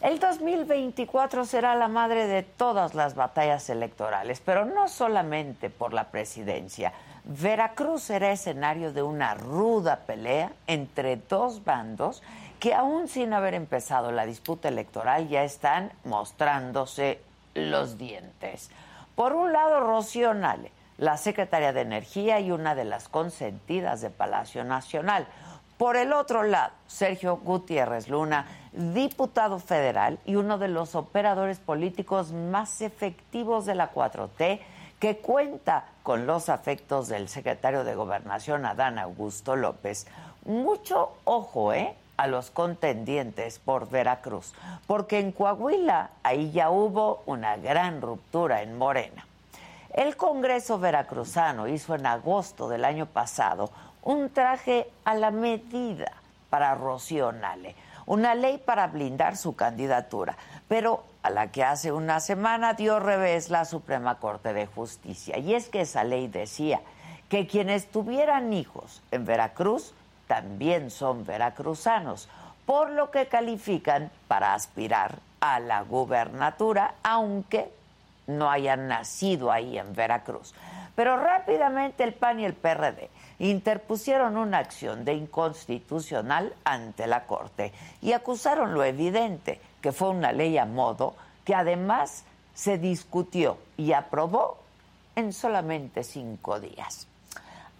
El 2024 será la madre de todas las batallas electorales, pero no solamente por la presidencia. Veracruz será escenario de una ruda pelea entre dos bandos que aún sin haber empezado la disputa electoral ya están mostrándose los dientes. Por un lado, Rocío Nale, la secretaria de Energía y una de las consentidas de Palacio Nacional. Por el otro lado, Sergio Gutiérrez Luna, diputado federal y uno de los operadores políticos más efectivos de la 4T, que cuenta con los afectos del secretario de Gobernación, Adán Augusto López. Mucho ojo, ¿eh? a los contendientes por Veracruz, porque en Coahuila ahí ya hubo una gran ruptura en Morena. El Congreso veracruzano hizo en agosto del año pasado un traje a la medida para Rocío Nale, una ley para blindar su candidatura, pero a la que hace una semana dio revés la Suprema Corte de Justicia. Y es que esa ley decía que quienes tuvieran hijos en Veracruz también son veracruzanos, por lo que califican para aspirar a la gubernatura, aunque no hayan nacido ahí en Veracruz. Pero rápidamente el PAN y el PRD interpusieron una acción de inconstitucional ante la Corte y acusaron lo evidente, que fue una ley a modo que además se discutió y aprobó en solamente cinco días.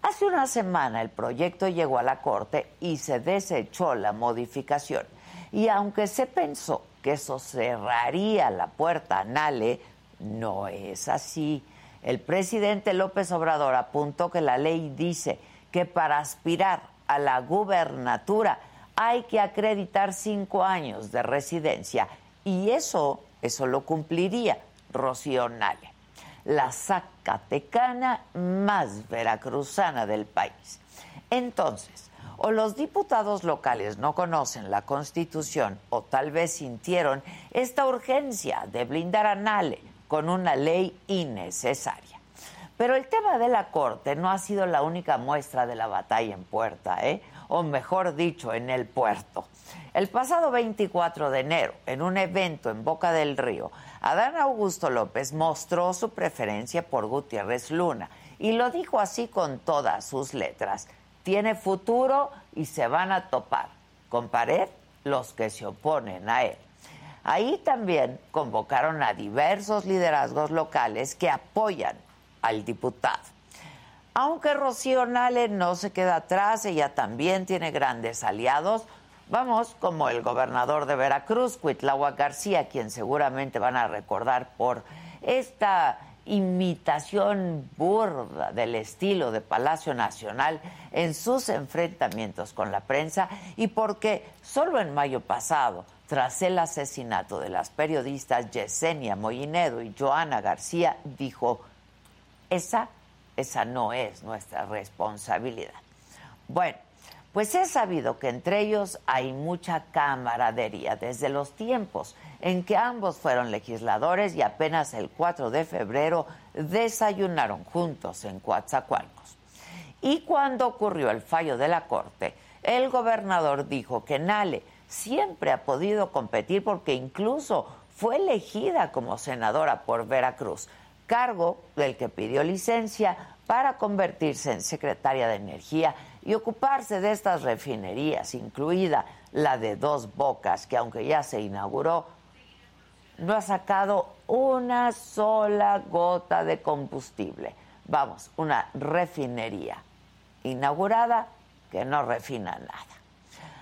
Hace una semana el proyecto llegó a la Corte y se desechó la modificación. Y aunque se pensó que eso cerraría la puerta a Nale, no es así. El presidente López Obrador apuntó que la ley dice que para aspirar a la gubernatura hay que acreditar cinco años de residencia y eso, eso lo cumpliría Rocío Nale, la zacatecana más veracruzana del país. Entonces, o los diputados locales no conocen la Constitución o tal vez sintieron esta urgencia de blindar a Nale con una ley innecesaria. Pero el tema de la Corte no ha sido la única muestra de la batalla en puerta, ¿eh? o mejor dicho, en el puerto. El pasado 24 de enero, en un evento en Boca del Río, Adán Augusto López mostró su preferencia por Gutiérrez Luna y lo dijo así con todas sus letras. Tiene futuro y se van a topar con pared los que se oponen a él. Ahí también convocaron a diversos liderazgos locales que apoyan al diputado. Aunque Rocío Nale no se queda atrás, ella también tiene grandes aliados. Vamos, como el gobernador de Veracruz, Cuitlahua García, quien seguramente van a recordar por esta imitación burda del estilo de Palacio Nacional en sus enfrentamientos con la prensa y porque solo en mayo pasado, tras el asesinato de las periodistas Yesenia Moinedo y Joana García, dijo esa, esa no es nuestra responsabilidad. Bueno, pues he sabido que entre ellos hay mucha camaradería desde los tiempos en que ambos fueron legisladores y apenas el 4 de febrero desayunaron juntos en Coatzacoalcos. Y cuando ocurrió el fallo de la Corte, el gobernador dijo que Nale siempre ha podido competir porque incluso fue elegida como senadora por Veracruz cargo del que pidió licencia para convertirse en secretaria de Energía y ocuparse de estas refinerías, incluida la de Dos Bocas, que aunque ya se inauguró, no ha sacado una sola gota de combustible. Vamos, una refinería inaugurada que no refina nada.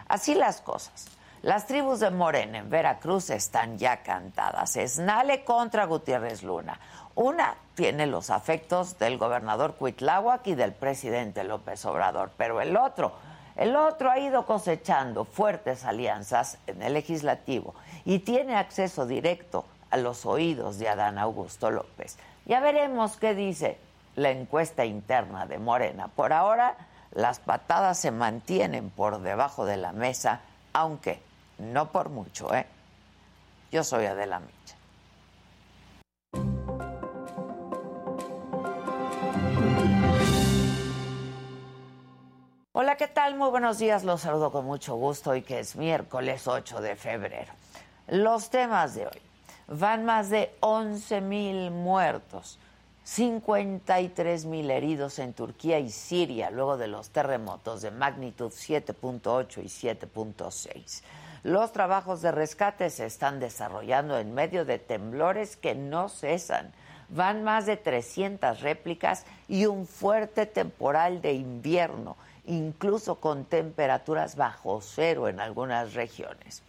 Así las cosas. Las tribus de Morena en Veracruz están ya cantadas. Esnale contra Gutiérrez Luna. Una tiene los afectos del gobernador Cuitláhuac y del presidente López Obrador, pero el otro, el otro ha ido cosechando fuertes alianzas en el legislativo y tiene acceso directo a los oídos de Adán Augusto López. Ya veremos qué dice la encuesta interna de Morena. Por ahora, las patadas se mantienen por debajo de la mesa, aunque no por mucho, ¿eh? Yo soy Adela Micha. Hola, ¿qué tal? Muy buenos días. Los saludo con mucho gusto y que es miércoles 8 de febrero. Los temas de hoy. Van más de 11 mil muertos, 53 mil heridos en Turquía y Siria luego de los terremotos de magnitud 7.8 y 7.6. Los trabajos de rescate se están desarrollando en medio de temblores que no cesan. Van más de 300 réplicas y un fuerte temporal de invierno, incluso con temperaturas bajo cero en algunas regiones.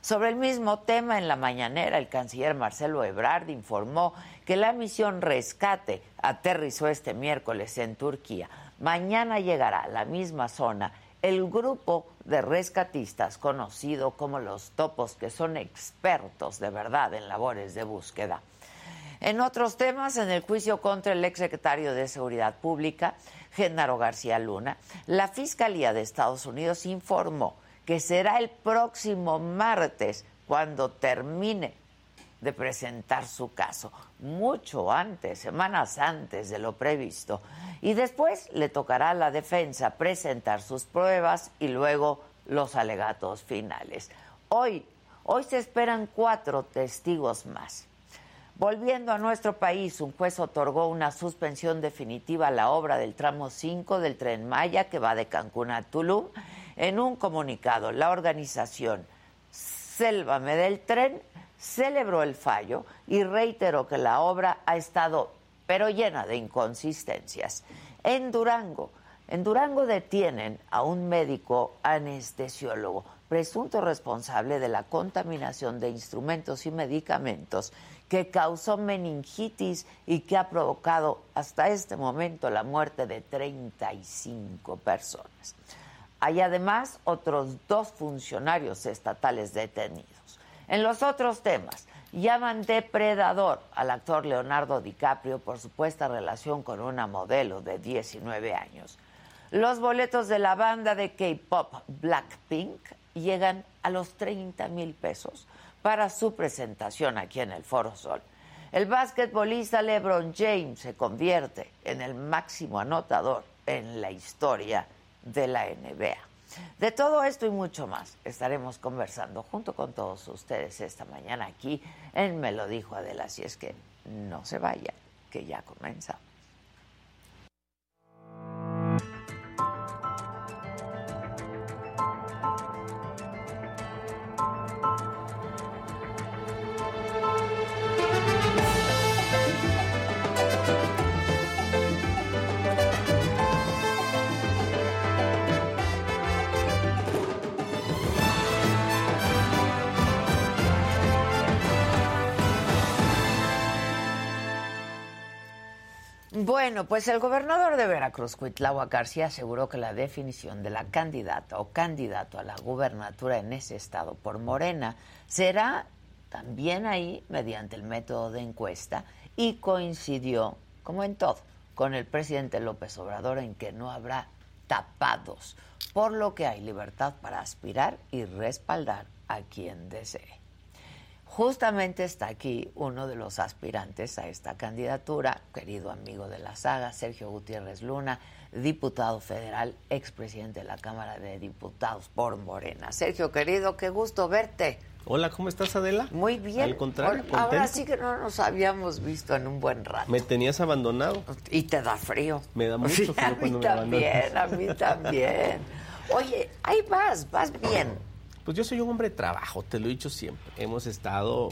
Sobre el mismo tema, en la mañanera, el canciller Marcelo Ebrard informó que la misión Rescate aterrizó este miércoles en Turquía. Mañana llegará a la misma zona el grupo de rescatistas conocido como los topos, que son expertos de verdad en labores de búsqueda. En otros temas, en el juicio contra el exsecretario de Seguridad Pública, Genaro García Luna, la Fiscalía de Estados Unidos informó que será el próximo martes cuando termine de presentar su caso, mucho antes, semanas antes de lo previsto. Y después le tocará a la defensa presentar sus pruebas y luego los alegatos finales. Hoy, hoy se esperan cuatro testigos más. Volviendo a nuestro país, un juez otorgó una suspensión definitiva a la obra del tramo 5 del tren Maya que va de Cancún a Tulum. En un comunicado, la organización Sélvame del Tren celebró el fallo y reiteró que la obra ha estado pero llena de inconsistencias. En Durango, en Durango detienen a un médico anestesiólogo, presunto responsable de la contaminación de instrumentos y medicamentos que causó meningitis y que ha provocado hasta este momento la muerte de 35 personas. Hay además otros dos funcionarios estatales detenidos. En los otros temas, llaman depredador al actor Leonardo DiCaprio por supuesta relación con una modelo de 19 años. Los boletos de la banda de K-pop Blackpink llegan a los 30 mil pesos para su presentación aquí en el Foro Sol. El basquetbolista LeBron James se convierte en el máximo anotador en la historia de la NBA. De todo esto y mucho más estaremos conversando junto con todos ustedes esta mañana aquí en Me lo dijo Adela, así es que no se vayan, que ya comenzamos. Bueno, pues el gobernador de Veracruz, Cuitlagua García, aseguró que la definición de la candidata o candidato a la gubernatura en ese estado por Morena será también ahí mediante el método de encuesta y coincidió, como en todo, con el presidente López Obrador en que no habrá tapados, por lo que hay libertad para aspirar y respaldar a quien desee. Justamente está aquí uno de los aspirantes a esta candidatura, querido amigo de la saga, Sergio Gutiérrez Luna, diputado federal, expresidente de la Cámara de Diputados por Morena. Sergio, querido, qué gusto verte. Hola, ¿cómo estás, Adela? Muy bien. Al contrario, Ahora- Ahora sí que no nos habíamos visto en un buen rato. Me tenías abandonado. Y te da frío. Me da mucho Sí, frío a mí cuando me también, abandonas. a mí también. Oye, ahí vas, vas bien. Pues yo soy un hombre de trabajo, te lo he dicho siempre. Hemos estado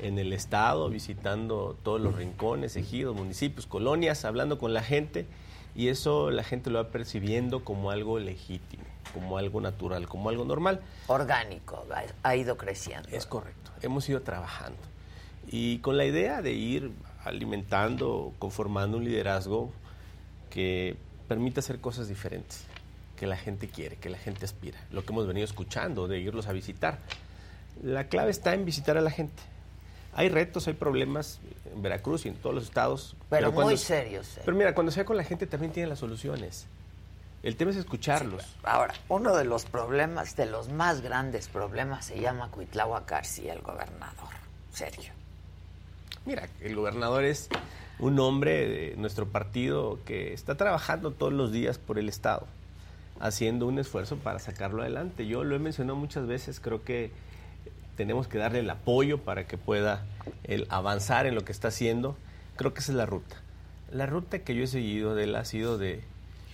en el estado visitando todos los rincones, ejidos, municipios, colonias, hablando con la gente y eso la gente lo va percibiendo como algo legítimo, como algo natural, como algo normal. Orgánico, ha- ido creciendo. Es correcto, hemos ido trabajando y con la idea de ir alimentando, conformando un liderazgo que permita hacer cosas diferentes, que la gente quiere, que la gente aspira, lo que hemos venido escuchando, de irlos a visitar. La clave está en visitar a la gente. Hay retos, hay problemas en Veracruz y en todos los estados. Pero muy serios, ¿eh? Pero mira, cuando sea con la gente también tiene las soluciones. El tema es escucharlos. Ahora, uno de los problemas, de los más grandes problemas, se llama Cuitláhuac García, el gobernador. Serio. Mira, el gobernador es un hombre de nuestro partido que está trabajando todos los días por el Estado, haciendo un esfuerzo para sacarlo adelante. Yo lo he mencionado muchas veces, creo que tenemos que darle el apoyo para que pueda él avanzar en lo que está haciendo. Creo que esa es la ruta. La ruta que yo he seguido de él ha sido de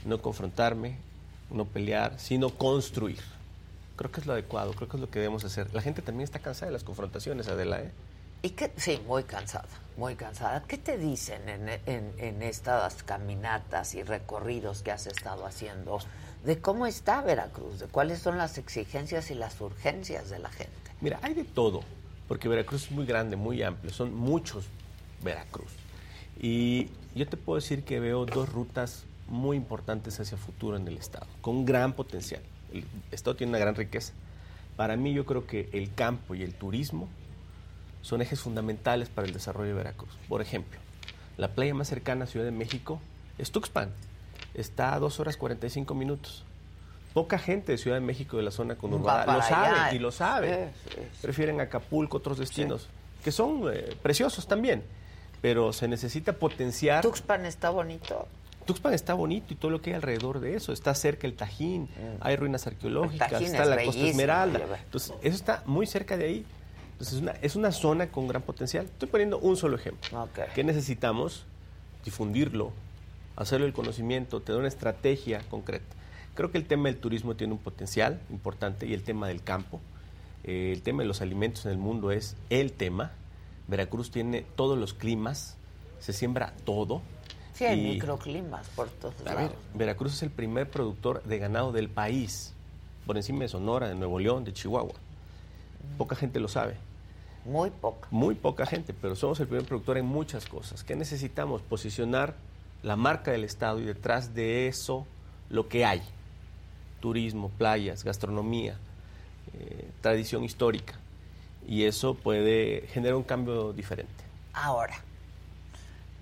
no confrontarme, no pelear, sino construir. Creo que es lo adecuado, creo que es lo que debemos hacer. La gente también está cansada de las confrontaciones, Adela, ¿eh? ¿Y qué? Sí, muy cansada, muy cansada. ¿Qué te dicen en, en- en estas caminatas y recorridos que has estado haciendo de cómo está Veracruz, de cuáles son las exigencias y las urgencias de la gente? Mira, hay de todo, porque Veracruz es muy grande, muy amplio, son muchos Veracruz. Y yo te puedo decir que veo dos rutas muy importantes hacia futuro en el Estado, con gran potencial. El Estado tiene una gran riqueza. Para mí yo creo que el campo y el turismo son ejes fundamentales para el desarrollo de Veracruz. Por ejemplo, la playa más cercana a Ciudad de México es Tuxpan. Está a 2 horas 45 minutos. Poca gente de Ciudad de México de la zona conurbada lo sabe allá. y lo sabe. Sí, sí, sí. Prefieren Acapulco, otros destinos, que son eh, preciosos también, pero se necesita potenciar. Tuxpan está bonito. Tuxpan está bonito y todo lo que hay alrededor de eso. Está cerca el Tajín, hay ruinas arqueológicas, Mm. Está es la Costa Esmeralda. Entonces, eso está muy cerca de ahí. Entonces, es una, es una zona con gran potencial. Estoy poniendo un solo ejemplo. Ok. ¿Qué necesitamos? Difundirlo, hacerlo el conocimiento, tener una estrategia concreta. Creo que el tema del turismo tiene un potencial importante y el tema del campo. Eh, el tema de los alimentos en el mundo es el tema. Veracruz tiene todos los climas, se siembra todo. Sí, hay Y- microclimas por todos a lados. ver, Veracruz es el primer productor de ganado del país, por encima de Sonora, de Nuevo León, de Chihuahua. Poca gente lo sabe, Muy poca. muy poca gente, pero somos el primer productor en muchas cosas. ¿Qué necesitamos? Posicionar la marca del Estado y detrás de eso lo que hay. Turismo, playas, gastronomía, eh, tradición histórica. Y eso puede generar un cambio diferente. Ahora,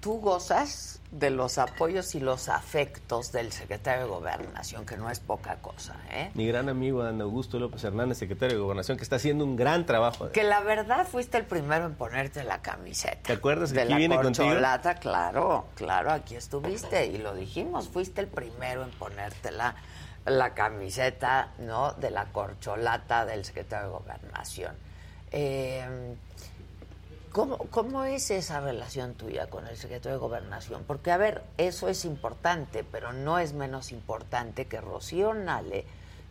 tú gozas de los apoyos y los afectos del secretario de Gobernación, que no es poca cosa, ¿eh? Mi gran amigo Dan Augusto López Hernández, secretario de Gobernación, que está haciendo un gran trabajo. Que la verdad fuiste el primero en ponerte la camiseta. ¿Te acuerdas que de aquí la viene contigo? corcholata? Claro, claro, aquí estuviste y lo dijimos, fuiste el primero en ponerte la, la camiseta, ¿no? De la corcholata del secretario de Gobernación. Eh, ¿Cómo, ¿Cómo es esa relación tuya con el secretario de Gobernación? Porque, a ver, eso es importante, pero no es menos importante que Rocío Nale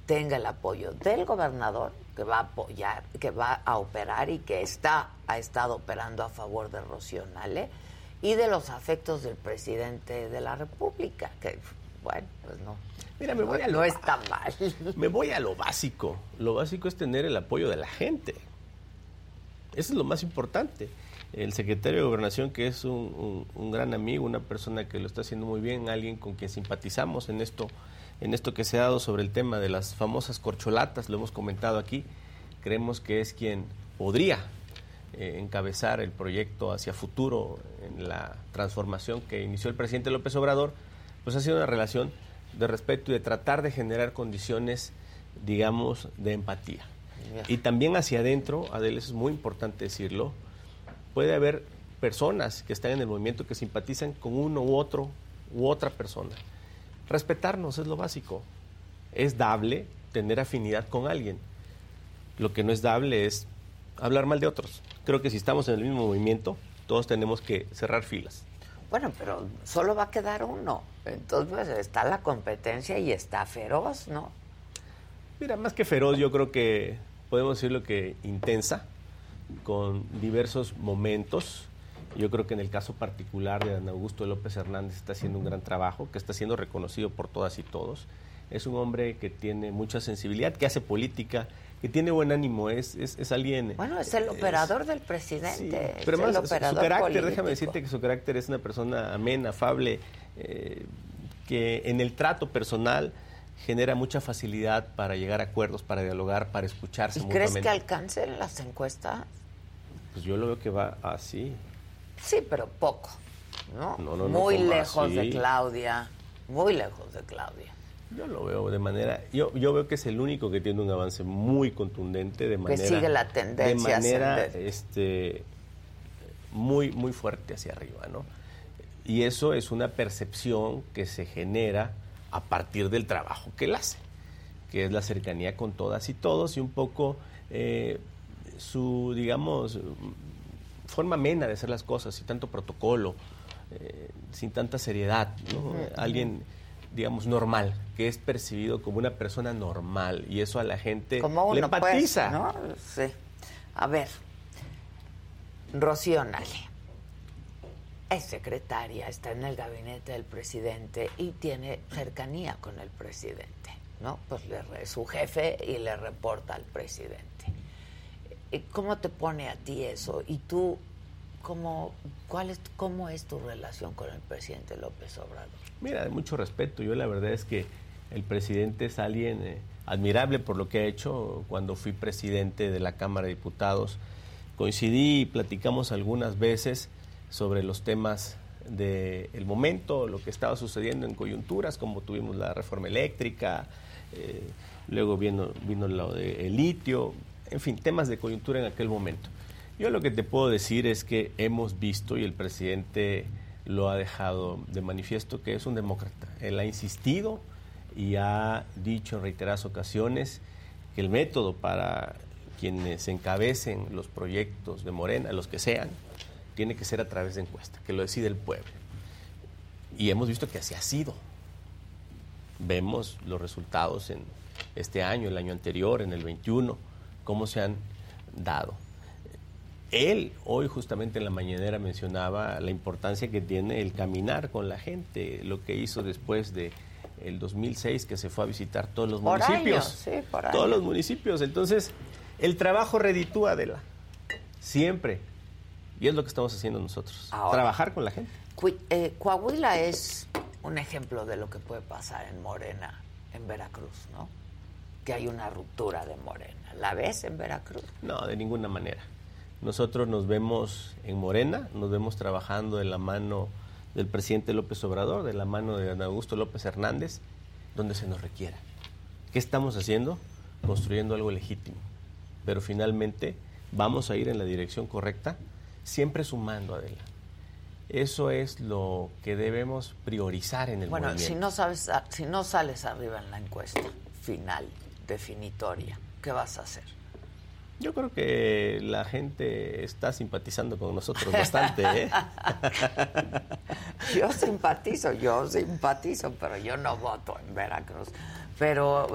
tenga el apoyo del gobernador, que va a apoyar, que va a operar y que está, ha estado operando a favor de Rocío Nale, y de los afectos del presidente de la República, que, bueno, pues no. Mira, me voy a no lo- está mal. Me voy a lo básico. Lo básico es tener el apoyo de la gente. Eso es lo más importante. El secretario de Gobernación, que es un, gran amigo, una persona que lo está haciendo muy bien, alguien con quien simpatizamos en esto, en esto que se ha dado sobre el tema de las famosas corcholatas, lo hemos comentado aquí, creemos que es quien podría eh, encabezar el proyecto hacia futuro en la transformación que inició el presidente López Obrador, pues ha sido una relación de respeto y de tratar de generar condiciones, digamos, de empatía. Y también hacia adentro, Adel, eso es muy importante decirlo, puede haber personas que están en el movimiento que simpatizan con uno u otro u otra persona. Respetarnos es lo básico. Es dable tener afinidad con alguien. Lo que no es dable es hablar mal de otros. Creo que si estamos en el mismo movimiento, todos tenemos que cerrar filas. Bueno, pero solo va a quedar uno. Entonces pues, está la competencia y está feroz, ¿no? Mira, más que feroz, yo creo que podemos decirlo que intensa, con diversos momentos. Yo creo que en el caso particular de Dan Augusto López Hernández está haciendo un gran trabajo, que está siendo reconocido por todas y todos. Es un hombre que tiene mucha sensibilidad, que hace política, que tiene buen ánimo, es, es, alguien... Bueno, es el operador del presidente. pero más su, carácter, déjame decirte que su carácter es una persona amena, afable, eh, que en el trato personal genera mucha facilidad para llegar a acuerdos, para dialogar, para escucharse. ¿Y crees que alcancen las encuestas? Pues yo lo veo que va así. Sí, pero poco, ¿no? muy lejos de Claudia, muy lejos de Claudia. Yo lo veo de manera, yo, yo veo que es el único que tiene un avance muy contundente de manera que sigue la tendencia de manera este muy muy fuerte hacia arriba, ¿no? Y eso es una percepción que se genera a partir del trabajo que él hace, que es la cercanía con todas y todos y un poco eh, su, digamos, forma amena de hacer las cosas, sin tanto protocolo, eh, sin tanta seriedad, Alguien, digamos, normal, que es percibido como una persona normal y eso a la gente como le pues, empatiza. Sí. A ver, Rocío Nale es secretaria, está en el gabinete del presidente y tiene cercanía con el presidente, ¿no? Pues le es su jefe y le reporta al presidente. ¿Cómo te pone a ti eso? ¿Y tú cómo, cuál es, cómo es tu relación con el presidente López Obrador? Mira, de mucho respeto. Yo la verdad es que el presidente es alguien eh, admirable por lo que ha hecho. Cuando fui presidente de la Cámara de Diputados, coincidí y platicamos algunas veces sobre los temas del momento, lo que estaba sucediendo en coyunturas, como tuvimos la reforma eléctrica, eh, luego vino, vino lo del litio, en fin, temas de coyuntura en aquel momento. Yo lo que te puedo decir es que hemos visto, y el presidente lo ha dejado de manifiesto, que es un demócrata. Él ha insistido y ha dicho en reiteradas ocasiones que el método para quienes encabecen los proyectos de Morena, los que sean, tiene que ser a través de encuesta, que lo decide el pueblo. Y hemos visto que así ha sido. Vemos los resultados en este año, el año anterior, en el 21, cómo se han dado. Él hoy justamente en la mañanera mencionaba la importancia que tiene el caminar con la gente, lo que hizo después de el 2006 que se fue a visitar todos los municipios. sí, por todos los municipios. Entonces, el trabajo reditúa de la siempre y es lo que estamos haciendo nosotros, trabajar con la gente. Eh, Coahuila es un ejemplo de lo que puede pasar en Morena, en Veracruz, ¿no? Que hay una ruptura de Morena. ¿La ves en Veracruz? No, de ninguna manera. Nosotros nos vemos en Morena, nos vemos trabajando de la mano del presidente López Obrador, de la mano de Augusto López Hernández, donde se nos requiera. ¿Qué estamos haciendo? Construyendo algo legítimo. Pero finalmente vamos a ir en la dirección correcta siempre sumando, Adela. Eso es lo que debemos priorizar en el bueno, movimiento. Bueno, si no sabes, si no sales arriba en la encuesta final, definitoria, ¿qué vas a hacer? Yo creo que la gente está simpatizando con nosotros bastante. ¿eh? yo simpatizo, yo simpatizo, pero yo no voto en Veracruz. Pero,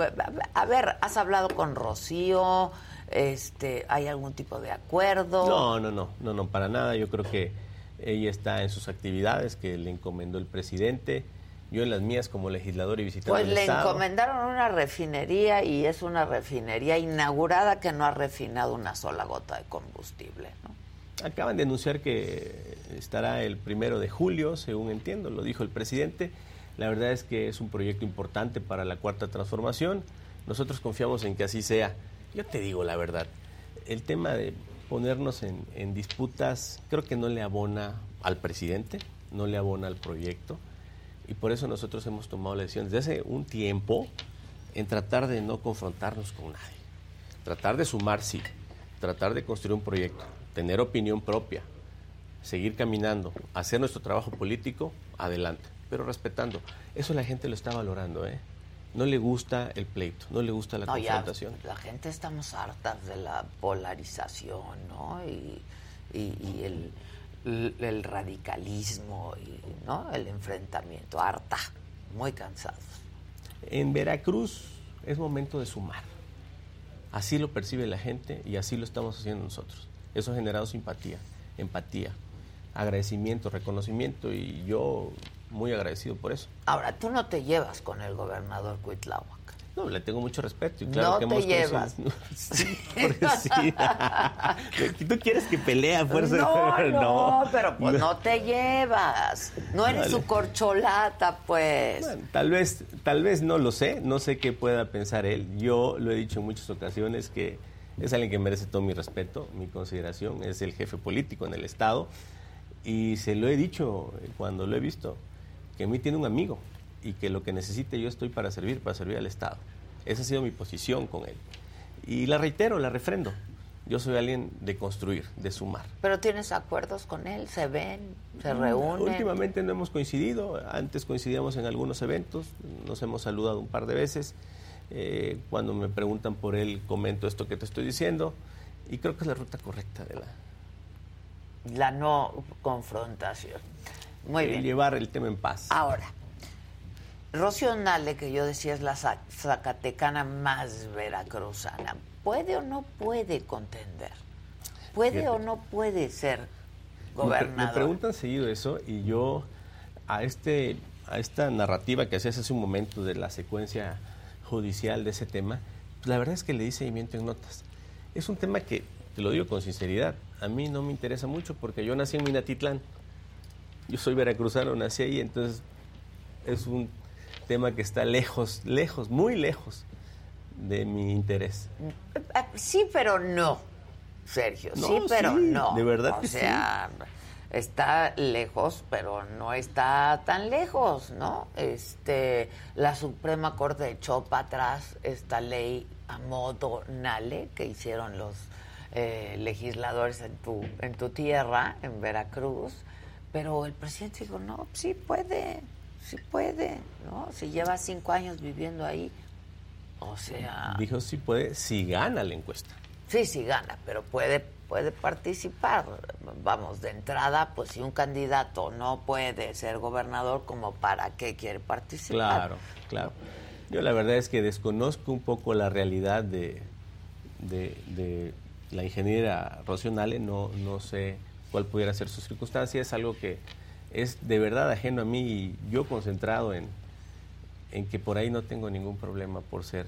a ver, ¿has hablado con Rocío? Este, ¿Hay algún tipo de acuerdo? No, no, no, no, no, para nada. Yo creo que ella está en sus actividades que le encomendó el presidente. Yo en las mías como legislador y visitante pues le encomendaron una refinería y es una refinería inaugurada que no ha refinado una sola gota de combustible. ¿no? Acaban de anunciar que estará el primero de julio, según entiendo, lo dijo el presidente. La verdad es que es un proyecto importante para la cuarta transformación. Nosotros confiamos en que así sea. Yo te digo la verdad, el tema de ponernos en, disputas creo que no le abona al presidente, no le abona al proyecto y por eso nosotros hemos tomado la decisión desde hace un tiempo en tratar de no confrontarnos con nadie, tratar de sumar sí, tratar de construir un proyecto, tener opinión propia, seguir caminando, hacer nuestro trabajo político, adelante, pero respetando. Eso la gente lo está valorando, ¿eh? No le gusta el pleito, no le gusta la confrontación. la gente estamos hartas de la polarización, ¿no? Y, el, el, radicalismo, y, ¿no? El enfrentamiento, harta, muy cansados. En Veracruz es momento de sumar. Así lo percibe la gente y así lo estamos haciendo nosotros. Eso ha generado simpatía, empatía, agradecimiento, reconocimiento y yo muy agradecido por eso. Ahora, tú no te llevas con el gobernador Cuitláhuac. No, le tengo mucho respeto. Y claro no que te hemos llevas. sí, sí. ¿Tú quieres que pelee a fuerza? No, no, pero pues no. te llevas. No eres su corcholata, pues. tal vez, tal vez no lo sé. No sé qué pueda pensar él. Yo lo he dicho en muchas ocasiones que es alguien que merece todo mi respeto, mi consideración. Es el jefe político en el Estado. Y se lo he dicho cuando lo he visto que a mí tiene un amigo y que lo que necesite yo estoy para servir, para servir al Estado. Esa ha sido mi posición con él. Y la reitero, la refrendo. Yo soy alguien de construir, de sumar. Pero tienes acuerdos con él, se ven, se mm, reúnen. Últimamente no hemos coincidido, antes coincidíamos en algunos eventos, nos hemos saludado un par de veces. Eh, cuando me preguntan por él, comento esto que te estoy diciendo y creo que es la ruta correcta de la... La no confrontación. Muy bien. Llevar el tema en paz. Ahora, Rocío Nale, que yo decía es la zacatecana más veracruzana, ¿puede o no puede contender? ¿Puede o no puede ser gobernador? Me, preguntan seguido eso y yo a este a esta narrativa que hacías hace un momento de la secuencia judicial de ese tema, pues la verdad es que le di seguimiento en notas. Es un tema que, te lo digo con sinceridad, a mí no me interesa mucho porque yo nací en Minatitlán yo soy veracruzano, nací ahí, entonces es un tema que está lejos, lejos, muy lejos de mi interés. Sí, pero no, Sergio. sí, pero no. De verdad o sea, está lejos, pero no está tan lejos, ¿no? Este, la Suprema Corte echó para atrás esta ley a modo Nale que hicieron los eh, legisladores en tu, en tu tierra, en Veracruz pero el presidente dijo, no, sí puede, sí puede, ¿no? Si lleva cinco años viviendo ahí, o sea... Dijo sí puede, si gana la encuesta. Sí, sí gana, pero puede, puede participar. Vamos, de entrada, pues si un candidato no puede ser gobernador, ¿como para qué quiere participar? Claro, claro. Yo la verdad es que desconozco un poco la realidad de, de, la ingeniera Rocío no, no sé cuál pudiera ser su circunstancia, es algo que es de verdad ajeno a mí y yo concentrado en, en que por ahí no tengo ningún problema por ser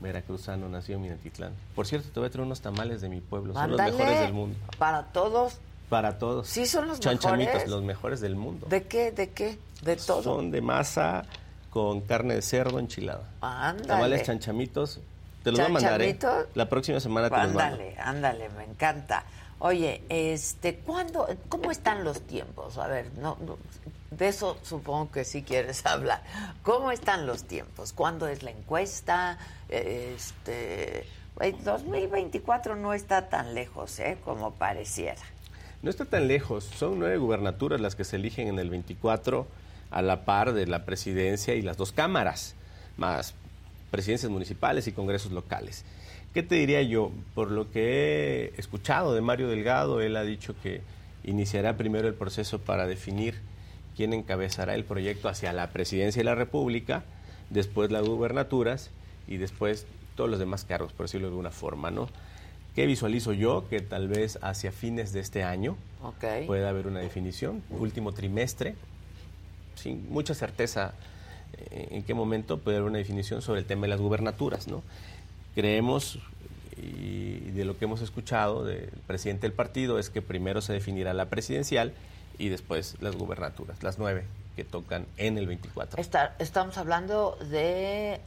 veracruzano, nacido en Minatitlán. Por cierto, te voy a traer unos tamales de mi pueblo, son los mejores del mundo. Para todos. Para todos. Sí, son los Chanchamitos, mejores. los mejores del mundo. ¿De qué? ¿De qué? ¿De todo? Son de masa con carne de cerdo enchilada. Ándale. Tamales chanchamitos. Te los voy a mandar, ¿eh? La próxima semana te los mando. Ándale, ándale, me encanta. Oye, este, ¿cuándo, cómo están los tiempos? A ver, no, de eso supongo que sí quieres hablar. ¿Cómo están los tiempos? ¿Cuándo es la encuesta? Este, 2024 no está tan lejos, ¿eh? Como pareciera. No está tan lejos. Son nueve gubernaturas las que se eligen en el 24 a la par de la presidencia y las dos cámaras, más presidencias municipales y congresos locales. ¿Qué te diría yo? Por lo que he escuchado de Mario Delgado, él ha dicho que iniciará primero el proceso para definir quién encabezará el proyecto hacia la presidencia de la República, después las gubernaturas y después todos los demás cargos, por decirlo de alguna forma, ¿no? ¿Qué visualizo yo? Que tal vez hacia fines de este año pueda haber una definición, último trimestre, sin mucha certeza eh, en qué momento puede haber una definición sobre el tema de las gubernaturas, ¿no? Creemos, y de lo que hemos escuchado del presidente del partido, es que primero se definirá la presidencial y después las gubernaturas, las nueve que tocan en el 24. estamos hablando de eh,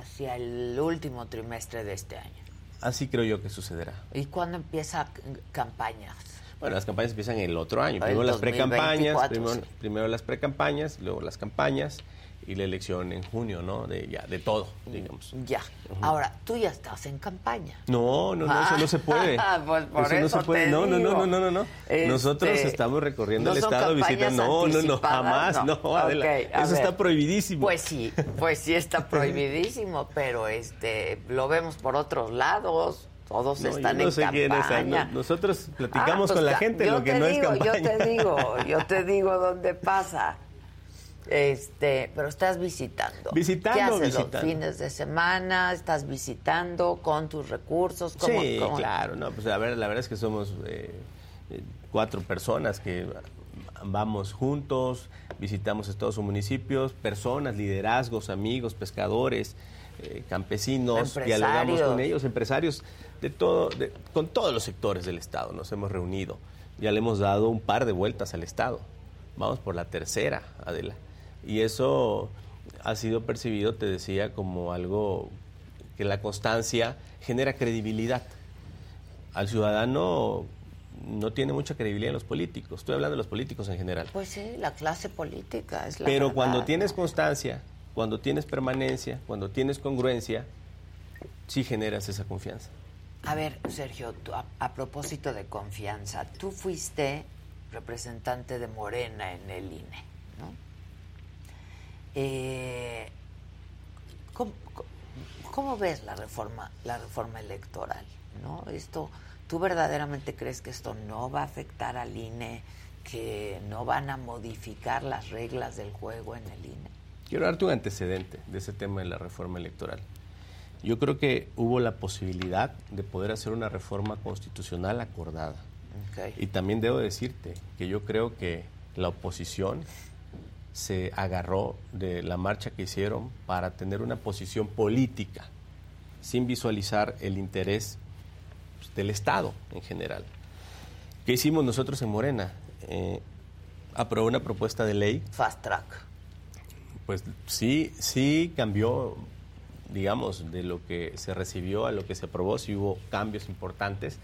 hacia el último trimestre de este año. Así creo yo que sucederá. ¿Y cuándo empieza campaña? Bueno, las campañas empiezan el otro año. Primero El las precampañas, 2024, primero, sí. primero las precampañas, luego las campañas y la elección en junio, ¿no? De ya, de todo, digamos. Ya. Ahora, tú ya estás en campaña. No, no, no, eso no se puede. Pues por no eso se puede. te no, no, no, no, no, no, no. Este, Nosotros estamos recorriendo ¿no el estado visitando. No, no, no, jamás, no, eso ver. está prohibidísimo. Pues sí, pues sí está prohibidísimo, pero este lo vemos por otros lados. Todos No, yo están no en sé quién es, campaña. no, nosotros Ah, platicamos pues con la ca- gente yo lo que no es campaña. Yo te digo, yo te digo dónde pasa. Este, pero estás visitando. Visitando, ¿Qué haces visitando. los fines de semana? ¿Estás visitando con tus recursos? ¿Cómo- sí, cómo? claro, no, pues a ver, la verdad es que somos eh, eh, cuatro personas que vamos juntos, visitamos todos sus municipios, personas, liderazgos, amigos, pescadores, eh, campesinos, dialogamos con ellos, empresarios de todo, de- con todos los sectores del Estado, nos hemos reunido, ya le hemos dado un par de vueltas al Estado, vamos por la tercera, Adela, y eso ha sido percibido, te decía, como algo que la constancia genera credibilidad. Al ciudadano no tiene mucha credibilidad en los políticos. Estoy hablando de los políticos en general. Pues sí, la clase política es la Pero verdad, cuando tienes constancia, cuando tienes permanencia, cuando tienes congruencia, sí generas esa confianza. A ver, Sergio, tú, a, a propósito de confianza, tú fuiste representante de Morena en el INE, ¿no? Eh, ¿cómo, cómo- ves la reforma, la reforma electoral? ¿no? Esto, ¿Tú verdaderamente crees que esto no va a afectar al INE, que no van a modificar las reglas del juego en el INE? Quiero darte un antecedente de ese tema de la reforma electoral. Yo creo que hubo la posibilidad de poder hacer una reforma constitucional acordada. Ok. Y también debo decirte que yo creo que la oposición se agarró de la marcha que hicieron para tener una posición política, sin visualizar el interés pues, del Estado en general. ¿Qué hicimos nosotros en Morena? Eh, aprobó una propuesta de ley Fast track. pues sí, sí cambió, digamos, de lo que se recibió a lo que se aprobó, sí hubo cambios importantes.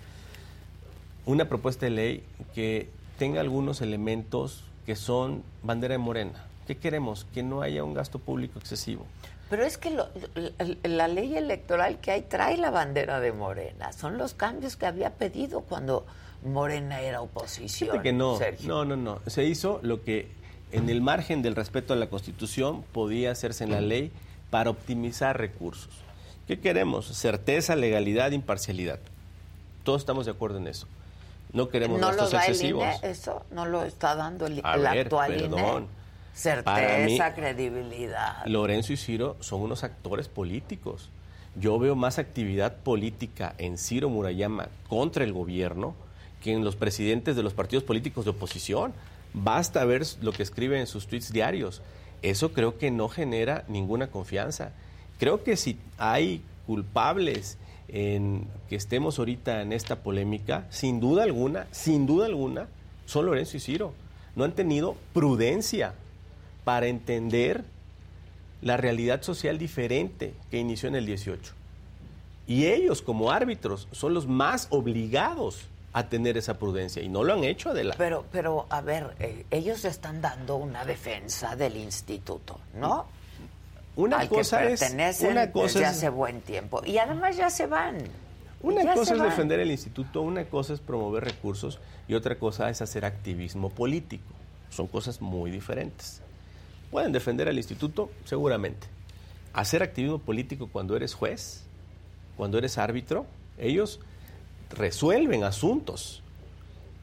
Una propuesta de ley que tenga algunos elementos que son bandera de morena. ¿Qué queremos? Que no haya un gasto público excesivo. Pero es que lo- la, la ley electoral que hay trae la bandera de Morena. Son los cambios que había pedido cuando Morena era oposición. Fíjate que no, Sergio. no, no, no. Se hizo lo que en el margen del respeto a la Constitución podía hacerse en la ley para optimizar recursos. ¿Qué queremos? Certeza, legalidad, imparcialidad. Todos estamos de acuerdo en eso. No queremos ¿No lo gastos el excesivos. INE eso? ¿No lo está dando el, A el ver, actual perdón. INE? Certeza, Para mí- credibilidad. Lorenzo y Ciro son unos actores políticos. Yo veo más actividad política en Ciro Murayama contra el gobierno que en los presidentes de los partidos políticos de oposición. Basta ver lo que escriben en sus tweets diarios. Eso creo que no genera ninguna confianza. Creo que si hay culpables en que estemos ahorita en esta polémica, sin duda alguna, sin duda alguna, son Lorenzo y Ciro. No han tenido prudencia para entender la realidad social diferente que inició en el 18. Y ellos, como árbitros, son los más obligados a tener esa prudencia. Y no lo han hecho, Adela. Pero, pero, a ver, eh, ellos están dando una defensa del instituto, ¿no? Una Al cosa que es. Una cosa desde es, hace buen tiempo. Y además ya se van. una Ya cosa es van. defender el instituto, una cosa es promover recursos y otra cosa es hacer activismo político. Son cosas muy diferentes. Pueden defender al instituto, seguramente. Hacer activismo político cuando eres juez, cuando eres árbitro, ellos resuelven asuntos,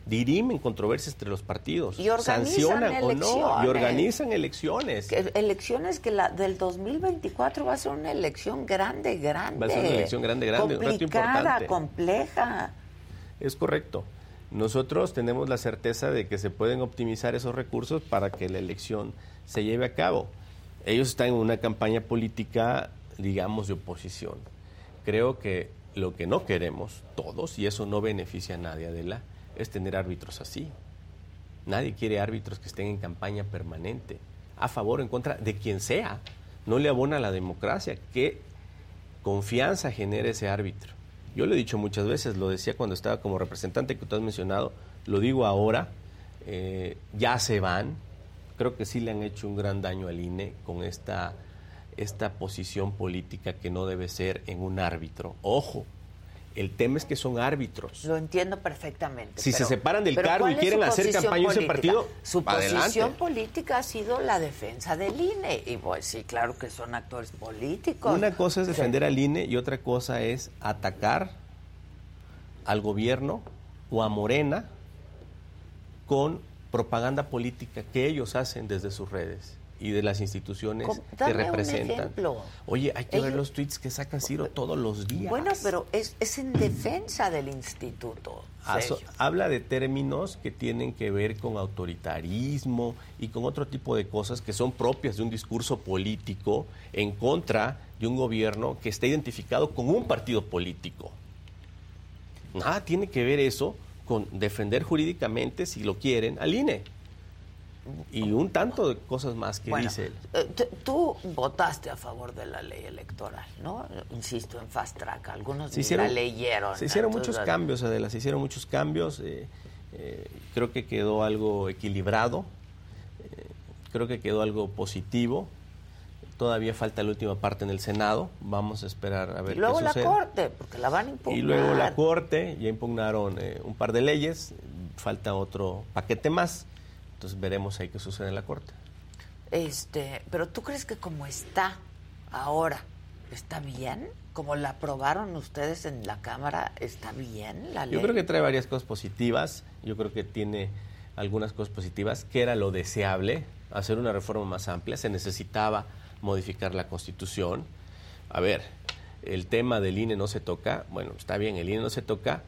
dirimen controversias entre los partidos, Y sancionan o no, y organizan elecciones. Que elecciones que la del 2024 va a ser una elección grande, grande. Va a ser una elección grande, grande, un Complicada, importante. compleja. Es correcto. Nosotros tenemos la certeza de que se pueden optimizar esos recursos para que la elección se lleve a cabo. Ellos están en una campaña política, digamos, de oposición. Creo que lo que no queremos todos, y eso no beneficia a nadie, Adela, es tener árbitros así. Nadie quiere árbitros que estén en campaña permanente, a favor o en contra de quien sea. No le abona a la democracia. ¿Qué confianza genera ese árbitro? Yo lo he dicho muchas veces, lo decía cuando estaba como representante que tú has mencionado, lo digo ahora, eh, ya se van. Creo que sí le han hecho un gran daño al INE con esta, esta posición política que no debe ser en un árbitro. Ojo, el tema es que son árbitros. Lo entiendo perfectamente. Si se separan del cargo y quieren hacer campaña en ese partido, su posición política ha sido la defensa del INE. Y pues sí, claro que son actores políticos. Una cosa es defender al INE y otra cosa es atacar al gobierno o a Morena con propaganda política que ellos hacen desde sus redes y de las instituciones que representan. Oye, hay que ver los tweets que saca Ciro todos los días. Bueno, pero es, es en defensa del instituto. habla de términos que tienen que ver con autoritarismo y con otro tipo de cosas que son propias de un discurso político en contra de un gobierno que está identificado con un partido político. Nada tiene que ver eso con defender jurídicamente, si lo quieren, al INE y un tanto de cosas más que dice él. Eh, tú votaste a favor de la ley electoral, ¿no? Insisto, en fast track. Algunos se la leyeron. Se hicieron muchos cambios, Adela, se hicieron muchos cambios. Eh, eh, creo que quedó algo equilibrado, creo que quedó algo positivo. Todavía falta la última parte en el Senado. Vamos a esperar a ver y luego la Corte, porque la van a impugnar. Y luego la Corte, ya impugnaron un par de leyes. Falta otro paquete más entonces veremos ahí qué sucede en la Corte. Este, pero tú crees que como está ahora, ¿está bien? Como la aprobaron ustedes en la Cámara, ¿está bien la ley? Yo creo que trae varias cosas positivas. Yo creo que tiene algunas cosas positivas, que era lo deseable, hacer una reforma más amplia. Se necesitaba modificar la Constitución. A ver, el tema del INE no se toca. Bueno, está bien, el INE no se toca,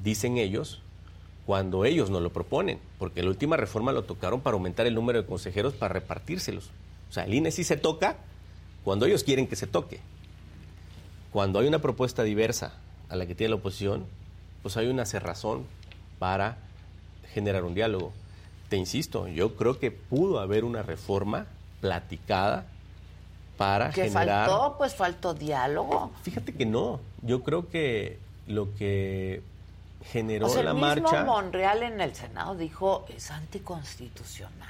dicen ellos, cuando ellos no lo proponen, porque la última reforma lo tocaron para aumentar el número de consejeros para repartírselos. O sea, el INE sí se toca cuando ellos quieren que se toque. Cuando hay una propuesta diversa a la que tiene la oposición, pues hay una cerrazón para generar un diálogo. Te insisto, yo creo que pudo haber una reforma platicada para ¿Qué generar... faltó? Pues faltó diálogo. Fíjate que no. Yo creo que lo que generó o la el marcha. Mismo Monreal en el Senado dijo es anticonstitucional.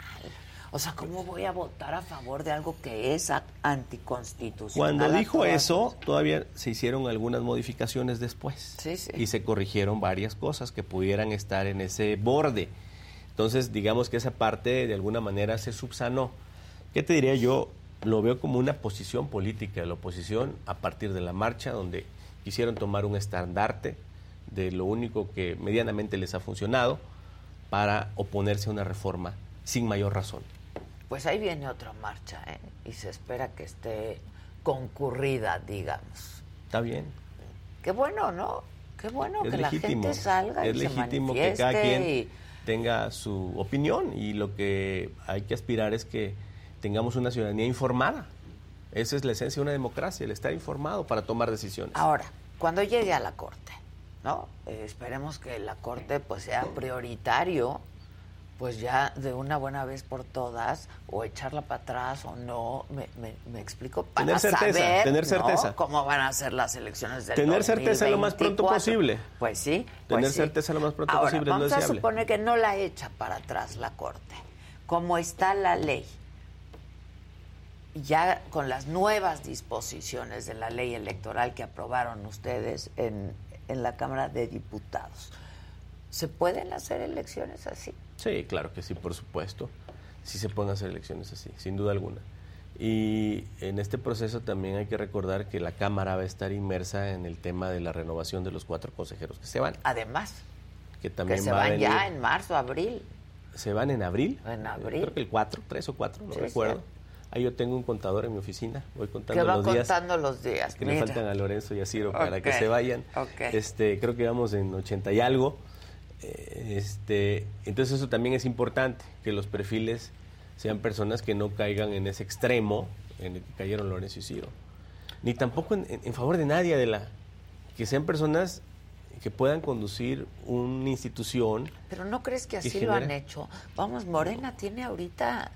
O sea, ¿cómo voy a votar a favor de algo que es anticonstitucional? Cuando dijo eso, todavía se hicieron algunas modificaciones después. Sí, sí. Y se corrigieron varias cosas que pudieran estar en ese borde. Entonces, digamos que esa parte de alguna manera se subsanó. ¿Qué te diría yo? Lo veo como una posición política de la oposición a partir de la marcha, donde quisieron tomar un estandarte de lo único que medianamente les ha funcionado para oponerse a una reforma sin mayor razón. Pues ahí viene otra marcha ¿eh? y se espera que esté concurrida, digamos. Está bien. Qué bueno, ¿no? Qué bueno que la gente salga es y legítimo que cada quien tenga su opinión y lo que hay que aspirar es que tengamos una ciudadanía informada. Esa es la esencia de una democracia, el estar informado para tomar decisiones. Ahora, cuando llegue a la Corte, ¿no? Eh, esperemos que la Corte pues sea prioritario, pues ya de una buena vez por todas, o echarla para atrás o no, me, me, explico, para tener certeza, saber tener certeza. cómo van a ser las elecciones del Tener certeza lo más pronto posible. Pues sí. Tener pues certeza lo más pronto posible. Vamos a suponer que no la echa para atrás la Corte. Como está la ley, ya con las nuevas disposiciones de la ley electoral que aprobaron ustedes en, en la Cámara de Diputados. ¿Se pueden hacer elecciones así? Sí, claro que sí, por supuesto. Sí se pueden hacer elecciones así, sin duda alguna. Y en este proceso también hay que recordar que la Cámara va a estar inmersa en el tema de la renovación de los cuatro consejeros que se van. Además, que también se van ya en marzo, abril. ¿Se van en abril? En abril. Creo que el 4, 3 o 4, no recuerdo. Ahí yo tengo un contador en mi oficina, voy contando los días. contando los días. Que le faltan a Lorenzo y a Ciro para que se vayan. Este, creo que vamos en 80 y algo. Este, entonces eso también es importante, que los perfiles sean personas que no caigan en ese extremo en el que cayeron Lorenzo y Ciro. Ni tampoco en, favor de nadie, de la que sean personas que puedan conducir una institución. Pero no crees que así lo han hecho. Vamos, Morena tiene ahorita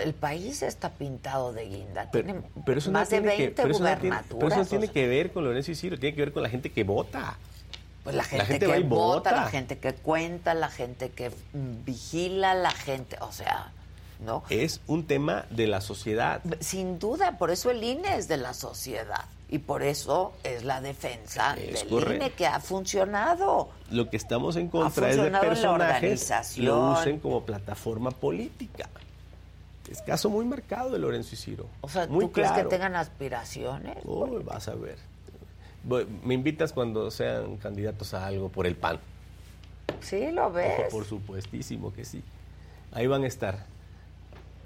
el país está pintado de guinda. Tiene pero, eso más de 20 que, pero eso, tiene, pero eso tiene que ver con Lorenzo y Ciro, tiene que ver con la gente que vota. Pues la gente, que vota, la gente que cuenta, la gente que vigila, la gente, o sea, ¿no? Es un tema de la sociedad. Sin duda, por eso el INE es de la sociedad. Y por eso es la defensa del INE que ha funcionado. Lo que estamos en contra es de personajes que lo usen como plataforma política. Es caso muy marcado de Lorenzo y Ciro. O sea, ¿tú crees que tengan aspiraciones? Uy, vas a ver. Me invitas cuando sean candidatos a algo por el PAN. Sí, lo ves. por supuestísimo que sí. Ahí van a estar.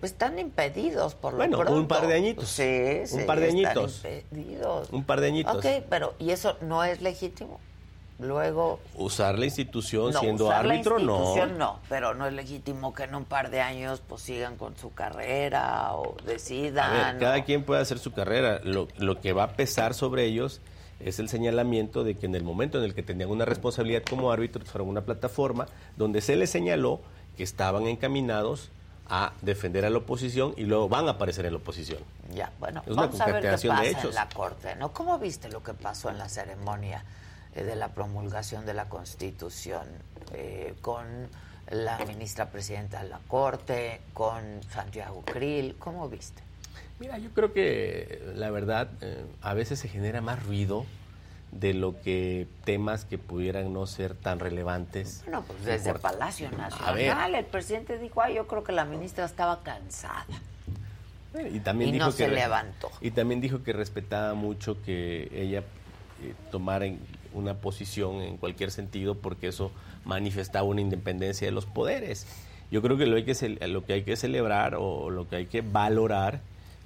Pues están impedidos por lo bueno, un par de añitos. Sí, sí. Un par de añitos. Impedidos. Un par de añitos. Ok, pero ¿y eso no es legítimo? Luego... Usar la institución siendo árbitro, la institución, no. no, pero no es legítimo que en un par de años pues sigan con su carrera o decidan. cada quien puede hacer su carrera. Lo, lo que va a pesar sobre ellos es el señalamiento de que en el momento en el que tenían una responsabilidad como árbitros fueron una plataforma donde se les señaló que estaban encaminados a defender a la oposición y luego van a aparecer en la oposición. Ya, bueno, vamos a ver qué pasa en la Corte, ¿no? ¿Cómo viste lo que pasó en la ceremonia de la promulgación de la Constitución eh, con la ministra presidenta de la Corte, con Santiago Krill? ¿Cómo viste? Mira, yo creo que la verdad eh, a veces se genera más ruido de lo que temas que pudieran no ser tan relevantes. Bueno, pues desde Palacio Nacional el presidente dijo, ay, yo creo que la ministra estaba cansada. Y, también dijo no que se levantó. Y también dijo que respetaba mucho que ella eh, tomara una posición en cualquier sentido porque eso manifestaba una independencia de los poderes. Yo creo que lo, hay que lo que hay que celebrar o lo que hay que valorar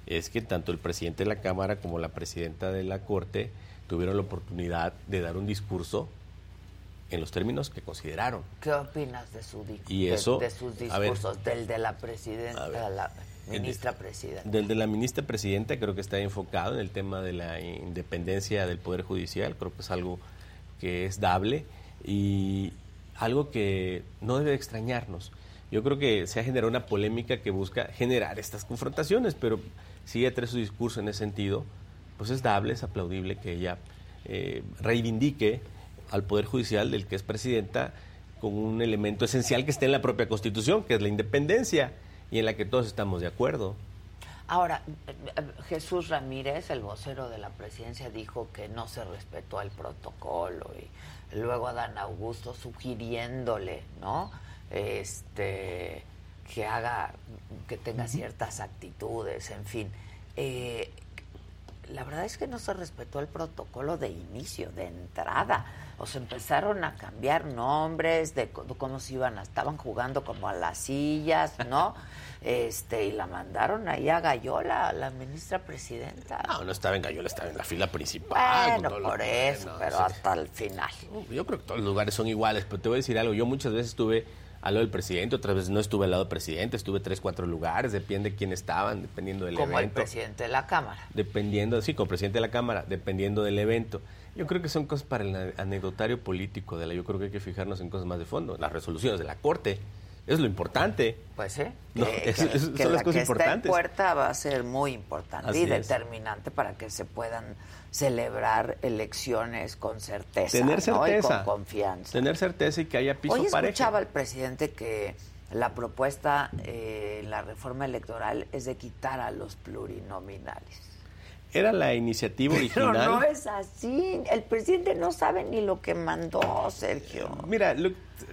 es que tanto el presidente de la Cámara como la presidenta de la Corte tuvieron la oportunidad de dar un discurso en los términos que consideraron. ¿Qué opinas de, su y eso, de, sus discursos? del de la presidenta, la ministra presidenta. Del de la ministra presidenta creo que está enfocado en el tema de la independencia del Poder Judicial, creo que es algo que es dable y algo que no debe extrañarnos. Yo creo que se ha generado una polémica que busca generar estas confrontaciones, pero si ella trae su discurso en ese sentido, pues es dable, es aplaudible que ella eh, reivindique al Poder Judicial del que es presidenta con un elemento esencial que está en la propia Constitución, que es la independencia, y en la que todos estamos de acuerdo. Ahora, Jesús Ramírez, el vocero de la presidencia, dijo que no se respetó el protocolo y luego a Dan Augusto sugiriéndole, ¿no? Este, que haga, que tenga ciertas actitudes, en fin. Eh, la verdad es que no se respetó el protocolo de inicio, de entrada. O se empezaron a cambiar nombres de cómo se iban, a, estaban jugando como a las sillas, ¿no? Este, y la mandaron ahí a Gallola, la ministra presidenta. No, no estaba en Gallola, estaba en la fila principal. Bueno, por eso, pero hasta el final. Yo creo que todos los lugares son iguales, pero te voy a decir algo. Yo muchas veces estuve al lado del presidente, otras veces no estuve al lado del presidente, estuve tres, cuatro lugares, depende de quién estaban, dependiendo del evento. Como el presidente de la Cámara. Dependiendo, sí, como presidente de la Cámara, dependiendo del evento. Yo creo que son cosas para el anecdotario político de la. Yo creo que hay que fijarnos en cosas más de fondo, las resoluciones de la Corte. Es lo importante. Pues sí. Que, son las cosas importantes. puerta va a ser muy importante y determinante para que se puedan celebrar elecciones con certeza, tener certeza y con confianza. Tener certeza y que haya piso Hoy escuchaba al presidente que la propuesta, eh, la reforma electoral, es de quitar a los plurinominales. Era la iniciativa original. Pero no es así. El presidente no sabe ni lo que mandó, Sergio. Mira,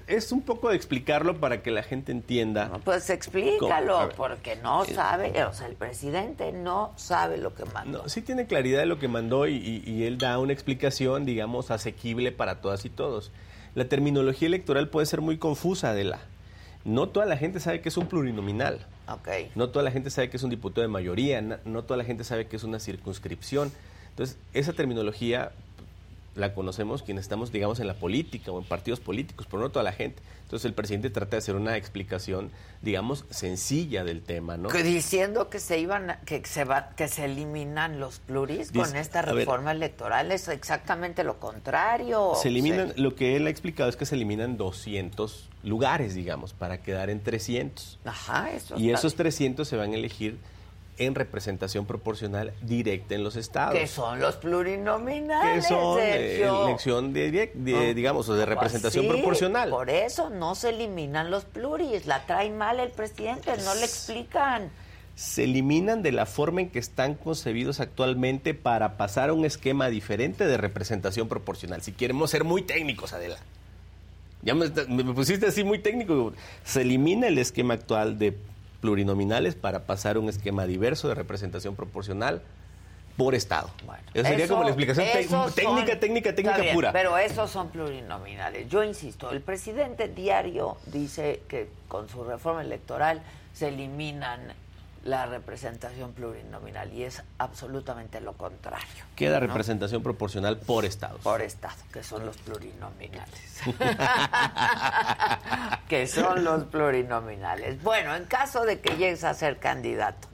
es un poco de explicarlo para que la gente entienda. pues explícalo, porque no eh, sabe, o sea, el presidente no sabe lo que mandó. No, sí tiene claridad de lo que mandó y, y él da una explicación, digamos, asequible para todas y todos. La terminología electoral puede ser muy confusa, Adela. No toda la gente sabe que es un plurinominal. No toda la gente sabe que es un diputado de mayoría, no, toda la gente sabe que es una circunscripción. Entonces, esa terminología la conocemos quienes estamos, digamos, en la política o en partidos políticos, pero no toda la gente. Entonces el presidente trata de hacer una explicación, digamos, sencilla del tema, ¿no? diciendo que se iban, que se va, que se eliminan los pluris con esta reforma electoral es exactamente lo contrario. Se eliminan, lo que él ha explicado es que se eliminan 200 lugares, digamos, para quedar en 300. Ajá, eso. Y esos 300 se van a elegir en representación proporcional directa en los estados. Que son los plurinominales. Que son eh, Sergio. elección de, de, digamos, o de representación Pues sí, proporcional. Por eso no se eliminan los pluris. La traen mal el presidente, no le explican. se eliminan de la forma en que están concebidos actualmente para pasar a un esquema diferente de representación proporcional. Si queremos ser muy técnicos, Adela. Ya me, me pusiste así muy técnico. Se elimina el esquema actual de plurinominales para pasar a un esquema diverso de representación proporcional por Estado. Bueno, Esa sería eso- como la explicación técnica, son- técnica, técnica bien, pura. Pero esos son plurinominales. Yo insisto, el presidente diario dice que con su reforma electoral se eliminan la representación plurinominal y es absolutamente lo contrario. Queda ¿no? representación proporcional por estados. por estado, que son los plurinominales. que son los plurinominales. Bueno, en caso de que llegues a ser candidato.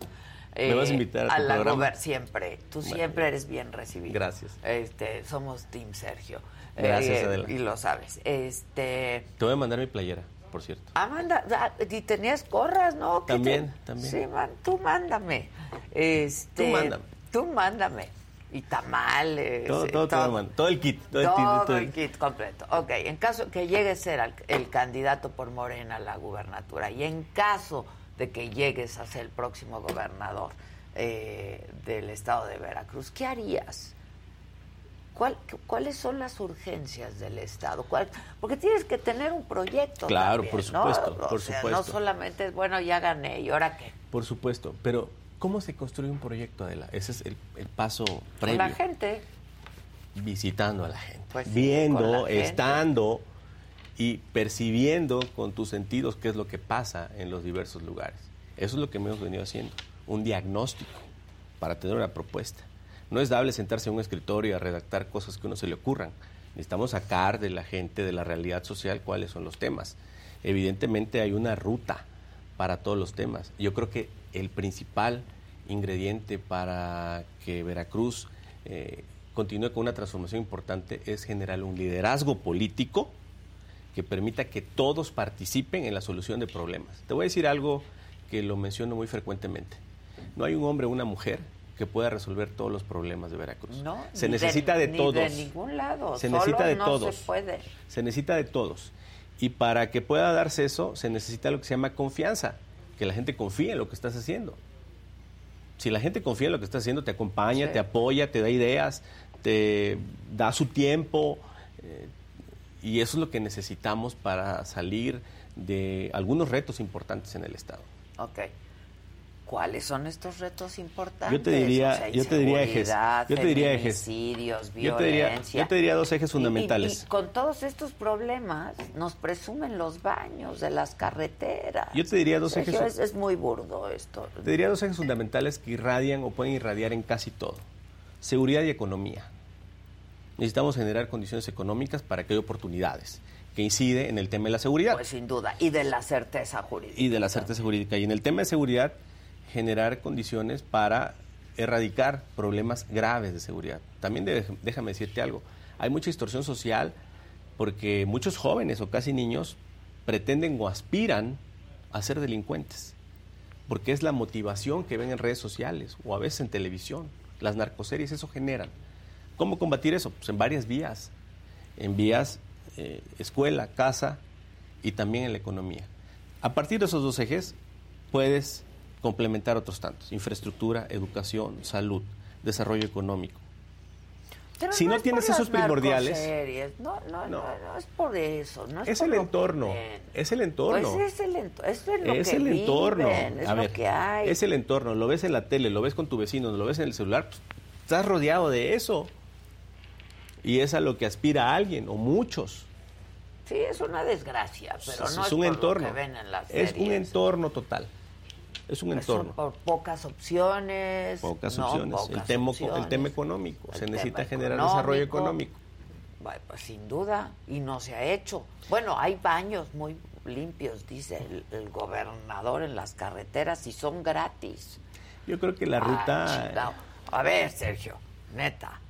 eh, ¿Me vas a invitar a tu la gober- siempre. Tú siempre eres bien recibido. Gracias. Este, somos Team Sergio. Gracias, Eh, Adela. Y lo sabes. Este, Te voy a mandar mi playera, por cierto. Ah, y tenías gorras, ¿no? ¿Qué También, también. Sí, man, tú mándame. Este, Tú mándame. Tú mándame. Y tamales. Todo, todo, te. Todo el kit. Todo, el kit, el- el completo. Ok, en caso que llegue a ser al- el candidato por Morena a la gubernatura y en caso de que llegues a ser el próximo gobernador eh, del estado de Veracruz, ¿qué harías? ¿Cuál- cu- ¿Cuáles son las urgencias del Estado? ¿Cuál- porque tienes que tener un proyecto. Claro, también, por ¿no? supuesto, O por sea, No supuesto. solamente es, bueno, ya gané, ¿y ahora qué? Por supuesto, pero ¿cómo se construye un proyecto, Adela? Ese es el, el paso Con previo. la gente. Visitando a la gente, Pues sí, con viendo, la gente. estando y percibiendo con tus sentidos qué es lo que pasa en los diversos lugares. Eso es lo que hemos venido haciendo, un diagnóstico para tener una propuesta. No es dable sentarse en un escritorio a redactar cosas que uno se le ocurran. Necesitamos sacar de la gente, de la realidad social, cuáles son los temas. Evidentemente hay una ruta para todos los temas. Yo creo que el principal ingrediente para que Veracruz eh, continúe con una transformación importante es generar un liderazgo político que permita que todos participen en la solución de problemas. Te voy a decir algo que lo menciono muy frecuentemente. No hay un hombre o una mujer que pueda resolver todos los problemas de Veracruz. No, se necesita de, ni todos. de ningún lado. Se Solo necesita de no todos. se puede. Se necesita de todos. Y para que pueda darse eso, se necesita lo que se llama confianza, que la gente confíe en lo que estás haciendo. Si la gente confía en lo que estás haciendo, te acompaña, Sí. te apoya, te da ideas, te da su tiempo. eh, y eso es lo que necesitamos para salir de algunos retos importantes en el Estado. Ok. ¿Cuáles son estos retos importantes? Yo te diría- O sea, yo te diría ejes. Yo te diría ejes. feminicidios, Yo te diría- violencia. yo te diría dos ejes Y- y- fundamentales. Y, con todos estos problemas nos presumen los baños de las carreteras. Yo te diría dos ejes- Es, es muy burdo esto. Te diría dos ejes fundamentales que irradian o pueden irradiar en casi todo. Seguridad y economía. Necesitamos generar condiciones económicas para que haya oportunidades, que incide en el tema de la seguridad Pues sin duda. Y de la certeza jurídica. y de la certeza jurídica. Y en el tema de seguridad, generar condiciones para erradicar problemas graves de seguridad. También déjame decirte algo, hay mucha distorsión social porque muchos jóvenes o casi niños pretenden o aspiran a ser delincuentes, porque es la motivación que ven en redes sociales o a veces en televisión. Las narcoseries eso generan. ¿Cómo combatir eso? Pues en varias vías. En vías eh, escuela, casa y también en la economía. A partir de esos dos ejes puedes complementar otros tantos. Infraestructura, educación, salud, desarrollo económico. Pero si no es tienes esos primordiales- No, no, no, No. no es por eso. No es, Es por el lo entorno, es el entorno. Pues es el entorno. Es lo es que el entorno. viven, es A lo que hay. es el entorno. Lo ves en la tele, lo ves con tu vecino, lo ves en el celular. pues, estás rodeado de eso. Y es a lo que aspira alguien o muchos. Sí, es una desgracia, pero es, no es, un por entorno. lo que ven en las es un entorno total. Es un Pues entorno. por pocas opciones. Pocas no, opciones. el, tema, opciones. el tema económico. El Se tema necesita generar desarrollo económico. Bueno, pues sin duda, y no se ha hecho. Bueno, hay baños muy limpios, dice el, el gobernador en las carreteras, y son gratis. Yo creo que la Ah, ruta. A ver, Sergio, neta,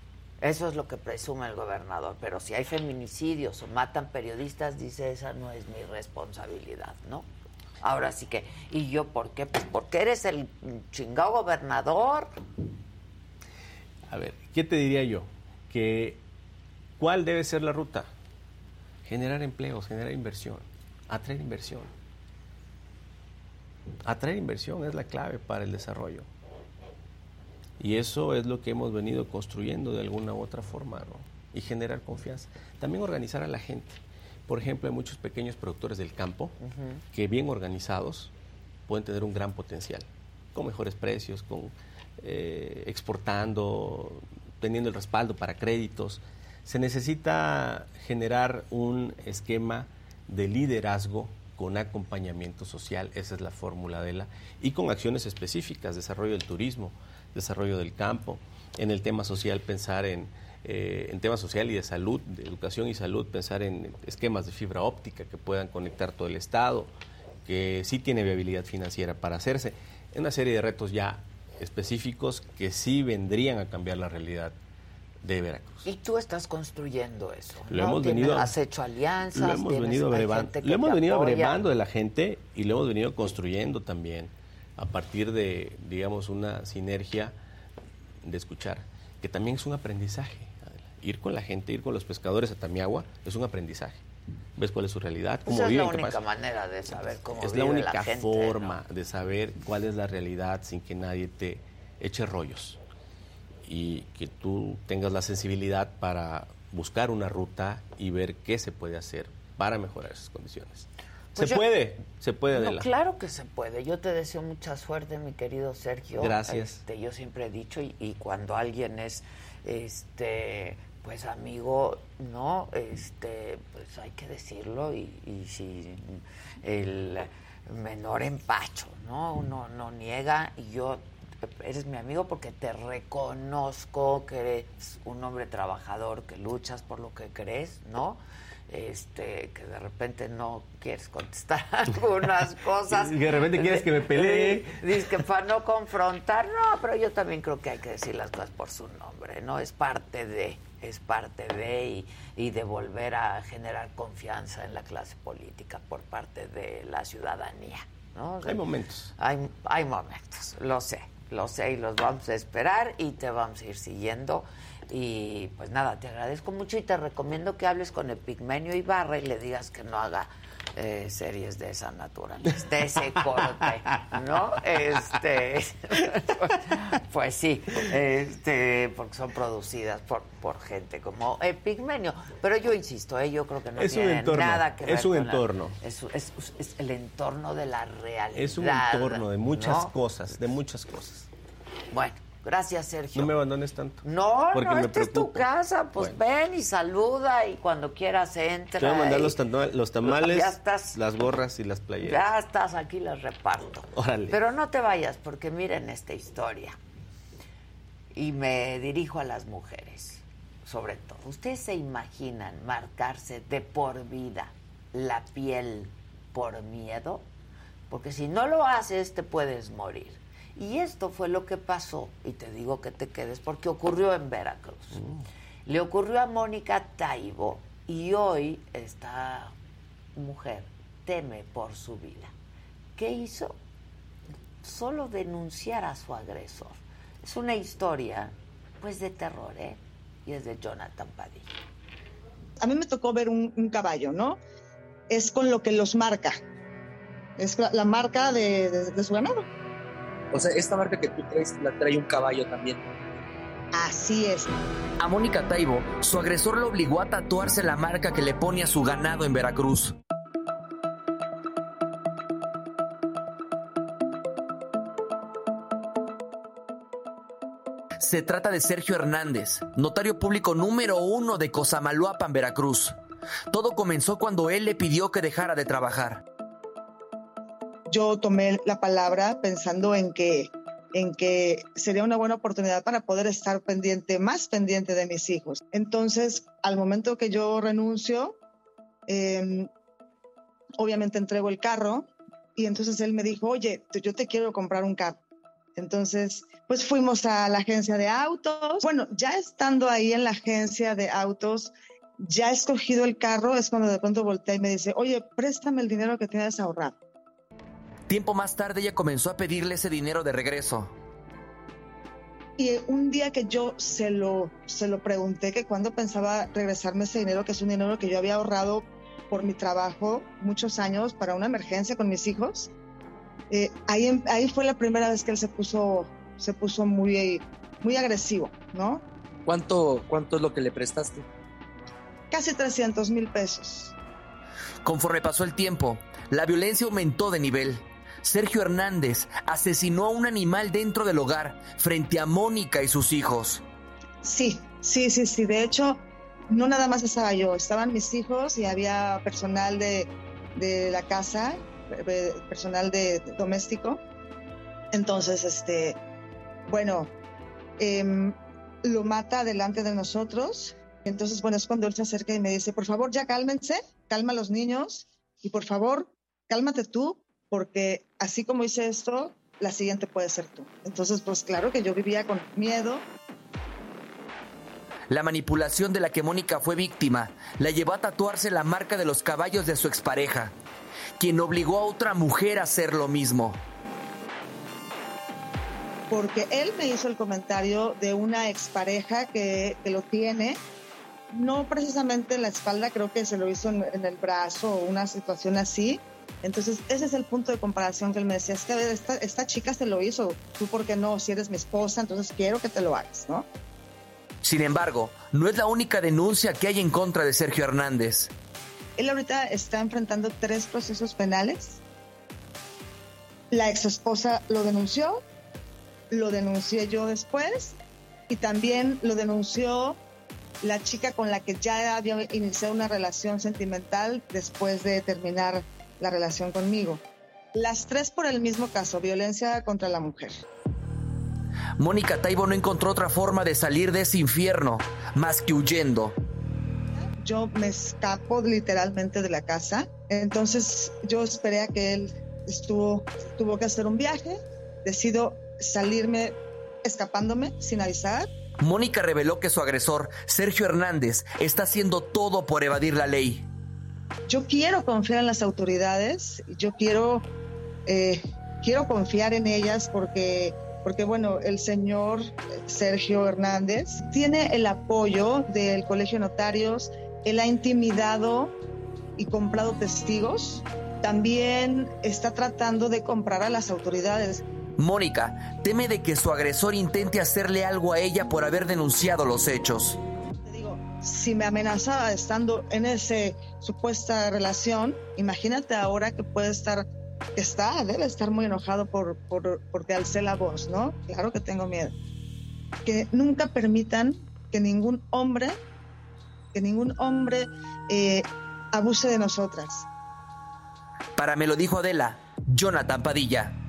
eso es lo que presume el gobernador, pero si hay feminicidios o matan periodistas, dice, esa no es mi responsabilidad, ¿no? Ahora sí que, ¿y yo por qué? Pues porque eres el chingado gobernador. A ver, ¿qué te diría yo? Que ¿cuál debe ser la ruta? Generar empleos, generar inversión, atraer inversión. Atraer inversión es la clave para el desarrollo. Y eso es lo que hemos venido construyendo de alguna u otra forma, ¿no? Y generar confianza. También organizar a la gente. Por ejemplo, hay muchos pequeños productores del campo que bien organizados pueden tener un gran potencial, con mejores precios, con eh, exportando, teniendo el respaldo para créditos. Se necesita generar un esquema de liderazgo con acompañamiento social, esa es la fórmula de la, y con acciones específicas, desarrollo del turismo, desarrollo del campo, en el tema social pensar en, eh, en temas social y de salud, de educación y salud, pensar en esquemas de fibra óptica que puedan conectar todo el Estado, que sí tiene viabilidad financiera para hacerse, una serie de retos ya específicos que sí vendrían a cambiar la realidad de Veracruz. Y tú estás construyendo eso. Lo hemos venido, has hecho alianzas. Lo hemos venido abrevando, lo hemos venido abrevando de la gente y lo hemos venido construyendo también a partir de, digamos, una sinergia de escuchar, que también es un aprendizaje. Ir con la gente, ir con los pescadores a Tamiagua es un aprendizaje. Ves cuál es su realidad, cómo viven. Es la única manera de saber cómo Es la única forma de saber cuál es la realidad sin que nadie te eche rollos y que tú tengas la sensibilidad para buscar una ruta y ver qué se puede hacer para mejorar esas condiciones. se pues puede, se puede. No, claro que se puede. Yo te deseo mucha suerte, mi querido Sergio. Gracias. Este, yo siempre he dicho y, y, cuando alguien es, este, pues amigo, no, este, pues hay que decirlo y, y si el menor empacho, ¿no? Uno no niega y yo eres mi amigo porque te reconozco que eres un hombre trabajador, que luchas por lo que crees, ¿no? Este, que de repente no quieres contestar algunas cosas. Y de repente quieres que me pelee. Dices que para no confrontar, no, pero yo también creo que hay que decir las cosas por su nombre, ¿no? Es parte de, es parte de y, y de volver a generar confianza en la clase política por parte de la ciudadanía. ¿no? hay momentos. Hay, hay momentos, lo sé los sé y los vamos a esperar y te vamos a ir siguiendo. Y pues nada, te agradezco mucho y te recomiendo que hables con el Pigmenio Ibarra y le digas que no haga eh, series de esa naturaleza, de ese corte, ¿no? Este, pues sí, este, porque son producidas por, por gente como el Pigmenio. Pero yo insisto, eh, yo creo que no tiene nada que ver Es un entorno. es, es, es, el entorno de la realidad. Es un entorno de muchas cosas, de muchas cosas. Bueno. Gracias, Sergio. No me abandones tanto. No, no, esta es tu casa. Pues ven y saluda y cuando quieras entra. Te voy a mandar los, los, tamales, las gorras y las playeras. Ya estás aquí, las reparto. Órale. Pero no te vayas porque miren esta historia. Y me dirijo a las mujeres, sobre todo. ¿Ustedes se imaginan marcarse de por vida la piel por miedo? Porque si no lo haces, te puedes morir. Y esto fue lo que pasó, y te digo que te quedes, porque ocurrió en Veracruz. Mm. Le ocurrió a Mónica Taibo y hoy esta mujer teme por su vida. ¿Qué hizo? Solo denunciar a su agresor. Es una historia, pues, de terror, ¿eh? Y es de Jonathan Padilla. A mí me tocó ver un, caballo, ¿no? Es con lo que los marca. Es la, marca de su ganado o sea, esta marca que tú traes la trae un caballo también. Así es. A Mónica Taibo, su agresor lo obligó a tatuarse la marca que le pone a su ganado en Veracruz. Se trata de Sergio Hernández, notario público número uno de Cozamaluapan, Veracruz. Todo comenzó cuando él le pidió que dejara de trabajar yo tomé la palabra pensando en que, en que sería una buena oportunidad para poder estar pendiente, más pendiente de mis hijos. Entonces, al momento que yo renuncio, em, obviamente entrego el carro y entonces él me dijo, oye, yo te quiero comprar un carro. Entonces, pues fuimos a la agencia de autos. Bueno, ya estando ahí en la agencia de autos, ya escogido el carro, es cuando de pronto voltea y me dice, oye, préstame el dinero que tienes ahorrado. Tiempo más tarde ella comenzó a pedirle ese dinero de regreso. Y un día que yo se lo, se lo pregunté que cuando pensaba regresarme ese dinero, que es un dinero que yo había ahorrado por mi trabajo muchos años para una emergencia con mis hijos, eh, ahí, ahí fue la primera vez que él se puso, se puso muy, muy agresivo, ¿no? ¿Cuánto, ¿Cuánto es lo que le prestaste? Casi 300 mil pesos. Conforme pasó el tiempo, la violencia aumentó de nivel. Sergio Hernández asesinó a un animal dentro del hogar frente a Mónica y sus hijos. Sí, sí, sí, sí. De hecho, no nada más estaba yo, estaban mis hijos y había personal de, de la casa, eh, personal de, doméstico. Entonces, este, bueno, em, lo mata delante de nosotros. Entonces, bueno, es cuando él se acerca y me dice, por favor, ya cálmense, calma a los niños y por favor, cálmate tú, porque así como hice esto, la siguiente puede ser tú. Entonces, pues claro que yo vivía con miedo. La manipulación de la que Mónica fue víctima la llevó a tatuarse la marca de los caballos de su expareja, quien obligó a otra mujer a hacer lo mismo. Porque él me hizo el comentario de una expareja que, que lo tiene, no precisamente en la espalda, creo que se lo hizo en, en el brazo o una situación así, entonces, ese es el punto de comparación que él me decía, es que esta, esta chica se lo hizo, tú por qué no, si eres mi esposa, entonces quiero que te lo hagas, ¿no? Sin embargo, no es la única denuncia que hay en contra de Sergio Hernández. Él ahorita está enfrentando tres procesos penales. La ex esposa lo denunció, lo denuncié yo después y también lo denunció la chica con la que ya había iniciado una relación sentimental después de terminar la relación conmigo. Las tres por el mismo caso, violencia contra la mujer. Mónica Taibo no encontró otra forma de salir de ese infierno más que huyendo. Yo me escapo literalmente de la casa, entonces yo esperé a que él estuvo, tuvo que hacer un viaje, decido salirme escapándome sin avisar. Mónica reveló que su agresor, Sergio Hernández, está haciendo todo por evadir la ley yo quiero confiar en las autoridades, yo quiero, eh, quiero confiar en ellas porque, porque, bueno, el señor Sergio Hernández tiene el apoyo del Colegio de Notarios, él ha intimidado y comprado testigos, también está tratando de comprar a las autoridades. Mónica teme de que su agresor intente hacerle algo a ella por haber denunciado los hechos si me amenazaba estando en esa supuesta relación, imagínate ahora que puede estar, está, debe estar muy enojado por, por, porque alcé la voz, ¿no? Claro que tengo miedo. Que nunca permitan que ningún hombre, que ningún hombre eh, abuse de nosotras. Para me lo dijo Adela, Jonathan Padilla.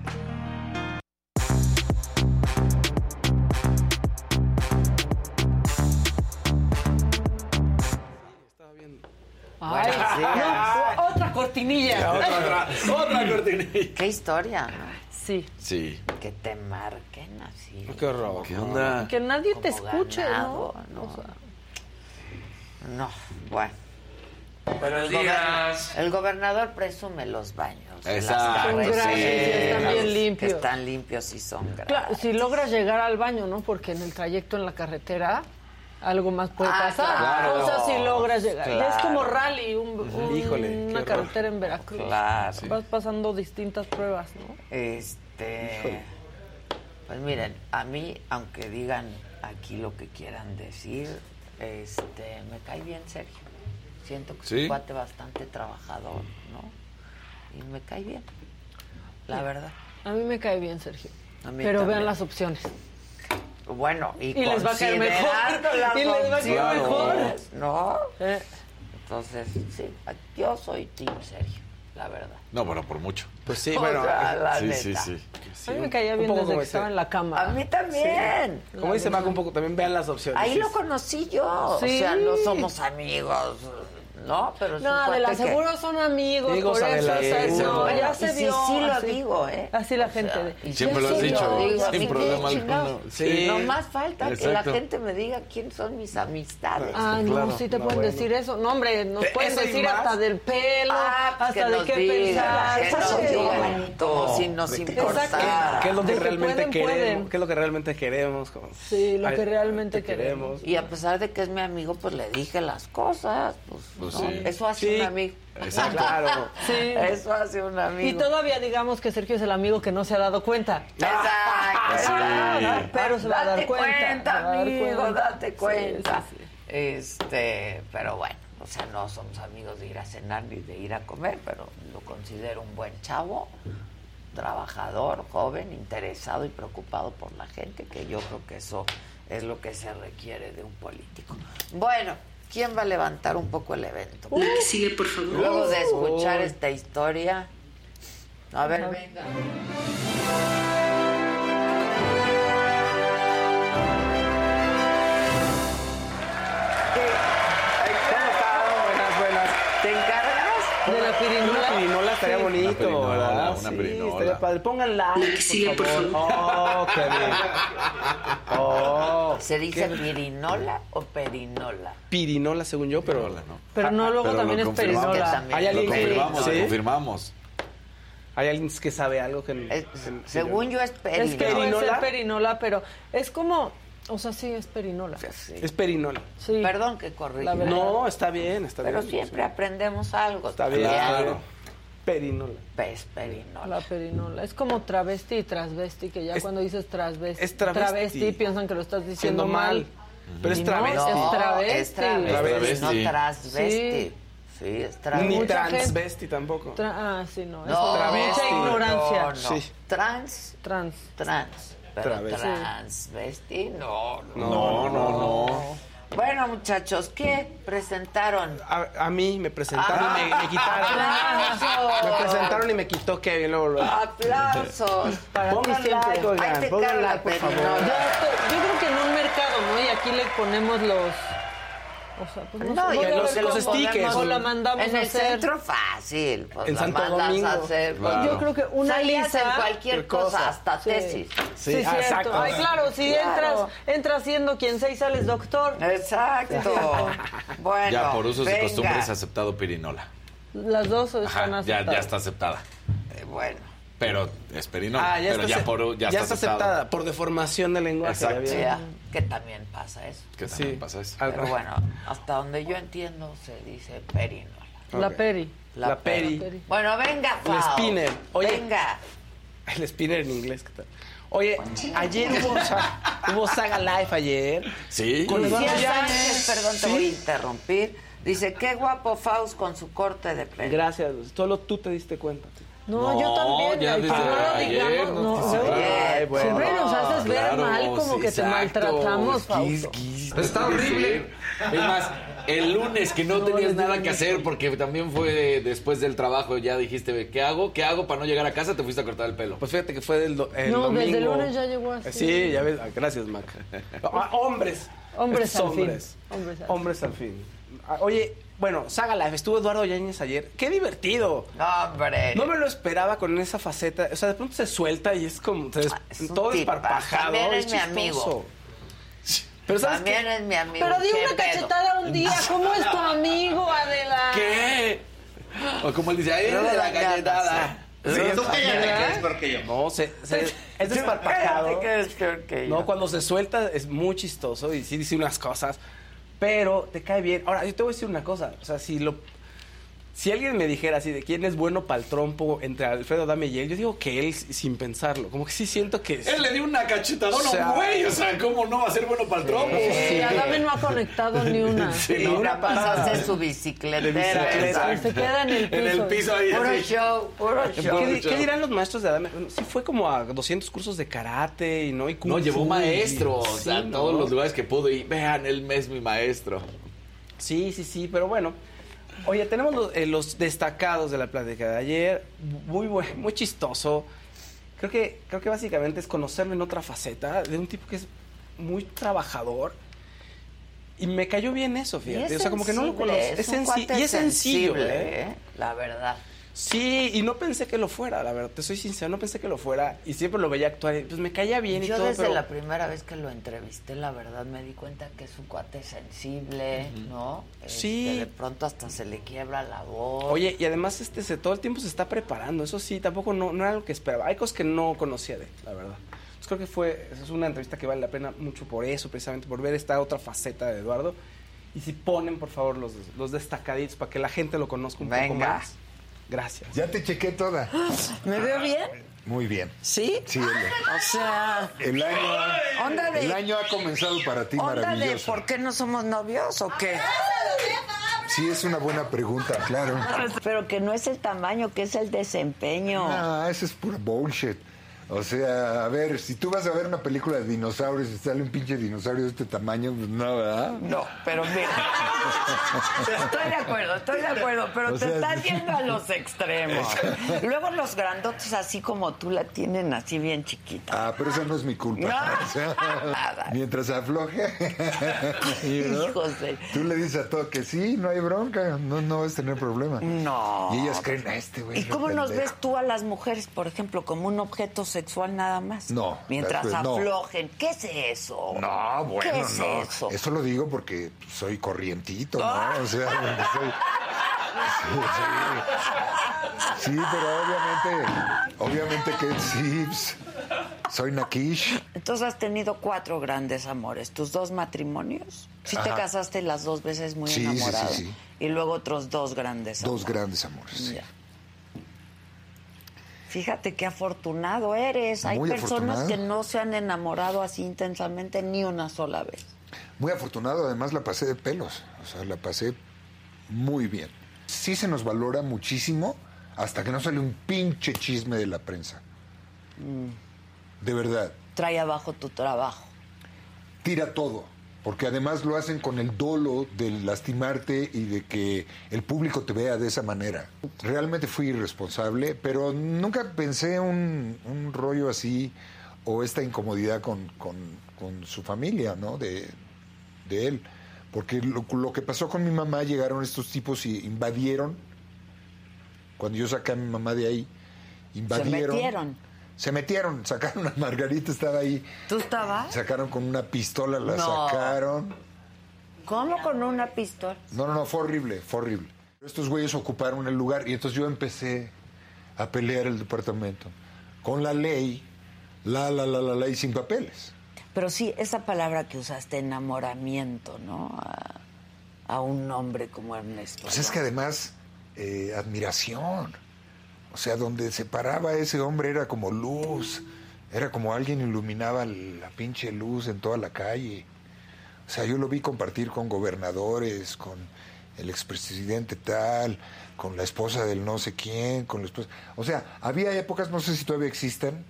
Otra cortinilla. otra, otra, cortinilla. Qué historia. Sí. Sí. Que te marquen así. Qué horror. ¿Qué onda? Que nadie te escuche, ¿no? No, no bueno. Buenos días. El gobernador presume los baños. Exacto. Son grandes y están bien limpios. están limpios y son grandes. Claro, si logras llegar al baño, ¿no? Porque en el trayecto en la carretera algo más puede Ah, pasar. claro. O sea, si logras llegar. Claro. Es como rally, un, un- Híjole, una carretera en Veracruz. Claro. Vas pasando distintas pruebas, ¿no? Este. Pues miren, a mí, aunque digan aquí lo que quieran decir, este, me cae bien Sergio. Siento que es un cuate bastante trabajador, ¿no? Y me cae bien, la verdad. A mí me cae bien, Sergio. A mí Pero también. vean las opciones. Bueno, y, Y les va a caer mejor. Y les va a caer mejor. ¿No? Eh, Entonces, sí, yo soy Team Sergio, la verdad. No, bueno, por mucho. Pues sí, O bueno. sea, la sí, neta. sí, sí, a mí me caía un bien poco desde que estaba en la cama. A mí también. Como dice Mac, un poco, también vean las opciones. Ahí Sí, lo sí. conocí yo. Sí. O sea, no somos amigos, No, pero No, de la que- seguro son amigos, por eso, o sea, no, ya se vio. sí lo así. digo, ¿eh? Así la O gente. sea, de- y Siempre lo has sí dicho, digo, sin problema alguno. Sí. No más falta que la gente me diga quién son mis amistades. Ah, Claro, no, sí te no, pueden bueno. decir eso. No, hombre, nos De pueden decir hasta del pelo, Ah, pues hasta de qué pensar. Eso nos importara. ¿Qué es lo que realmente queremos? ¿Qué es lo que realmente queremos? Sí, lo que realmente te queremos. Y a pesar de que es mi amigo, pues le dije las cosas. Pues ¿no? sí. Eso hace Sí. un amigo. Exacto. Claro. Sí. Eso hace un amigo. Y todavía digamos que Sergio es el amigo que no se ha dado cuenta. Exacto. Ah, pero se va a dar Date cuenta, cuenta, se va a dar amigo, cuenta. date Sí, cuenta. sí, sí. Este, pero bueno, o sea, no somos amigos de ir a cenar ni de ir a comer, pero lo considero un buen chavo, trabajador, joven, interesado y preocupado por la gente, que yo creo que eso es lo que se requiere de un político. Bueno, ¿quién va a levantar un poco el evento? La que sigue, por favor. Luego de escuchar Oh. esta historia, a ver, Ajá. venga. ¿Te encargas? De la pirinola. Una pirinola estaría Sí. bonito, Una pirinola, ¿verdad? una sí, pirinola. padre. Pongan like, que sigue, por Oh, qué bien. Oh, ¿Se dice qué- pirinola o perinola? pirinola, según yo, pero... Pirinola, ¿no? Pero no, luego Pero también lo es perinola. También. ¿Hay alguien que... confirmamos, ¿Sí? lo confirmamos. ¿Hay alguien que sabe algo que... Es- que- según yo es Es perinola. que puede ser ¿Perinola? perinola, pero es como, o sea, sí es perinola. Sí. Es perinola. Sí. Perdón que verdad. No, está bien, está Pero bien. siempre aprendemos algo. Está bien, claro. Perinola. Pez perinola. La perinola. Es como travesti y transvesti, que ya Es- cuando dices transvesti, es travesti. piensan que lo estás diciendo mal. mal. Pero es travesti. No, Es travesti. es travesti, Es travesti. no transvesti. Sí. Sí, es Ni travesti. Gente- transvesti tampoco. Tra- ah, sí, no. Es No, mucha ignorancia. no, no. Sí. Trans, Trans. trans. Pero Travesti. transvesti, no, no. No, no, no. Bueno, muchachos, ¿qué presentaron? A, a mí me presentaron Ah, y me, me quitaron. ¡Aplausos! Me presentaron y me quitó Kevin luego. luego. Aplausos. Pongan siempre. like, oigan, pongan like, por favor. Yo, yo creo que en un mercado, ¿no? Y aquí le ponemos los... O sea, pues no, No, y los- los stickers, O la un- mandamos En a el hacer. centro fácil. Pues En la Santo mandas Domingo. a hacer. Claro. Yo creo que una Salías lisa... en cualquier cosa. cosa, hasta Sí. tesis. Sí, Sí, ah, cierto. exacto. Ay, claro, si Claro. entras, entras siendo quien sea y sales doctor. Exacto. Bueno, Ya por usos y venga. costumbres aceptado pirinola. Las dos están Ajá, ya, aceptadas. ya está aceptada. Eh, bueno. Pero es pirinola. Ah, ya pero está, ya, por, ya, está, aceptada. aceptada por deformación del lenguaje. Exacto. que también pasa eso. Que Sí. pasa eso. Pero bueno, hasta donde yo entiendo se dice perinola. La Ok. peri. La peri. peri. Bueno, venga, El Fao. spinner. Oye. Venga. El spinner en inglés, ¿qué tal? Oye, ayer hubo, hubo Saga Live ayer. Sí. Con Lucía. Sánchez, perdón, te voy a interrumpir. Dice, qué guapo Faust con su corte de pelo. Gracias, solo tú te diste cuenta. No, No, yo también. ya desde pues no lo ayer digamos. No, luego- Ay, bueno. Siempre nos haces ver Claro, mal como sí, que te maltratamos, Quis, Está no horrible. Es más, el lunes que no tenías nada que hacer porque también fue después del trabajo, ya dijiste, ¿qué hago? ¿Qué hago para no llegar a casa? Te fuiste a cortar el pelo. Pues fíjate que fue del do- el No, domingo. desde el lunes ya llegó así. Sí, ya ves. ah, Gracias, Mac. Ah, hombres. Hombres Estos al fin. hombres. Hombres al Hombres al fin. Ah, Oye, bueno, Saga Live. Estuvo Eduardo Yáñez ayer. ¡Qué divertido! No, hombre. No me lo esperaba con esa faceta. O sea, de pronto se suelta y es como. se des- Ah, es un todo tipazo. desparpajado. También es es mi amigo. Pero ¿sabes También qué? es mi amigo. Pero di ¿qué una pedo? cachetada un día. ¿Cómo es tu amigo, Adela? ¿Qué? O como él dice, ¡ay, No de la galletada! Sí, tú que eres peor que yo. No, se, se- es desparpajado. que eres peor que yo. No, cuando se suelta es muy chistoso y sí dice unas cosas, pero te cae bien. Ahora, yo te voy a decir una cosa, o sea, si lo si alguien me dijera así de quién es bueno para el trompo entre Alfredo Dame y él, yo digo que él sin pensarlo, como que sí siento que Él le dio una cachetadona O sea- a güey, o sea, ¿cómo no va a ser bueno para el trompo? Sí, Adame no ha conectado ni una. Sí, no. una pasa hacer su bicicletera. bicicleta. Y se queda en el piso. En el piso ahí, Puro así. show, puro ¿Qué, show. di- qué dirán los maestros de Adame? Bueno, Sí fue como a 200 cursos de karate y no y kung No, llevó fu y- maestro, o sí, ¿no? todos los lugares que pudo y vean, él es mi maestro. Sí, sí, sí, pero bueno. Oye, tenemos los, eh, los destacados de la plática de ayer. Muy muy chistoso. Creo que, creo que básicamente es conocerlo en otra faceta, de un tipo que es muy trabajador Y me cayó bien eso, fíjate. es o sea, como que no lo conozco. Es, es es sencillo, sensible, ¿eh? La verdad. Sí, y no pensé que lo fuera, la verdad. Te soy sincero, no pensé que lo fuera. Y siempre lo veía actuar. y, Pues me caía bien y Yo todo, desde pero... la primera vez que lo entrevisté, la verdad me di cuenta que es un cuate sensible, ¿no? Sí. Este, de pronto hasta se le quiebra la voz. Oye, y además este se, todo el tiempo se está preparando. Eso sí, tampoco no, no era lo que esperaba. Hay cosas que no conocía de la verdad. Entonces creo que fue, es una entrevista que vale la pena mucho por eso, precisamente por ver esta otra faceta de Eduardo. Y si ponen, por favor, los, los destacaditos para que la gente lo conozca un poco más. Gracias. Ya te chequé toda. ¿Me veo bien? Muy bien. ¿Sí? Sí, el, O sea, el año, Onda de- el año ha comenzado para ti onda de maravilloso. por qué no somos novios o qué. Sí, es una buena pregunta, claro. Pero que no es el tamaño, que es el desempeño. No, eso es pura bullshit. O sea, a ver, si tú vas a ver una película de dinosaurios y sale un pinche dinosaurio de este tamaño, pues no, ¿verdad? No, pero mira. Estoy de acuerdo, estoy de acuerdo, pero O te sea, estás yendo a los extremos. Luego los grandotes así como tú la tienen así bien chiquita. Ah, pero esa no es mi culpa. No. O sea, mientras afloje, know, Hijos de- tú le dices a todo que sí, no hay bronca, no, no vas a tener problema. No. Y ellas creen a este güey. ¿Y cómo nos pendejo". ves tú a las mujeres, por ejemplo, como un objeto sexual nada más? No, Mientras pues, no. aflojen. ¿Qué es eso? No, bueno, ¿Qué es no. eso? lo digo porque soy corrientito, ¿no? Ah. O sea, soy... Sí, sí. Sí, pero obviamente, obviamente que sí, pues, soy Nakish. Entonces has tenido cuatro grandes amores. ¿Tus dos matrimonios? Sí te casaste las dos veces muy Sí, sí, sí, enamorado. sí. Y luego otros dos grandes Dos amores. grandes amores. sí. Ya. Fíjate qué afortunado eres. Hay personas afortunado. que no se han enamorado así intensamente ni una sola vez. Muy afortunado, además la pasé de pelos. O sea, la pasé muy bien. Sí se nos valora muchísimo hasta que no sale un pinche chisme de la prensa. De verdad. Trae abajo tu trabajo. tira todo, porque además lo hacen con el dolo de lastimarte y de que el público te vea de esa manera. Realmente fui irresponsable, pero nunca pensé un, un rollo así o esta incomodidad con, con- con su familia, ¿no? De, de él. Porque lo, lo que pasó con mi mamá, llegaron estos tipos y invadieron, cuando yo saqué a mi mamá de ahí, invadieron. metieron. Se metieron, sacaron a Margarita, estaba ahí. ¿Tú estabas? Sacaron con una pistola, la No. sacaron. ¿Cómo con una pistola? No, no, no, fue horrible, fue horrible. Estos güeyes ocuparon el lugar y entonces yo empecé a pelear el departamento con la ley, la, la, la, la ley sin papeles. Pero sí, esa palabra que usaste, enamoramiento, ¿no? A, a un hombre como Ernesto. Pues es que además, eh, admiración. O sea, donde se paraba ese hombre era como luz. Era como alguien iluminaba la pinche luz en toda la calle. O sea, yo lo vi compartir con gobernadores, con el expresidente tal, con la esposa del no sé quién, con la esposa... O sea, había épocas, no sé si todavía existen,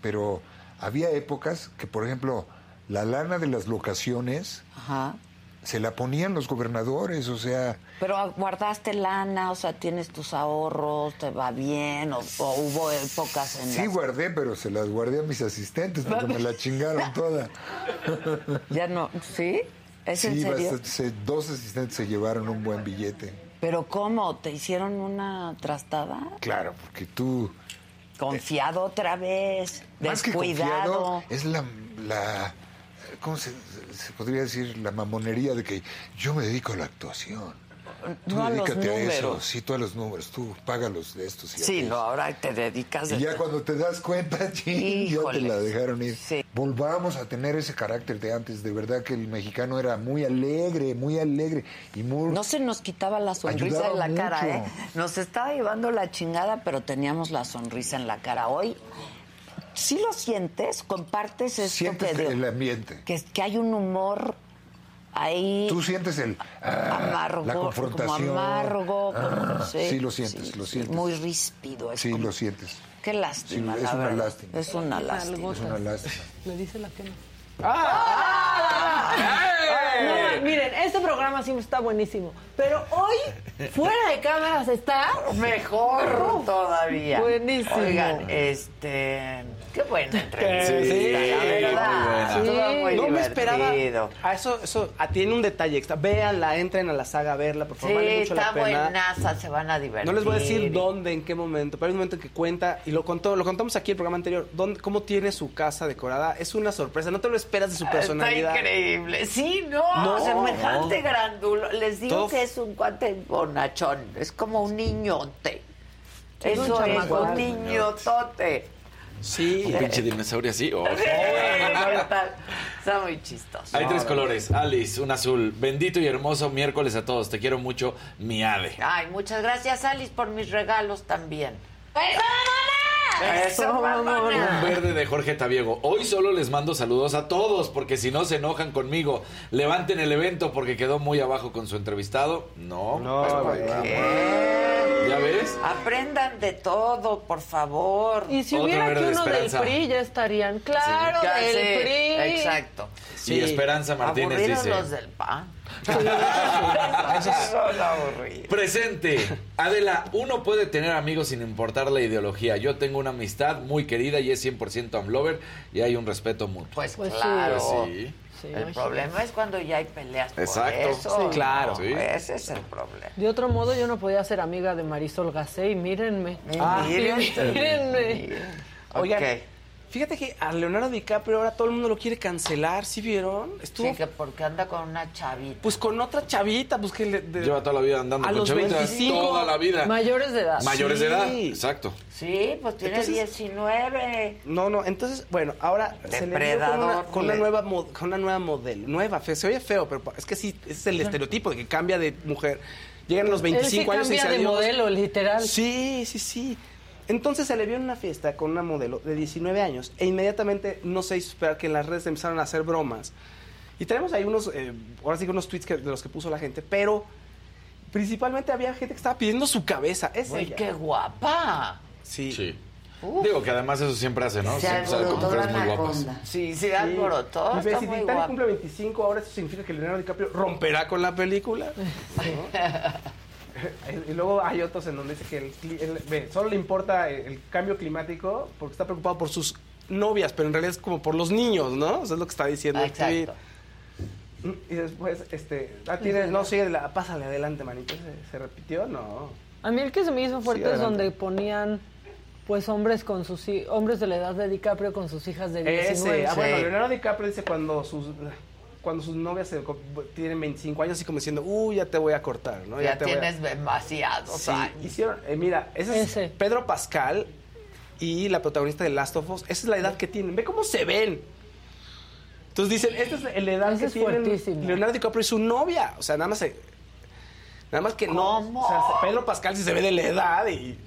pero había épocas que, por ejemplo, la lana de las locaciones Ajá. Se la ponían los gobernadores, o sea... Pero guardaste lana, o sea, tienes tus ahorros, te va bien, o, o hubo épocas en Sí las guardé, pero se las guardé a mis asistentes porque me la chingaron toda. Ya no, ¿sí? ¿Es en sí, serio? bastante- se- dos asistentes se llevaron un buen billete. ¿Pero cómo? ¿Te hicieron una trastada? Claro, porque tú... Confiado otra vez, Más que descuidado. confiado, es la... la ¿Cómo se, se podría decir? La mamonería de que yo me dedico a la actuación. Tú No a los dedícate a eso. Sí, tú a los números. Tú págalos de estos y Sí, no, ahora te dedicas... Y de- ya cuando te das cuenta, ya te la dejaron ir. Sí. Volvamos a tener ese carácter de antes. De verdad que el mexicano era muy alegre, muy alegre y muy... No se nos quitaba la sonrisa en la cara. ¿eh? Nos estaba llevando la chingada, pero teníamos la sonrisa en la cara. Hoy, ¿sí lo sientes? ¿Compartes esto Sientes que, el ambiente. que, que hay un humor ahí Tú sientes el... ah, amargo, la confrontación. como amargo, como, Ah, sí, sí, lo sientes, sí, lo sí, sientes. muy ríspido. Es Sí, como- lo sientes. Qué lástima, Sí, es la una verdad. lástima. Es una lástima. Es una lástima. Me dice la que no. ¡Ah! No, miren, este programa siempre está buenísimo. Pero hoy, fuera de cámaras, está Mejor todavía. Buenísimo. Oigan, este. Qué buena entrevista, Sí, la verdad. muy buena. Estuvo muy no me esperaba. A eso, eso ah, tiene un detalle extra. Véanla, entren a la saga a verla, por favor. Sí, vale mucho está la pena. buenaza, se van a divertir. No les voy a decir dónde, en qué momento, pero hay un momento en que cuenta, y lo contó, lo contamos aquí en el programa anterior, dónde, cómo tiene su casa decorada. Es una sorpresa, no te lo esperas de su personalidad. Está increíble. Sí, no, No, semejante no. grandulo. Les digo Todo- que es un cuate bonachón. Es como un niñote. Es un Eso es un niñotote. Sí. Un pinche dinosaurio así. oh. está, está muy chistoso. Hay tres colores. Alice, un azul. Bendito y hermoso miércoles a todos. Te quiero mucho, mi Ade. Ay, muchas gracias, Alice, por mis regalos también. ¡Eso, Un mamona! verde de Jorge Tabiego. Hoy solo les mando saludos a todos porque si no se enojan conmigo. Levanten el evento porque quedó muy abajo con su entrevistado. No. No, pues. ¿Ya ves? Aprendan de todo, por favor. Y si Otro hubiera aquí verde de uno del. PRI, ya estarían. Claro, del PRI. Exacto. Sí, Esperanza Martínez Aburridos dice. los del PAN. Eso. Presente. Adela, uno puede tener amigos sin importar la ideología. Yo tengo una amistad muy querida y es 100% amlover y hay un respeto mutuo. Pues, Pues claro. Sí. Sí, el problema es cuando ya hay peleas por Exacto. eso. Sí, claro. No, Sí. Ese es el problema. De otro modo, yo no podía ser amiga de Marisol Gacé y mírenme. Ah, mírenme. mírenme. Oigan, Ok. Fíjate que a Leonardo DiCaprio ahora todo el mundo lo quiere cancelar, ¿sí vieron? Estuvo Sí, que porque anda con una chavita. pues con otra chavita, pues que le, de- Lleva toda la vida andando A con los chavitas. 25. Toda la vida. Mayores de edad. Mayores de edad. Exacto. Sí, pues tiene Entonces- 19. No, no, entonces, bueno, ahora se le con Depredador, una, con una le- nueva con una nueva modelo, nueva, fe- se oye feo, pero es que sí, ese es el estereotipo de que cambia de mujer. Llegan a los 25 Él años y cambia dice de adiós. modelo, literal. Sí, sí, sí. Entonces se le vio en una fiesta con una modelo de 19 años e inmediatamente no se hizo esperar que en las redes empezaron a hacer bromas. Y tenemos ahí unos, eh, ahora sí que unos tweets que- de los que puso la gente, pero principalmente había gente que estaba pidiendo su cabeza. Es Uy, ella. qué guapa. Sí. Sí. Digo que además eso siempre hace, ¿no? Se Siempre sale con alborotó mujeres muy guapas. Sí, se alborotó. Y ve, Está si muy Titanic cumple 25, ahora eso significa que Leonardo DiCaprio romperá con la película. ¿no? y luego hay otros en donde dice que el, el- solo le importa el, el cambio climático porque está preocupado por sus novias, pero en realidad es como por los niños, ¿no? Eso es lo que está diciendo el tweet. exacto. Y después, este, ah, tiene, no, sigue, la, pásale adelante, manito. ¿Se, se repitió? No. A mí el que se me hizo fuerte Sí, es donde ponían pues hombres con sus hombres de la edad de DiCaprio con sus hijas de 19. Ese, ah, bueno, Sí. Leonardo DiCaprio dice cuando sus cuando sus novias se tienen 25 años, así como diciendo, uy, ya te voy a cortar, ¿no? Ya, te voy a-". tienes demasiados Sí, años. hicieron, eh, mira, ese es Ese. Pedro Pascal y la protagonista de Last of Us. Esa es la edad que tienen. Ve cómo se ven. Entonces dicen, esta es la edad Ese que es tienen fuertísimo. Leonardo DiCaprio y su novia. O sea, nada más se- Nada más que no. O sea, Pedro Pascal sí se ve de la edad y,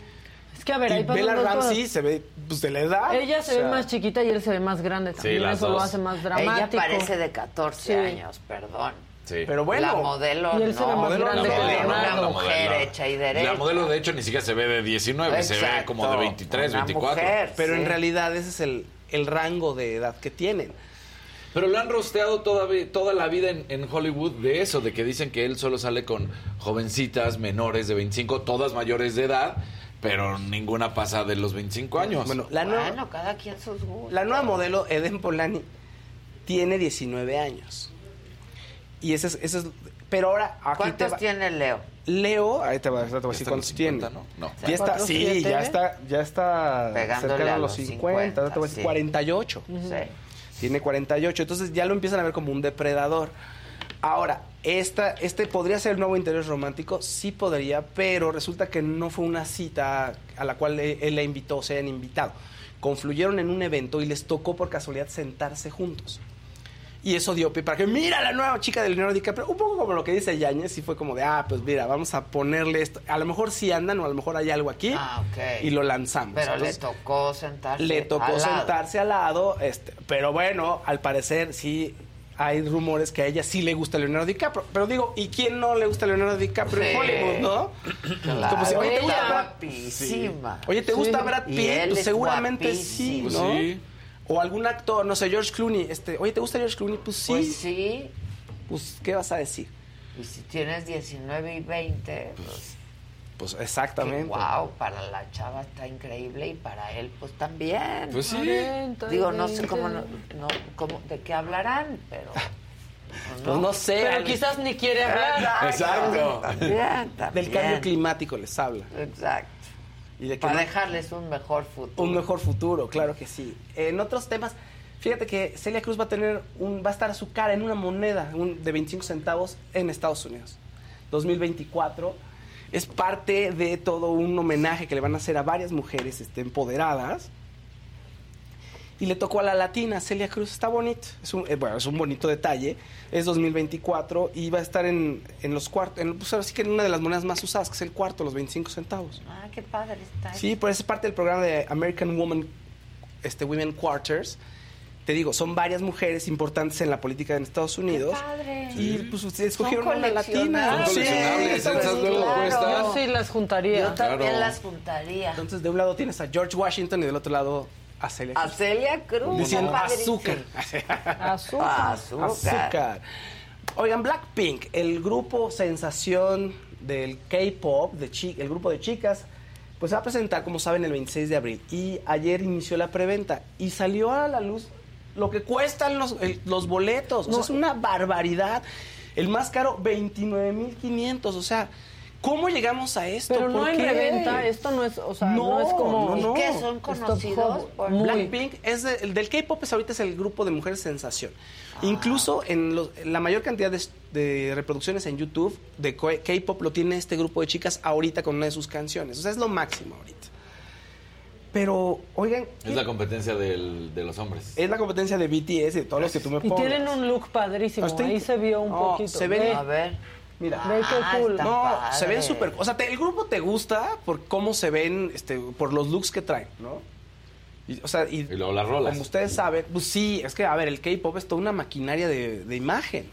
Es que a ver, y ahí Bella cosas. Ramsey se ve pues, de la edad. Ella se O ve sea, más chiquita y él se ve más grande también. las Eso lo dos. hace más Ella dramático. parece de 14 Sí. años, perdón. Sí. Pero bueno. la modelo Y él se ve no. más Modelo, grande que modelo. Una mujer hecha y derecha. La modelo, de hecho, ni siquiera se ve de 19, se ve Exacto. como de 23, Una 24. mujer, Pero sí. en realidad ese es el, el rango de edad que tienen. Pero lo han rosteado toda, toda la vida en, en Hollywood de eso, de que dicen que él solo sale con jovencitas menores de 25, todas mayores de edad, pero ninguna pasa de los 25 años. Bueno, la nueva, Bueno, cada quien sus gustos. La nueva modelo, Eden Polani, tiene 19 años. Y ese es, ese es- Pero ahora, aquí te ¿Cuántos va- tiene Leo? Leo, ahí te va, te voy a decir cuántos los tiene. 50, ¿no? No. Ya está, ¿Cuatro, sí, siete? ya está, ya está Pegándole cercano a a los los 50, ahora te voy a decir sí. 48. Sí. Tiene 48, entonces ya lo empiezan a ver como un depredador. Ahora, esta, este podría ser el nuevo interés romántico, sí podría, pero resulta que no fue una cita a la cual él, la invitó, o se hayan invitado. Confluyeron en un evento y les tocó por casualidad sentarse juntos. Y eso dio pie para que, mira la nueva chica de Leonardo DiCaprio. Un poco como lo que dice Yañez, y fue como de, ah, pues mira, vamos a ponerle esto. A lo mejor sí andan o a lo mejor hay algo aquí. Ah, ok. Y lo lanzamos. Pero le tocó sentarse. le tocó al lado. sentarse al lado, este, pero bueno, al parecer sí hay rumores que a ella sí le gusta Leonardo DiCaprio. Pero digo, ¿y quién no le gusta Leonardo DiCaprio en Sí. Hollywood, no? Claro, Como si, oye, ¿te ella gusta Brad guapísima. Oye, ¿te gusta Brad Pitt? Pues es seguramente sí. ¿no? Sí. O algún actor, no sé, George Clooney. Este, oye, ¿te gusta George Clooney? Pues sí. Pues sí. Pues, ¿qué vas a decir? Y si tienes 19 y 20, pues... Pues exactamente. Wow, para la chava está increíble y para él pues también. Pues sí. Digo, no sé cómo, no, no- cómo- de qué hablarán, pero Pues no sé. Pero quizás ni quiere hablar. Exacto. También, también. Del cambio climático les habla. Exacto. Y de que para no- dejarles un mejor futuro. un mejor futuro, claro que sí. En otros temas, fíjate que Celia Cruz va a tener un, va a estar a su cara en una moneda un- de 25 centavos en Estados Unidos. 2024 es parte de todo un homenaje que le van a hacer a varias mujeres este, empoderadas. Y le tocó a la latina, Celia Cruz. Está bonito. Es un, eh, bueno, es un bonito detalle. Es 2024 y va a estar en, en los cuartos. En, pues ahora sí que en una de las monedas más usadas, que es el cuarto, los 25 centavos. Ah, qué padre está. Sí, pues es parte del programa de American Woman, este, Women Quarters. Te digo, son varias mujeres importantes en la política en Estados Unidos. padre. Y pues ustedes escogieron Son una latina. coleccionables. Sí, coleccionables, esas cuestan. Yo sí las juntaría. Yo también Claro. las juntaría. Entonces, de un lado tienes a George Washington y del otro lado a Celia A Cruz. Celia Cruz. Diciendo azúcar. Azúcar. Azúcar. Azúcar. Oigan, Blackpink, el grupo sensación del K-pop, de chi- el grupo de chicas, pues se va a presentar, como saben, el 26 de abril. Y ayer inició la preventa y salió a la luz lo que cuestan los, el- los boletos. O sea, es una barbaridad. El más caro, 29.500. O sea, ¿cómo llegamos a esto? Pero no ¿Por en reventa, esto no es, o sea, no, No, es como... no, no. ¿Y qué son conocidos? Por- Muy. Blackpink es de- el del K-pop es ahorita es el grupo de mujeres sensación. Ah. Incluso en los- la mayor cantidad de, de reproducciones en YouTube de K-pop lo tiene este grupo de chicas ahorita con una de sus canciones. O sea, es lo máximo ahorita. Pero, oigan, Es la competencia del- de los hombres. es la competencia de BTS y de todos los que tú me Y pongas. tienen un look padrísimo, Estoy- ahí se vio un No, poquito. se ven- Ve. A ver. Mira, Ve qué Ah, cool. no, padre. se ven súper. O sea, te- el grupo te gusta por cómo se ven, este, por los looks que traen, ¿no? Y, o sea, y, Y luego las rolas. Como ustedes saben, pues sí, es que, a ver, el K-pop es toda una maquinaria de, de imagen.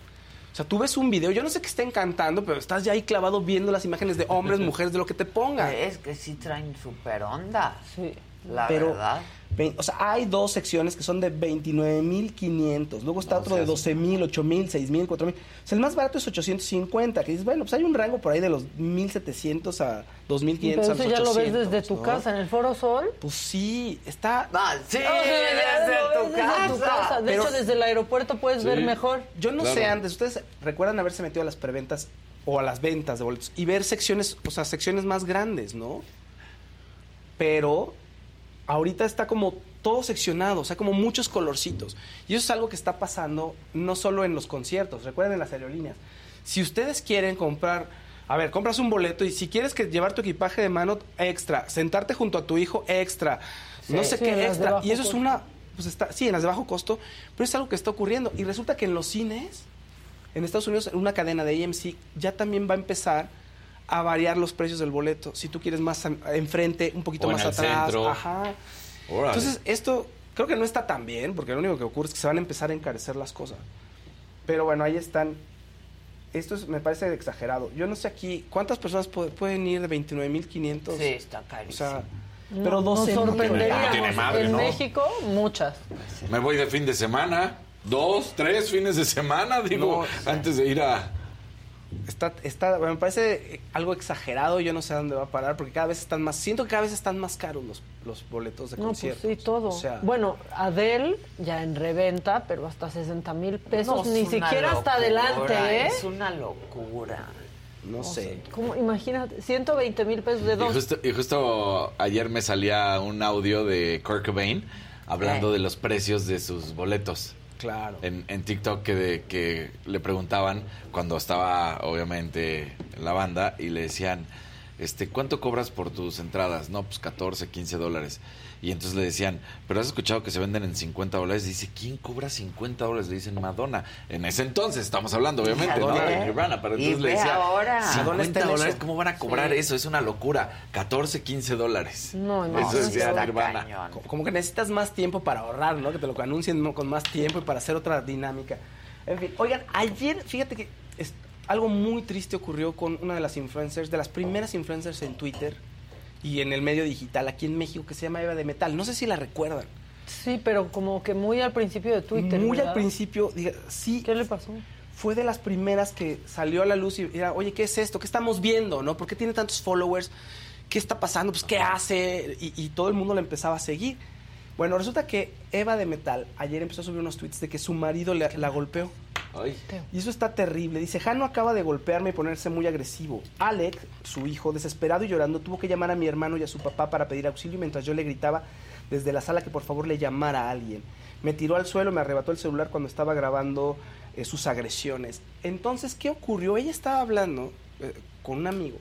O sea, tú ves un video, yo no sé qué estén cantando, pero estás ya ahí clavado viendo las imágenes de hombres, mujeres, de lo que te pongan. Es que sí traen super onda. Sí. La pero, verdad. ve- o sea, hay dos secciones que son de 29.500. Luego está otro de 12.000, 8.000, 6.000, 4.000. O sea, el más barato es 850. Que dices, bueno, pues hay un rango por ahí de los 1.700 a 2.500 Pero a eso los ya lo ves 800, desde tu ¿no? casa, en el Foro Sol. Pues sí, está... Ah, sí, O sea, desde lo tu desde tu casa. casa. De Pero- hecho, desde el aeropuerto puedes ver mejor. Yo no Claro. sé antes, ¿ustedes recuerdan haberse metido a las preventas o a las ventas de boletos y ver secciones, o sea, secciones más grandes, ¿no? Pero ahorita está como todo seccionado, o sea, como muchos colorcitos. Y eso es algo que está pasando no solo en los conciertos, recuerden en las aerolíneas. Si ustedes quieren comprar, a ver, compras un boleto y si quieres que llevar tu equipaje de mano extra, sentarte junto a tu hijo extra, no sé Sí, qué extra, y eso es una pues está, sí, en las de bajo costo, pero es algo que está ocurriendo. Y resulta que en los cines, en Estados Unidos, una cadena de AMC ya también va a empezar a variar los precios del boleto. Si tú quieres más enfrente, un poquito O en más el atrás. centro. Ajá. Órale. Entonces, esto creo que no está tan bien, porque lo único que ocurre es que se van a empezar a encarecer las cosas. Pero bueno, ahí están. Esto es- me parece exagerado. Yo no sé aquí, ¿cuántas personas pu- pueden ir de 29.500? Sí, está O carísimo. sea, pero Nos 12 sorprenderíamos. No tiene madre, en ¿no? México, muchas. Me voy de fin de semana. Dos, tres fines de semana, digo, No, antes de ir a... Está, está, me parece algo exagerado, yo no sé a dónde va a parar, porque cada vez están más, siento que cada vez están más caros los, los boletos de No, pues conciertos. sí, todo. O sea, bueno, Adele ya en reventa, pero hasta 60 mil pesos, No, ni siquiera hasta adelante, ¿eh? Es una locura. no sé. ¿Cómo? Imagínate, 120 mil pesos de Y dos. justo, y justo ayer me salía un audio de Kurt Cobain hablando Eh. de los precios de sus boletos. Claro. En, en TikTok que, de- que le preguntaban cuando estaba obviamente en la banda y le decían, este, ¿cuánto cobras por tus entradas? No, pues 14, 15 dólares. Y entonces le decían, pero has escuchado que se venden en 50 dólares. Dice, ¿quién cobra 50 dólares? Le dicen Madonna. En ese entonces, estamos hablando obviamente, ¿no? De Nirvana, pero entonces le decía, ahora. Madonna está 50 en dólares, eso. ¿cómo van a cobrar Sí. eso? Es una locura. 14, 15 dólares. No, Eso imagínate. decía Nirvana. cañón. Co- Como que necesitas más tiempo para ahorrar, ¿no? Que te lo anuncien ¿no? con más tiempo y para hacer otra dinámica. En fin, oigan, ayer, fíjate que es- algo muy triste ocurrió con una de las influencers, de las primeras influencers en Twitter y en el medio digital aquí en México, que se llama Eva de Metal. No sé si la recuerdan. Sí, pero como que muy al principio de Twitter. Muy al principio, diga, sí, ¿Qué le pasó? fue de las primeras que salió a la luz y era, oye, ¿qué es esto? ¿Qué estamos viendo? ¿No? ¿Por qué tiene tantos followers? ¿Qué está pasando? Pues, ¿qué hace? Y, y todo el mundo la empezaba a seguir. Bueno, resulta que Eva de Metal ayer empezó a subir unos tweets de que su marido le- la golpeó. Y eso está terrible. Dice, Jano acaba de golpearme y ponerse muy agresivo. Alex, su hijo, desesperado y llorando, tuvo que llamar a mi hermano y a su papá para pedir auxilio mientras yo le gritaba desde la sala que por favor le llamara a alguien. Me tiró al suelo, me arrebató el celular cuando estaba grabando eh, sus agresiones. Entonces, ¿qué ocurrió? Ella estaba hablando eh, con un amigo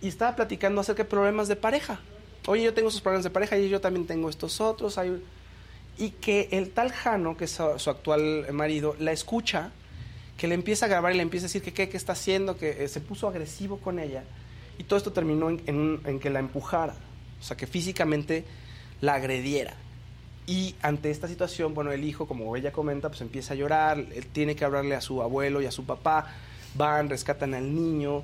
y estaba platicando acerca de problemas de pareja. Oye, yo tengo esos problemas de pareja y yo también tengo estos otros. Hay... Y que el tal Jano, que es su, actual marido, la escucha, que le empieza a grabar y le empieza a decir que qué, qué está haciendo, que eh, se puso agresivo con ella. Y todo esto terminó en, en que la empujara, o sea, que físicamente la agrediera. Y ante esta situación, bueno, el hijo, como ella comenta, pues empieza a llorar, él tiene que hablarle a su abuelo y a su papá, van, rescatan al niño,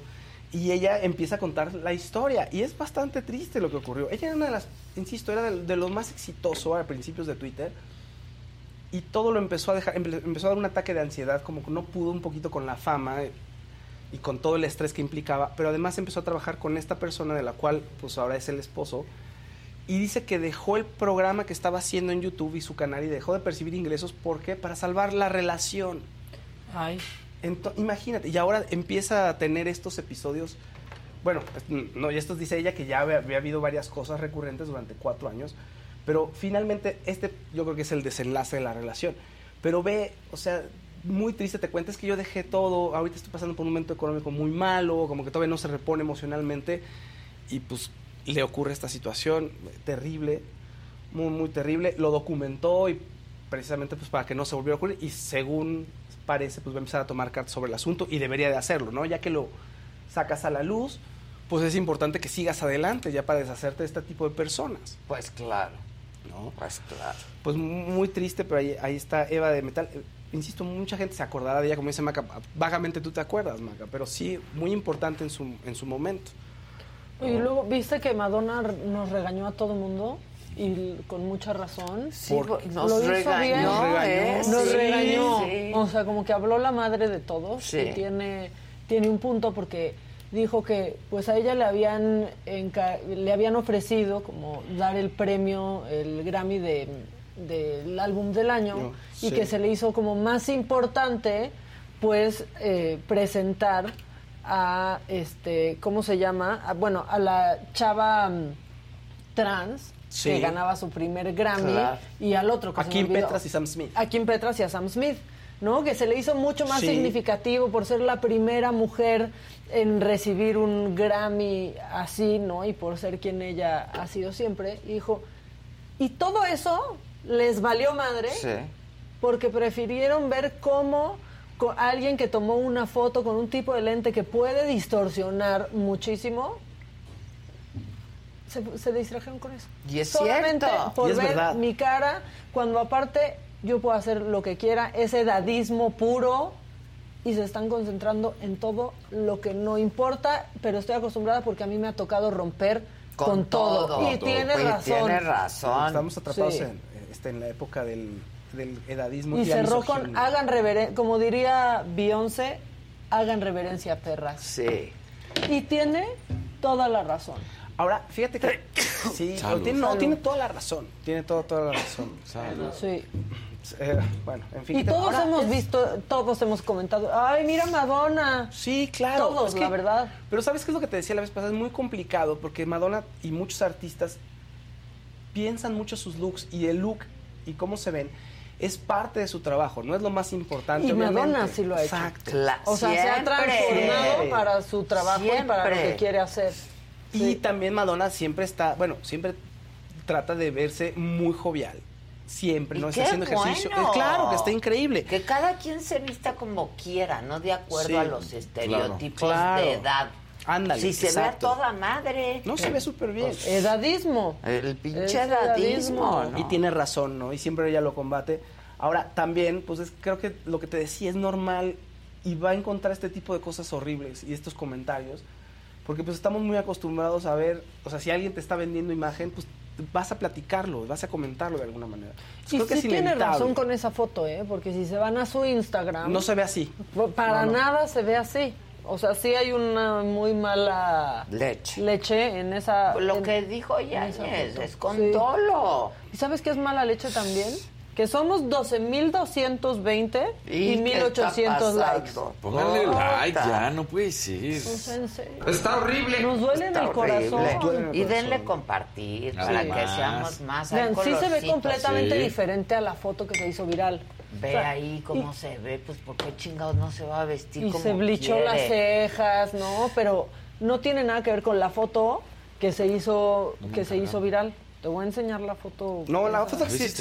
y ella empieza a contar la historia. Y es bastante triste lo que ocurrió. Ella era una de las, insisto, era de, de más exitoso a principios de Twitter, y todo lo empezó a dejar, empe- empezó a dar un ataque de ansiedad, como que no pudo un poquito con la fama eh, y con todo el estrés que implicaba, pero además empezó a trabajar con esta persona de la cual pues ahora es el esposo, y dice que dejó el programa que estaba haciendo en YouTube y su canal y dejó de percibir ingresos, ¿por qué? Para salvar la relación. Ay. Ento- imagínate, y ahora empieza a tener estos episodios. Bueno, es- no, y esto dice ella que ya había, había habido varias cosas recurrentes durante cuatro años, pero finalmente este yo creo que es el desenlace de la relación. Pero ve, o sea, muy triste te cuenta, es que yo dejé todo, ahorita estoy pasando por un momento económico muy malo, como que todavía no se repone emocionalmente, y pues le ocurre esta situación terrible, muy, muy terrible. Lo documentó y precisamente pues para que no se volviera a ocurrir, y según parece, pues va a empezar a tomar cartas sobre el asunto y debería de hacerlo, ¿no? Ya que lo sacas a la luz, pues es importante que sigas adelante ya para deshacerte de este tipo de personas. Pues claro. ¿No? Pues claro. Pues muy triste, pero ahí, ahí está Eva de Metal. Insisto, mucha gente se acordará de ella, como dice Maca, vagamente tú te acuerdas, Maca, pero sí, muy importante en su, en su momento. Y luego, ¿viste que Madonna nos regañó a todo mundo? Y con mucha razón. Sí, nos Lo hizo regañó, bien. Nos regañó, ¿eh? Nos sí, regañó. sí. O sea, como que habló la madre de todos. Sí. Y tiene, tiene un punto porque dijo que pues a ella le habían enca- le habían ofrecido como dar el premio, el Grammy de del álbum del año No, y sí. que se le hizo como más importante pues eh, presentar a este cómo se llama A- bueno a la chava mm, trans Sí. que ganaba su primer Grammy Claro. y al otro que A se Kim. Petras y Sam Smith. a Kim Petras y a Sam Smith ¿no? que se le hizo mucho más Sí. significativo por ser la primera mujer en recibir un Grammy así no y por ser quien ella ha sido siempre y dijo y todo eso les valió madre Sí. porque prefirieron ver cómo alguien que tomó una foto con un tipo de lente que puede distorsionar muchísimo, se, se distrajeron con eso. Y es Solamente cierto. por Y es ver verdad. mi cara, cuando aparte yo puedo hacer lo que quiera, ese edadismo puro, y se están concentrando en todo lo que no importa, pero estoy acostumbrada porque a mí me ha tocado romper con, Con todo. todo. Y tiene Y razón. tiene razón. Estamos atrapados Sí. en, este, en la época del, del edadismo. Y la cerró con hagan reverencia, como diría Beyoncé, hagan reverencia perras. Sí. Y tiene toda la razón. Ahora, fíjate que sí, Salud. tiene, no, tiene toda la razón. Tiene toda, toda la razón. Sí. Eh, bueno, en fin. Y ¿qué te- todos ahora hemos es- visto, todos hemos comentado, ay, mira Madonna. Sí, claro. Todos, es que- la verdad. Pero ¿sabes qué es lo que te decía la vez pasada? Es muy complicado porque Madonna y muchos artistas piensan mucho sus looks y el look y cómo se ven es parte de su trabajo, no es lo más importante. Y obviamente. Madonna sí lo ha hecho. Exacto. O sea, se ha transformado para su trabajo y para lo que quiere hacer. Y también Madonna siempre está, bueno, siempre trata de verse muy jovial. Siempre, ¿no? Está haciendo ejercicio. bueno. Eh, claro, que está increíble. Que cada quien se vista como quiera, no de acuerdo Sí, a los estereotipos claro. de edad. Ándale, Si se exacto. ve a toda madre. No, se ve súper bien. Pues, Edadismo. El pinche Es edadismo, ¿no? Y tiene razón, ¿no? Y siempre ella lo combate. Ahora, también, pues es- creo que lo que te decía es normal y va a encontrar este tipo de cosas horribles y estos comentarios, porque pues estamos muy acostumbrados a ver, o sea, si alguien te está vendiendo imagen, pues vas a platicarlo, vas a comentarlo de alguna manera. Y Creo que sí es tiene razón con esa foto, ¿eh? Porque si se van a su Instagram... No se ve así. Para No, no. nada se ve así. O sea, sí hay una muy mala leche, leche en esa... Lo en- que dijo foto. es con Sí. dolo. ¿Y sabes qué es mala leche también? Que somos 12.220 y, ¿Y qué está 1.800 likes. Pónganle Puta. like ya, no puede ser. En serio. Está horrible. Nos duele en Está el corazón. horrible. Y denle compartir para Sí. que seamos más. Vean, sí se ve completamente Sí. diferente a la foto que se hizo viral. Ve O sea, ahí cómo se ve, pues ¿por qué chingados no se va a vestir y como se blichó quiere? las cejas, ¿no? Pero no tiene nada que ver con la foto que se hizo que se hizo viral. Te voy a enseñar la foto. No, la foto que A se, veces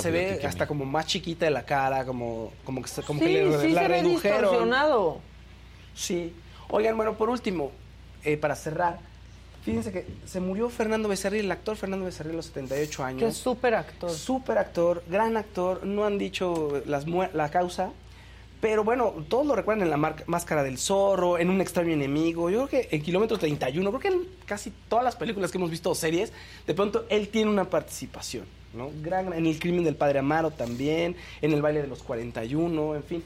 se ve que que hasta como más chiquita de la cara, como, como que, se- como que Sí, le, sí la se ve redujeron. distorsionado. Sí. Oigan, bueno, por último, eh, para cerrar, fíjense que se murió Fernando Becerril, el actor Fernando Becerril a los 78 años. Que es súper actor. Súper actor, gran actor, no han dicho las la causa, pero bueno, todos lo recuerdan en la Máscara del Zorro, en Un extraño enemigo, yo creo que en Kilómetro 31, creo que en casi todas las películas que hemos visto o series, de pronto él tiene una participación, ¿no? Gran, en El crimen del padre Amaro también, en El baile de los 41, en fin.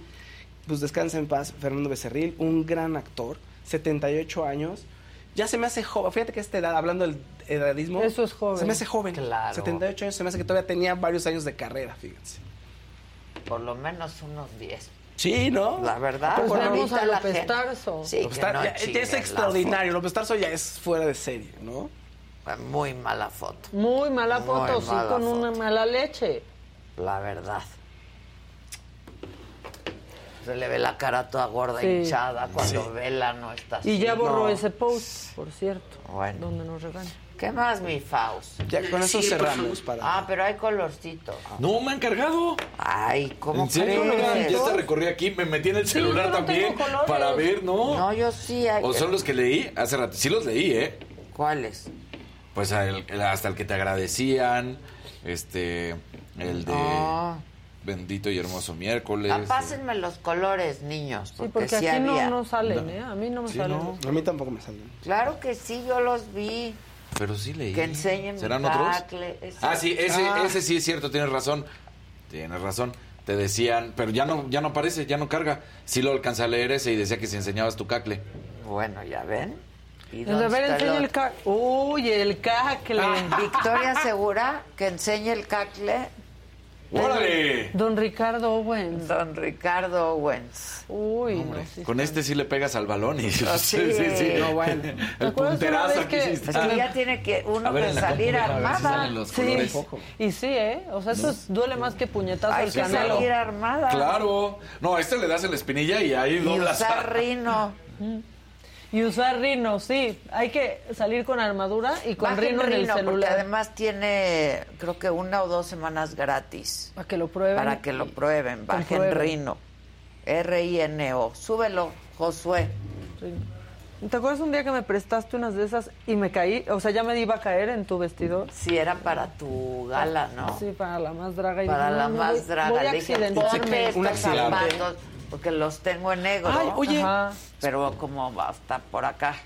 Pues descansa en paz Fernando Becerril, un gran actor, 78 años. Ya se me hace joven, fíjate que a esta edad, hablando del edadismo, Eso es joven. se me hace joven. Claro. 78 años, se me hace que todavía tenía varios años de carrera, fíjense. Por lo menos unos 10. Sí, ¿no? La verdad, Pues veamos a López gente- Tarso. Sí, López no ya, es extraordinario. López Tarso ya es fuera de serie, ¿no? Muy mala foto, Muy mala Muy foto, sí, con foto. una mala leche. la verdad. Se le ve la cara toda gorda, Sí. hinchada, cuando Vela no está así. Y ya borró No. ese post, por cierto, Bueno. donde nos regaña. ¿Qué más, mi Faust? Ya con eso Sí, cerramos para. Ah, pero hay colorcitos. No, me han cargado. Ay, ¿cómo ¿En serio? crees? Ya te recorrí aquí, me metí en el Sí, celular yo no también para ver, ¿no? No, yo sí. hay- ¿O son los que leí? Hace rato. Sí los leí, ¿eh? ¿Cuáles? Pues el- hasta el que te agradecían, este, el de Ah. Bendito y Hermoso Miércoles. Ah, pásenme los colores, niños, Sí, porque, sí aquí no, no salen, No. ¿eh? A mí no me Sí, salen. no. A mí tampoco me salen. Claro que sí, yo los vi. Pero sí leí. Que enseñen ¿Serán mi otros? ese- Ah, sí, ese, Ah. ese sí es cierto, tienes razón. Tienes razón. Te decían, pero ya no, ya no aparece, ya no carga. Sí lo alcancé a leer ese y decía que si enseñabas tu cacle. Bueno, ya ven. ¿Y El de dónde ver, enseña el cacle. Uy, el cacle. Victoria Segura, que enseñe el cacle. ¡Órale! Don Ricardo Owens. Don Ricardo Owens. Uy, Hombre, no, sí con este sí le pegas al balón y Ah, sí, sí. sí. No, bueno. El punterazo que- sí Es que ya tiene que uno A ver, que en la salir compu, a ver si armada. los Sí, y sí, ¿eh? O sea, eso es- duele más que puñetazo Hay el que canelo. salir armada. Claro. No, a este le das en la espinilla y ahí Y doblas. usar rino. Y usar rino, sí. Hay que salir con armadura y con Bajen rino en el Rino, porque celular. además tiene, creo que una o dos semanas gratis. Para que lo prueben. Para que lo prueben. Bajen comprueben. Rino. R-I-N-O. Súbelo, Josué. ¿Te acuerdas un día que me prestaste unas de esas y me caí? O sea, ya me iba a caer en tu vestidor. Si era para tu gala, ¿no? Sí, para la más draga. Y Para dije, la no, más voy- draga. Voy a accidentarme. Porque los tengo en negro. Ay, oye. Ajá. Pero como hasta por acá.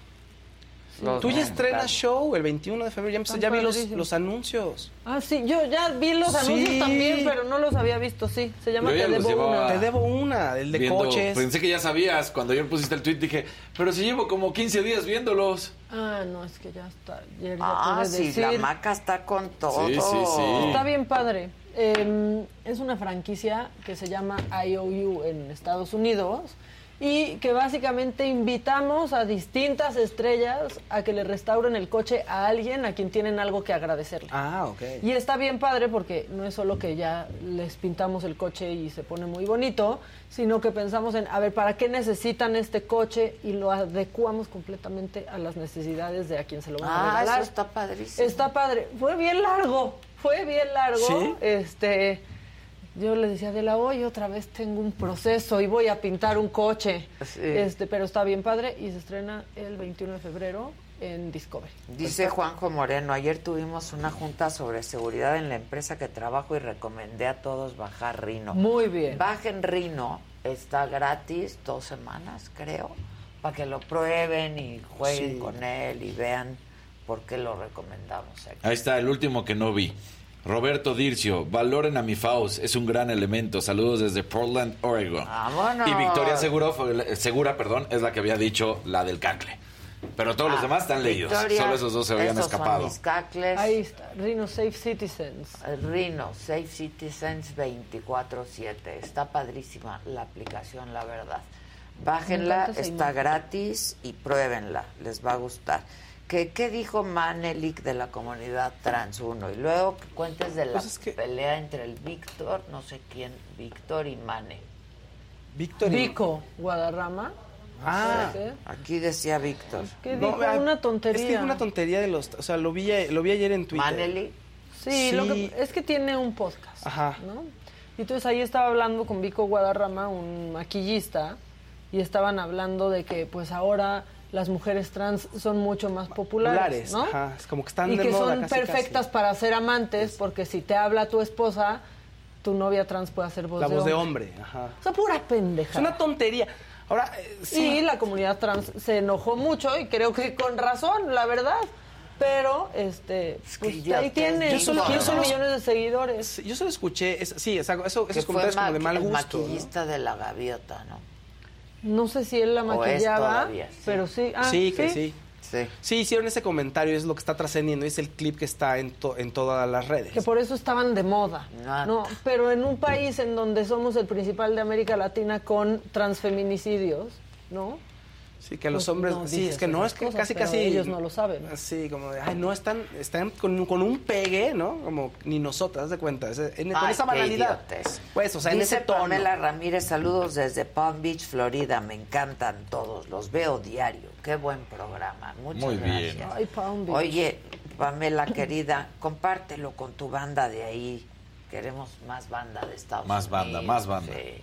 Los Tú ya estrenas show el 21 de febrero. Ya, ya vi los, los anuncios. Ah, sí, yo ya vi los Sí. anuncios también, pero no los había visto, sí. Se llama Yo Te Debo Una. Te debo una, el de Viendo- coches. Pensé que ya sabías. Cuando ayer pusiste el tweet dije, pero si llevo como 15 días viéndolos. Ah, no, es que ya está. Ayer ya Ah, sí, decir. la maca está con todo. Sí, sí, sí. Está bien padre. Eh, es una franquicia que se llama IOU en Estados Unidos y que básicamente invitamos a distintas estrellas a que le restauren el coche a alguien a quien tienen algo que agradecerle. Ah, ok. Y está bien padre porque no es solo que ya les pintamos el coche y se pone muy bonito, sino que pensamos en, a ver, ¿para qué necesitan este coche? Y lo adecuamos completamente a las necesidades de a quien se lo van a Ah, regalar. eso está padrísimo. Está padre. Fue bien largo, fue bien largo. ¿Sí? Este, yo le decía de la hoy otra vez tengo un proceso y voy a pintar un coche. Sí. Este, pero está bien padre y se estrena el 21 de febrero en Discovery. Dice Juanjo Moreno, ayer tuvimos una junta sobre seguridad en la empresa que trabajo y recomendé a todos bajar Rino. Muy bien. Bajen Rino, está gratis dos semanas, creo, para que lo prueben y jueguen Sí. con él y vean ¿Por qué lo recomendamos aquí? Ahí está, el último que no vi. Roberto Dircio, valoren a mi Faust, es un gran elemento. Saludos desde Portland, Oregon. ¡Vámonos! Y Victoria Seguro, Segura, perdón, es la que había dicho la del cacle. Pero todos los Ah, demás están leídos. Solo esos dos se habían son escapado. mis cacles. Ahí está, Rhino Safe Citizens. El Rino, Safe Citizens 24-7. Está padrísima la aplicación, la verdad. Bájenla, está gratis y pruébenla, les va a gustar. ¿Qué, qué dijo Manelik de la comunidad trans 1? Y luego que cuentes de la Pues es que- pelea entre el Víctor, no sé quién, Víctor y Mane. Víctor y- Vico, Guadarrama. Ah. Aquí decía Víctor. ¿Qué dijo? ah, una tontería. Es que es una tontería de los... O sea, lo vi, lo vi ayer en Twitter. Manelik. Sí, Sí. Lo que, es que tiene un podcast, Ajá. ¿no? Y entonces ahí estaba hablando con Vico Guadarrama, un maquillista, y estaban hablando de que pues ahora las mujeres trans son mucho más populares, Populares, ¿no? ajá, es como que están y de que moda son casi, perfectas para ser amantes, porque si te habla tu esposa, tu novia trans puede hacer voz La de voz de hombre. hombre, ajá. O sea, pura pendeja. Es una tontería. Ahora, eh, sí. Y la comunidad trans se enojó mucho y creo que con razón, la verdad. Pero, este, que pues ahí tiene yo solo- 15 yo solo- millones de seguidores. Yo solo escuché, es- sí, esa- eso, esos fue comentarios como de mal el gusto. ¿no? maquillista de la gaviota, ¿no? No sé si él la maquillaba, todavía, sí. pero sí. Ah, sí, que sí. Sí. Sí, hicieron ese comentario, es lo que está trascendiendo, es el clip que está en, to- en todas las redes. Que por eso estaban de moda. No. No, pero en un país en donde somos el principal de América Latina con transfeminicidios, ¿no? Sí, que los Pues hombres, no sí, dices es que no, es que cosas, casi, casi... ellos no lo saben. Sí, como de, ay, no, están, están con, con un pegue, ¿no? Como ni nosotras, de cuenta, ese- en- con esa banalidad. Pues, o sea, en Dice ese tono. Pamela Ramírez, saludos desde Palm Beach, Florida. Me encantan todos, los veo diario. Qué buen programa. Muchas Muy bien. gracias. Ay, Palm Beach. Oye, Pamela querida, compártelo con tu banda de ahí. Queremos más banda de Estados Más Unidos. banda, más banda. Sí.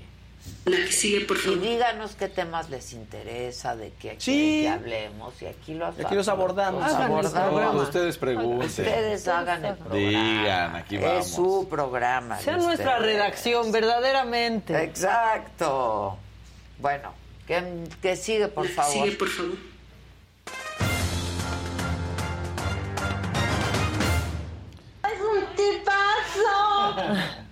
La que sigue, por Y favor. díganos qué temas les interesa, de qué Sí. que hablemos. Y aquí los, Aquí los abordamos. los abordamos. Ustedes pregunten. Ustedes hagan el programa. Digan, aquí vamos. Es su programa. Sea nuestra ustedes. redacción, verdaderamente. Exacto. Bueno, que, que sigue, por favor. sigue, por favor. ¡Es un tipazo!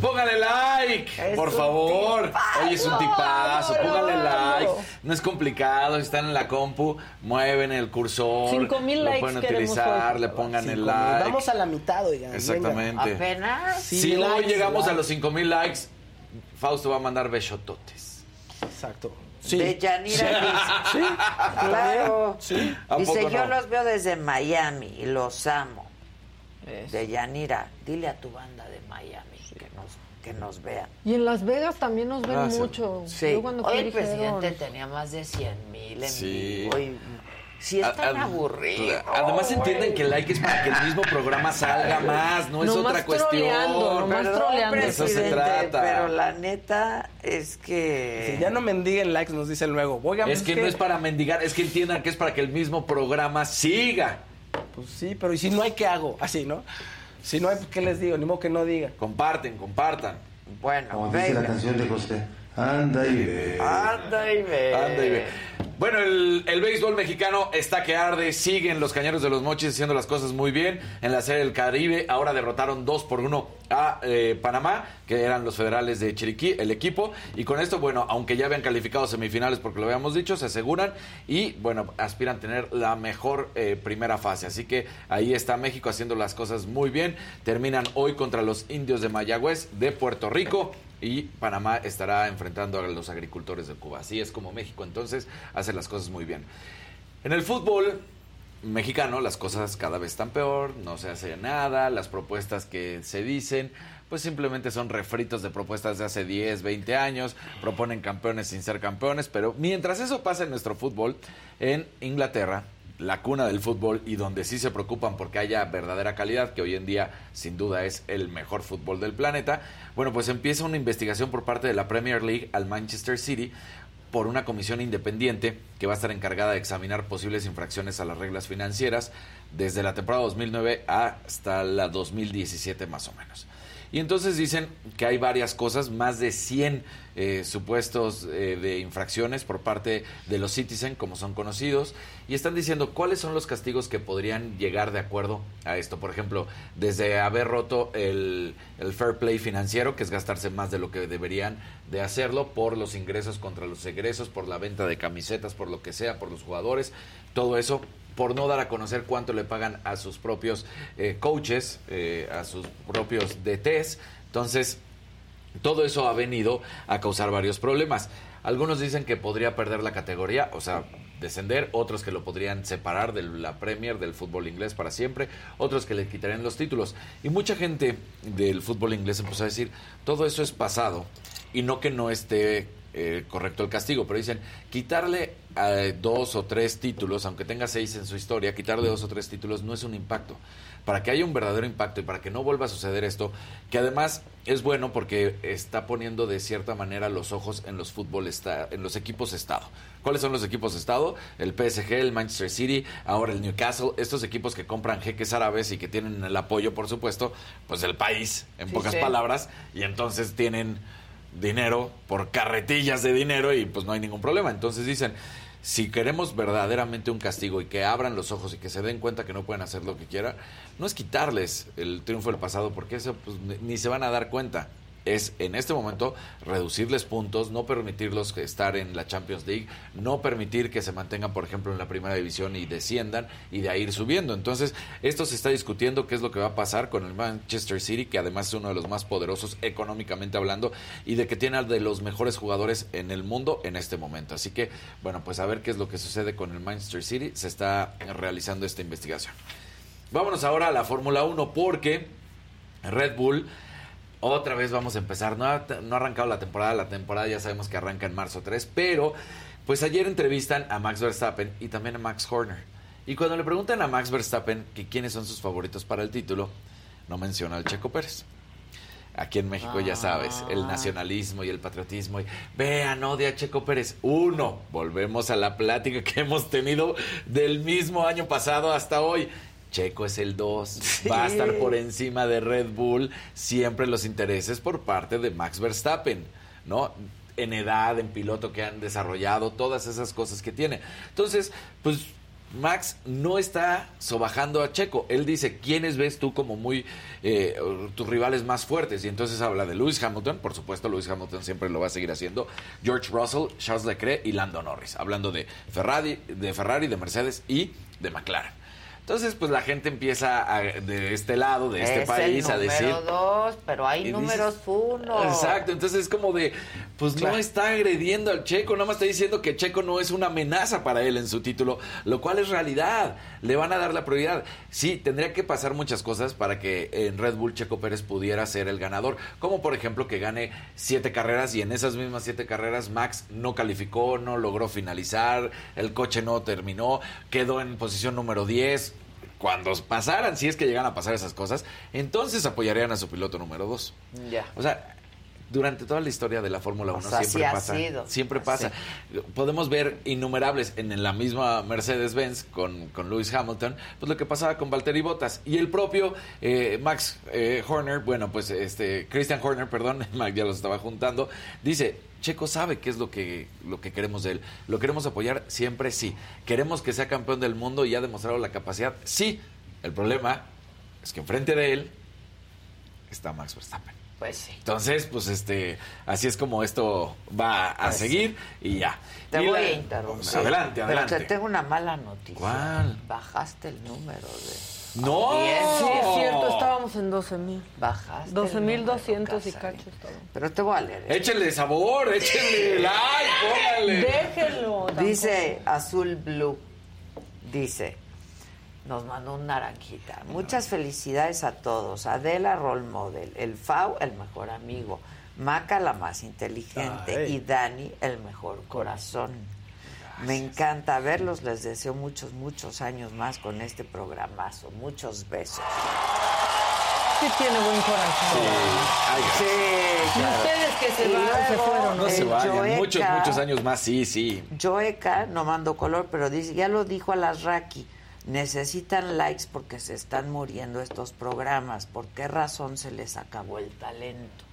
Póngale like, Es por favor. tipazo. Oye, es un tipazo. Póngale like. No es complicado. Si están en la compu, mueven el cursor. Cinco mil Lo likes pueden queremos utilizar, hoy. le pongan el mil. like. Vamos a la mitad, oigan. venga. Exactamente. Apenas. Sí, si hoy likes, llegamos a los 5000 likes, Fausto va a mandar besototes. Exacto. Sí. De Yanira dice. Sí. Claro. Sí. ¿A Dice, poco yo no? los veo desde Miami y los amo. De Yanira, dile a tu banda de Miami que nos, que vean. Y en Las Vegas también nos ven Gracias. mucho. Sí. Yo cuando Hoy fui el dijeron, presidente tenía más de 100 mil en Sí. vivo. y- Sí, es tan A- a- aburrido. Además güey. entienden que el like es para que el mismo programa salga más, no es Nomás otra cuestión. Perdón, eso se trata. pero la neta es que... Sí, ya no mendiguen likes, nos dicen luego. Oigan, Es pues que no es para mendigar, es que entiendan que es para que el mismo programa siga. Pues sí, pero ¿y si no hay qué hago? Así, ¿no? Si no hay, pues, ¿qué les digo? Ni modo que no diga. Comparten, compartan. Bueno, Como dice la canción de José, anda y ve. Anda y ve. Anda y ve. Bueno, el, béisbol mexicano está que arde, siguen los cañeros de los mochis haciendo las cosas muy bien. En la serie del Caribe ahora derrotaron 2 por 1 a eh, Panamá, que eran los federales de Chiriquí, el equipo. Y con esto, bueno, aunque ya habían calificado semifinales porque lo habíamos dicho, se aseguran y, bueno, aspiran a tener la mejor eh, primera fase. Así que ahí está México haciendo las cosas muy bien. Terminan hoy contra los indios de Mayagüez de Puerto Rico y Panamá estará enfrentando a los agricultores de Cuba. Así es como México entonces hace las cosas muy bien. En el fútbol mexicano las cosas cada vez están peor, no se hace nada, las propuestas que se dicen pues simplemente son refritos de propuestas de hace 10, 20 años, proponen campeones sin ser campeones, pero mientras eso pasa en nuestro fútbol, en Inglaterra, la cuna del fútbol y donde sí se preocupan porque haya verdadera calidad, que hoy en día sin duda es el mejor fútbol del planeta, bueno, pues empieza una investigación por parte de la Premier League al Manchester City por una comisión independiente que va a estar encargada de examinar posibles infracciones a las reglas financieras desde la temporada 2009 hasta la 2017 más o menos. Y entonces dicen que hay varias cosas, más de 100 eh, supuestos eh, de infracciones por parte de los Citizen, como son conocidos, y están diciendo cuáles son los castigos que podrían llegar de acuerdo a esto. Por ejemplo, desde haber roto el, el fair play financiero, que es gastarse más de lo que deberían de hacerlo, por los ingresos contra los egresos, por la venta de camisetas, por lo que sea, por los jugadores, todo eso por no dar a conocer cuánto le pagan a sus propios eh, coaches, eh, a sus propios DTs. Entonces, todo eso ha venido a causar varios problemas. Algunos dicen que podría perder la categoría, o sea, descender, otros que lo podrían separar de la Premier, del fútbol inglés para siempre, otros que le quitarían los títulos. Y mucha gente del fútbol inglés empezó a decir, todo eso es pasado y no que no esté eh, correcto el castigo, pero dicen quitarle eh, dos o tres títulos, aunque tenga seis en su historia, quitarle dos o tres títulos no es un impacto. Para que haya un verdadero impacto y para que no vuelva a suceder esto, que además es bueno porque está poniendo de cierta manera los ojos en los fútbol en los equipos estado. ¿Cuáles son los equipos estado? El PSG, el Manchester City, ahora el Newcastle, estos equipos que compran jeques árabes y que tienen el apoyo, por supuesto, pues del país, en Sí, pocas sí. palabras, y entonces tienen dinero por carretillas de dinero y pues no hay ningún problema. Entonces dicen, si queremos verdaderamente un castigo y que abran los ojos y que se den cuenta que no pueden hacer lo que quieran, no es quitarles el triunfo del pasado porque eso pues, ni- ni se van a dar cuenta. Es en este momento reducirles puntos, no permitirlos estar en la Champions League, no permitir que se mantengan, por ejemplo, en la primera división y desciendan y de ahí ir subiendo. Entonces, esto se está discutiendo qué es lo que va a pasar con el Manchester City, que además es uno de los más poderosos económicamente hablando y de que tiene al de los mejores jugadores en el mundo en este momento. Así que, bueno, pues a ver qué es lo que sucede con el Manchester City. Se está realizando esta investigación. Vámonos ahora a la Fórmula 1 porque Red Bull otra vez vamos a empezar. No ha, no ha arrancado la temporada. La temporada ya sabemos que arranca en marzo 3. Pero, pues ayer entrevistan a Max Verstappen y también a Max Horner. Y cuando le preguntan a Max Verstappen que quiénes son sus favoritos para el título, no menciona al Checo Pérez. Aquí en México ya sabes, el nacionalismo y el patriotismo. Y, Vean, odia a Checo Pérez. Uno, volvemos a la plática que hemos tenido del mismo año pasado hasta hoy. Checo es el 2, va a estar por encima de Red Bull, siempre los intereses por parte de Max Verstappen, ¿no? En edad, en piloto que han desarrollado, todas esas cosas que tiene. Entonces, pues Max no está sobajando a Checo. Él dice, ¿quiénes ves tú como muy eh, tus rivales más fuertes? Y entonces habla de Lewis Hamilton, por supuesto, Lewis Hamilton siempre lo va a seguir haciendo, George Russell, Charles Leclerc y Lando Norris, hablando de Ferrari, de Ferrari, de Mercedes y de McLaren. Entonces, pues la gente empieza a- de este lado, de este es país, el a decir. número dos, pero hay dices- números uno. Exacto, entonces es como de, pues no está agrediendo al Checo, nada más está diciendo que Checo no es una amenaza para él en su título, lo cual es realidad, le van a dar la prioridad. Sí, tendría que pasar muchas cosas para que en Red Bull Checo Pérez pudiera ser el ganador, como por ejemplo que gane siete carreras y en esas mismas siete carreras Max no calificó, no logró finalizar, el coche no terminó, quedó en posición número 10. Cuando pasaran, si es que llegan a pasar esas cosas, entonces apoyarían a su piloto número 2. Ya. O sea, durante toda la historia de la Fórmula 1 O sea, siempre ha pasa. sido. Siempre Así. pasa. Podemos ver innumerables en la misma Mercedes-Benz con, con Lewis Hamilton, pues lo que pasaba con Valtteri Bottas. Y el propio eh, Max eh, Horner, bueno, pues este, Christian Horner, perdón, Max ya los estaba juntando, dice, Checo sabe qué es lo que, lo que queremos de él. ¿Lo queremos apoyar? Siempre sí. ¿Queremos que sea campeón del mundo y ha demostrado la capacidad? Sí. El problema es que enfrente de él está Max Verstappen. Pues sí. Entonces, pues este, así es como esto va a Pues seguir y ya. Te Y voy la- a interrumpir. Adelante, adelante. Pero te tengo una mala noticia. ¿Cuál? Bajaste el número de. ¡No! audiencia. Sí, es cierto, estábamos en 12 mil. Bajaste. el 12 mil número, 200 y cacho estábamos. Pero te voy a leer. Échenle sabor, échenle like, póngale. Déjenlo. Dice Azul Blue. Dice. Nos mandó un naranjita. Muchas felicidades a todos. Adela, role model. El Fau, el mejor amigo. Maca, la más inteligente. Ay. Y Dani, el mejor corazón. Me encanta verlos. Les deseo muchos, muchos años más con este programazo. Muchos besos. Sí tiene buen corazón. Sí, Y claro. ustedes que se van, se fueron. No se el vayan, Joeca- muchos, muchos años más, sí, sí. Joeca no mandó color, pero dice, ya lo dijo a las Raki. Necesitan likes porque se están muriendo estos programas. ¿Por qué razón se les acabó el talento?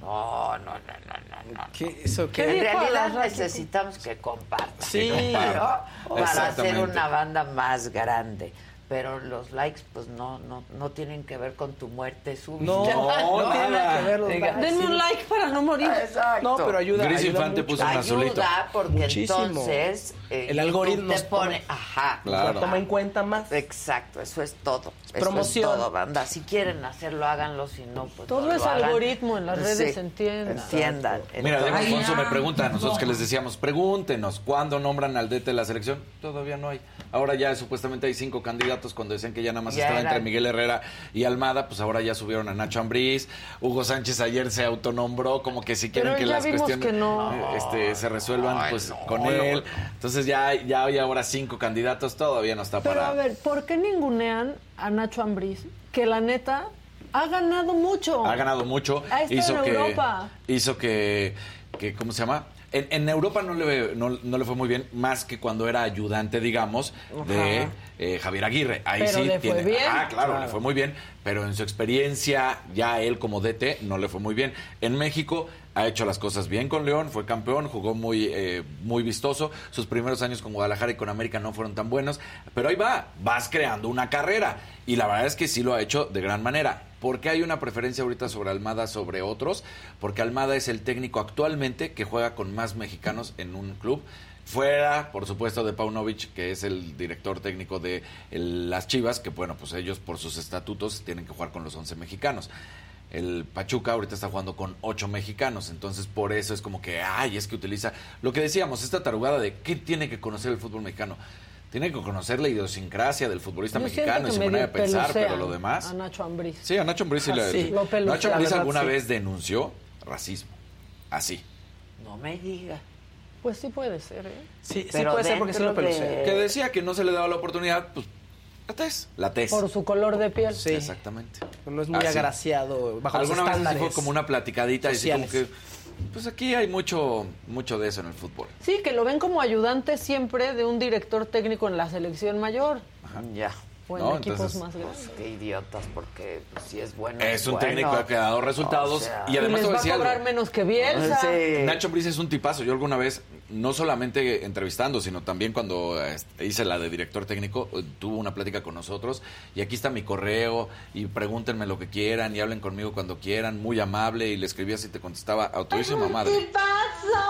No, no, no, no, no. no. ¿Qué, eso qué? en realidad necesitamos que compartan. Sí. ¿no? para hacer una banda más grande. Pero los likes, pues no, no, no tienen que ver con tu muerte súbita. No, no tiene nada que ver los Diga. Denme sí. un like para no morir. Exacto. No, pero ayuda. Gris ayuda Infante mucho. puso un azulito. Ayuda porque Muchísimo. entonces eh, El algoritmo te pone, toma- ajá, Claro. Toma en cuenta más. Exacto, eso es todo. Eso promoción. es todo, banda. Si quieren hacerlo, háganlo. Si no, pues Todo no es lo hagan. algoritmo en las redes, Sí, entiendan. Entiendan. Mira, Diego Alfonso me pregunta a nosotros que les decíamos, pregúntenos, ¿cuándo nombran al DT de la selección? Todavía no hay. Ahora ya supuestamente hay cinco candidatos cuando decían que ya nada más Ya estaba era- entre Miguel Herrera y Almada, pues ahora ya subieron a Nacho Ambriz. Hugo Sánchez ayer se autonombró como que si quieren Pero que ya las vimos cuestiones que no. este, se resuelvan Ay, pues no, con él. Entonces ya, ya hay ahora cinco candidatos, todavía no está Pero para... a ver, ¿por qué ningunean a Nacho Ambriz? Que la neta ha ganado mucho. Ha ganado mucho. Ha hizo en que, Europa. Hizo que, que, ¿cómo se llama? En, en Europa no le, no, no le fue muy bien, más que cuando era ayudante, digamos, de eh, Javier Aguirre. Ahí Pero sí le fue tiene. bien. Ah, claro, Claro. le fue muy bien. Pero en su experiencia, ya él como DT, no le fue muy bien. En México ha hecho las cosas bien con León, fue campeón, jugó muy, eh, muy vistoso. Sus primeros años con Guadalajara y con América no fueron tan buenos. Pero ahí va, vas creando una carrera. Y la verdad es que sí lo ha hecho de gran manera. ¿Por qué hay una preferencia ahorita sobre Almada sobre otros? Porque Almada es el técnico actualmente que juega con más mexicanos en un club. Fuera, por supuesto, de Paunovic, que es el director técnico de las Chivas, que bueno, pues ellos por sus estatutos tienen que jugar con los 11 mexicanos. El Pachuca ahorita está jugando con ocho mexicanos, entonces por eso es como que, ay, es que utiliza lo que decíamos, esta tarugada de qué tiene que conocer el fútbol mexicano. Tiene que conocer la idiosincrasia del futbolista Yo mexicano y su manera de pensar, pero lo demás. A Nacho Ambriz. Sí, a Nacho Ambriz sí le- sí. Lo pelucea, Nacho la Ambriz verdad, alguna sí. vez denunció racismo. Así. No me diga. Pues sí puede ser, ¿eh? Sí, sí puede ser porque sí lo de- pelucea. Que decía que no se le daba la oportunidad, pues la tez. La tez. Por su color de piel. Sí. Exactamente. No es muy Así. agraciado bajo los Alguna vez sí estándares. fue como una platicadita y así como que pues aquí hay mucho mucho de eso en el fútbol. Sí, que lo ven como ayudante siempre de un director técnico en la selección mayor Ya. o en No, equipos entonces- más grandes. Qué idiotas, porque pues, si es bueno. Es un bueno. técnico que ha dado resultados O sea, y Y además les te voy va a cobrar algo. menos que Bielsa. Sí. Nacho Ambriz es un tipazo. Yo alguna vez, no solamente entrevistando, sino también cuando este, hice la de director técnico, eh, tuvo una plática con nosotros. Y aquí está mi correo. Y pregúntenme lo que quieran. Y hablen conmigo cuando quieran. Muy amable. Y le escribía si te contestaba. Autorísima madre.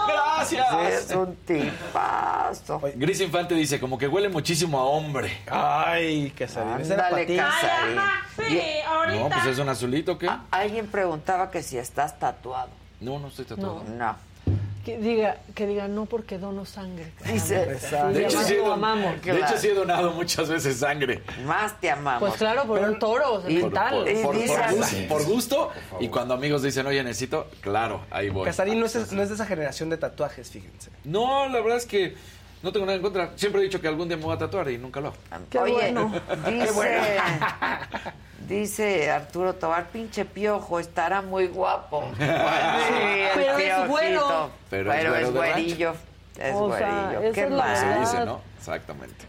¡Gracias! Es un tipazo. Gris Infante dice, como que huele muchísimo a hombre. Ay. Casarín. Sí, ahorita. No, pues es un azulito, ¿qué? Alguien preguntaba que si estás tatuado. No, no estoy tatuado. No. Que diga, que diga no porque dono sangre. Dice. De hecho, sí don- amamos. de hecho, sí he donado muchas veces sangre. más te amamos. Pues claro, por un toro y- mental. Por, Y por- gusto. Y cuando amigos dicen, oye, necesito, claro, ahí voy. Casarín no es, no es de esa generación de tatuajes, fíjense. No, la verdad es que no tengo nada en contra. Siempre he dicho que algún día me voy a tatuar y nunca lo hago. Qué Oye, bueno. dice, dice Arturo Tobar, pinche piojo, estará muy guapo. Sí, el Pero es piojito. güero. Pero Pero, es es güerillo. Es O sea, güerillo. esa Qué mal. Se dice, ¿no? Exactamente.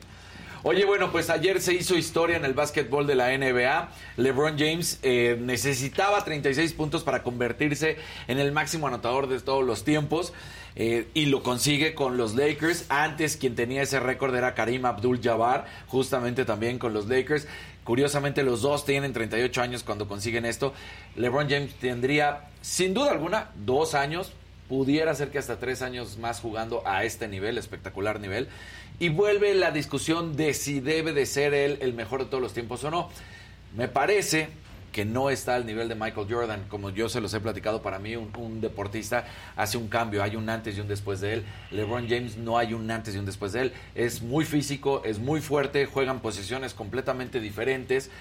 Oye, bueno, pues ayer se hizo historia en el básquetbol de la NBA. LeBron James eh, necesitaba 36 puntos para convertirse en el máximo anotador de todos los tiempos. Eh, y lo consigue con los Lakers. Antes quien tenía ese récord era Karim Abdul-Jabbar, justamente también con los Lakers. Curiosamente los dos tienen 38 años cuando consiguen esto. LeBron James tendría, sin duda alguna, dos años pudiera ser que hasta tres años más jugando a este nivel, espectacular nivel, y vuelve la discusión de si debe de ser él el mejor de todos los tiempos o no. Me parece que no está al nivel de Michael Jordan, como yo se los he platicado, para mí un, deportista hace un cambio, hay un antes y un después de él. LeBron James no hay un antes y un después de él. Es muy físico, es muy fuerte, juegan posiciones completamente diferentes.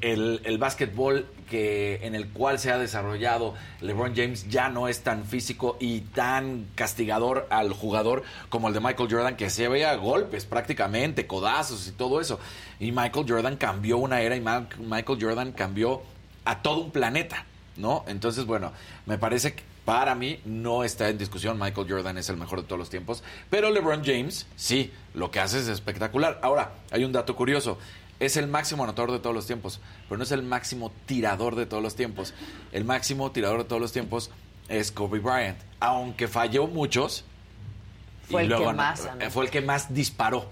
El, el básquetbol que, en el cual se ha desarrollado LeBron James ya no es tan físico y tan castigador al jugador como el de Michael Jordan, que se veía golpes prácticamente, codazos y todo eso. Y Michael Jordan cambió una era y Michael Jordan cambió a todo un planeta, ¿no? Entonces, bueno, me parece que Para mí no está en discusión, Michael Jordan es el mejor de todos los tiempos, pero LeBron James, sí, lo que hace es espectacular. Ahora, hay un dato curioso, es el máximo anotador de todos los tiempos, pero no es el máximo tirador de todos los tiempos. El máximo tirador de todos los tiempos es Kobe Bryant, aunque falló muchos. Fue el que ano- más fue el que más disparó.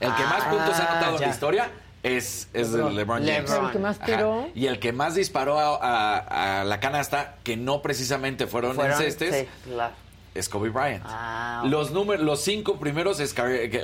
El que más Ah, puntos ha anotado en la historia es, es LeBron. LeBron, James. LeBron. El que más Ajá. tiró. Y el que más disparó a, a- a la canasta, que no precisamente fueron, Fueron- encestes, sí, claro. es Kobe Bryant. Ah. Los números, los cinco primeros es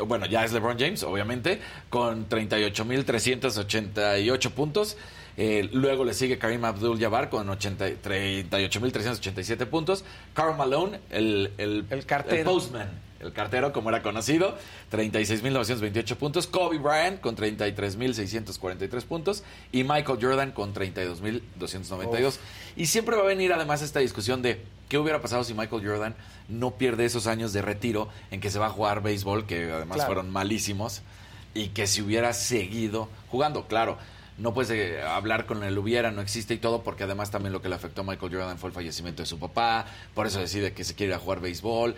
bueno, ya es LeBron James, obviamente, con 38.388 puntos. Eh, luego le sigue Karim Abdul-Jabbar con 80 38.387 puntos. Karl Malone, el, el, El cartero. postman, el cartero como era conocido, 36.928 puntos. Kobe Bryant con 33.643 puntos. Y Michael Jordan con 32.292. Y siempre va a venir además esta discusión de qué hubiera pasado si Michael Jordan no pierde esos años de retiro en que se va a jugar béisbol, que además Claro. fueron malísimos, y que si hubiera seguido jugando, claro. No puedes eh, hablar con el hubiera, no existe y todo, porque además también lo que le afectó a Michael Jordan fue el fallecimiento de su papá, por eso decide que se quiere ir a jugar béisbol,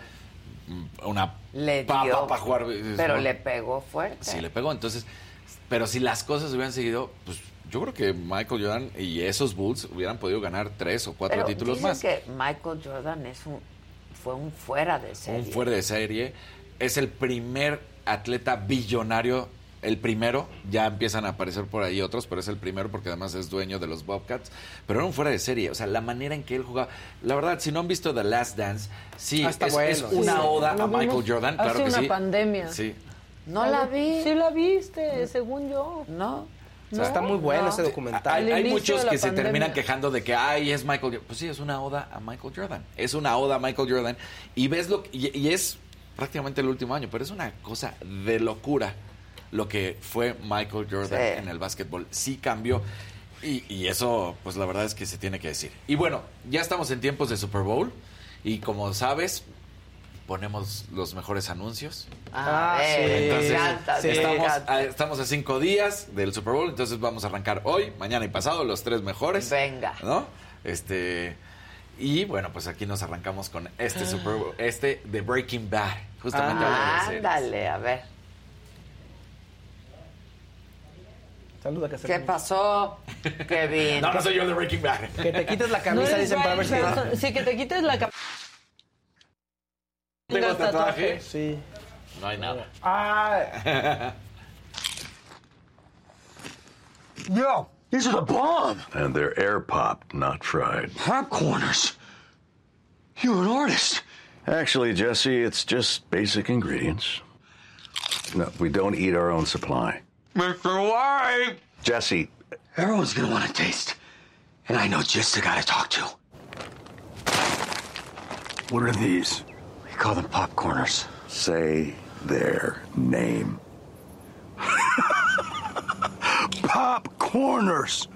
una Le papa para jugar béisbol. pero le pegó fuerte. Sí, le pegó. Entonces, pero si las cosas hubieran seguido, pues yo creo que Michael Jordan y esos Bulls hubieran podido ganar tres o cuatro Pero títulos dicen más. que Michael Jordan es un, fue un fuera de serie. Un fuera de serie. Es el primer atleta billonario. El primero, ya empiezan a aparecer por ahí otros, pero es el primero porque además es dueño de los Bobcats. Pero era un fuera de serie, o sea, la manera en que él jugaba. La verdad, si no han visto The Last Dance, sí, Ah, está es, bueno. es una Sí, oda a Michael Jordan, hace claro que una sí. pandemia. Sí. No la vi. Sí la viste, según yo. No. O sea, está muy bueno No. ese documental. Hay, muchos que se pandemia. terminan quejando de que, ay, es Michael Jordan. Pues sí, es una oda a Michael Jordan. Es una oda a Michael Jordan. Y ves lo y, y es prácticamente el último año, pero es una cosa de locura lo que fue Michael Jordan Sí. en el básquetbol. Sí cambió. Y, y eso, pues la verdad es que se tiene que decir. Y bueno, ya estamos en tiempos de Super Bowl. Y como sabes, ponemos los mejores anuncios. Ah, Ah, eh, sí. me Entonces, encanta, estamos, a, estamos a cinco días del Super Bowl, entonces vamos a arrancar hoy, mañana y pasado, los tres mejores. Venga. ¿No? Este. Y bueno, pues aquí nos arrancamos con este Super Bowl, este de Breaking Bad. Justamente hablando de series. Ándale, a ver. Saluda, que ¿Qué pasó, Kevin? No, no soy yo de Breaking Bad. Que te quites la camisa, eres dicen, para ver si... Sí, que te quites la camisa. ¿Tengo tatuaje? Sí. No hay nada. Ah, Yo, this is a bomb. And they're air popped, not fried. Popcorners. You're an artist. Actually, Jesse, it's just basic ingredients. No, we don't eat our own supply. Mr. White. Jesse, Everyone's gonna want to taste. And I know just the guy to talk to. What are these? We call them popcorners. say their name. Popcorners.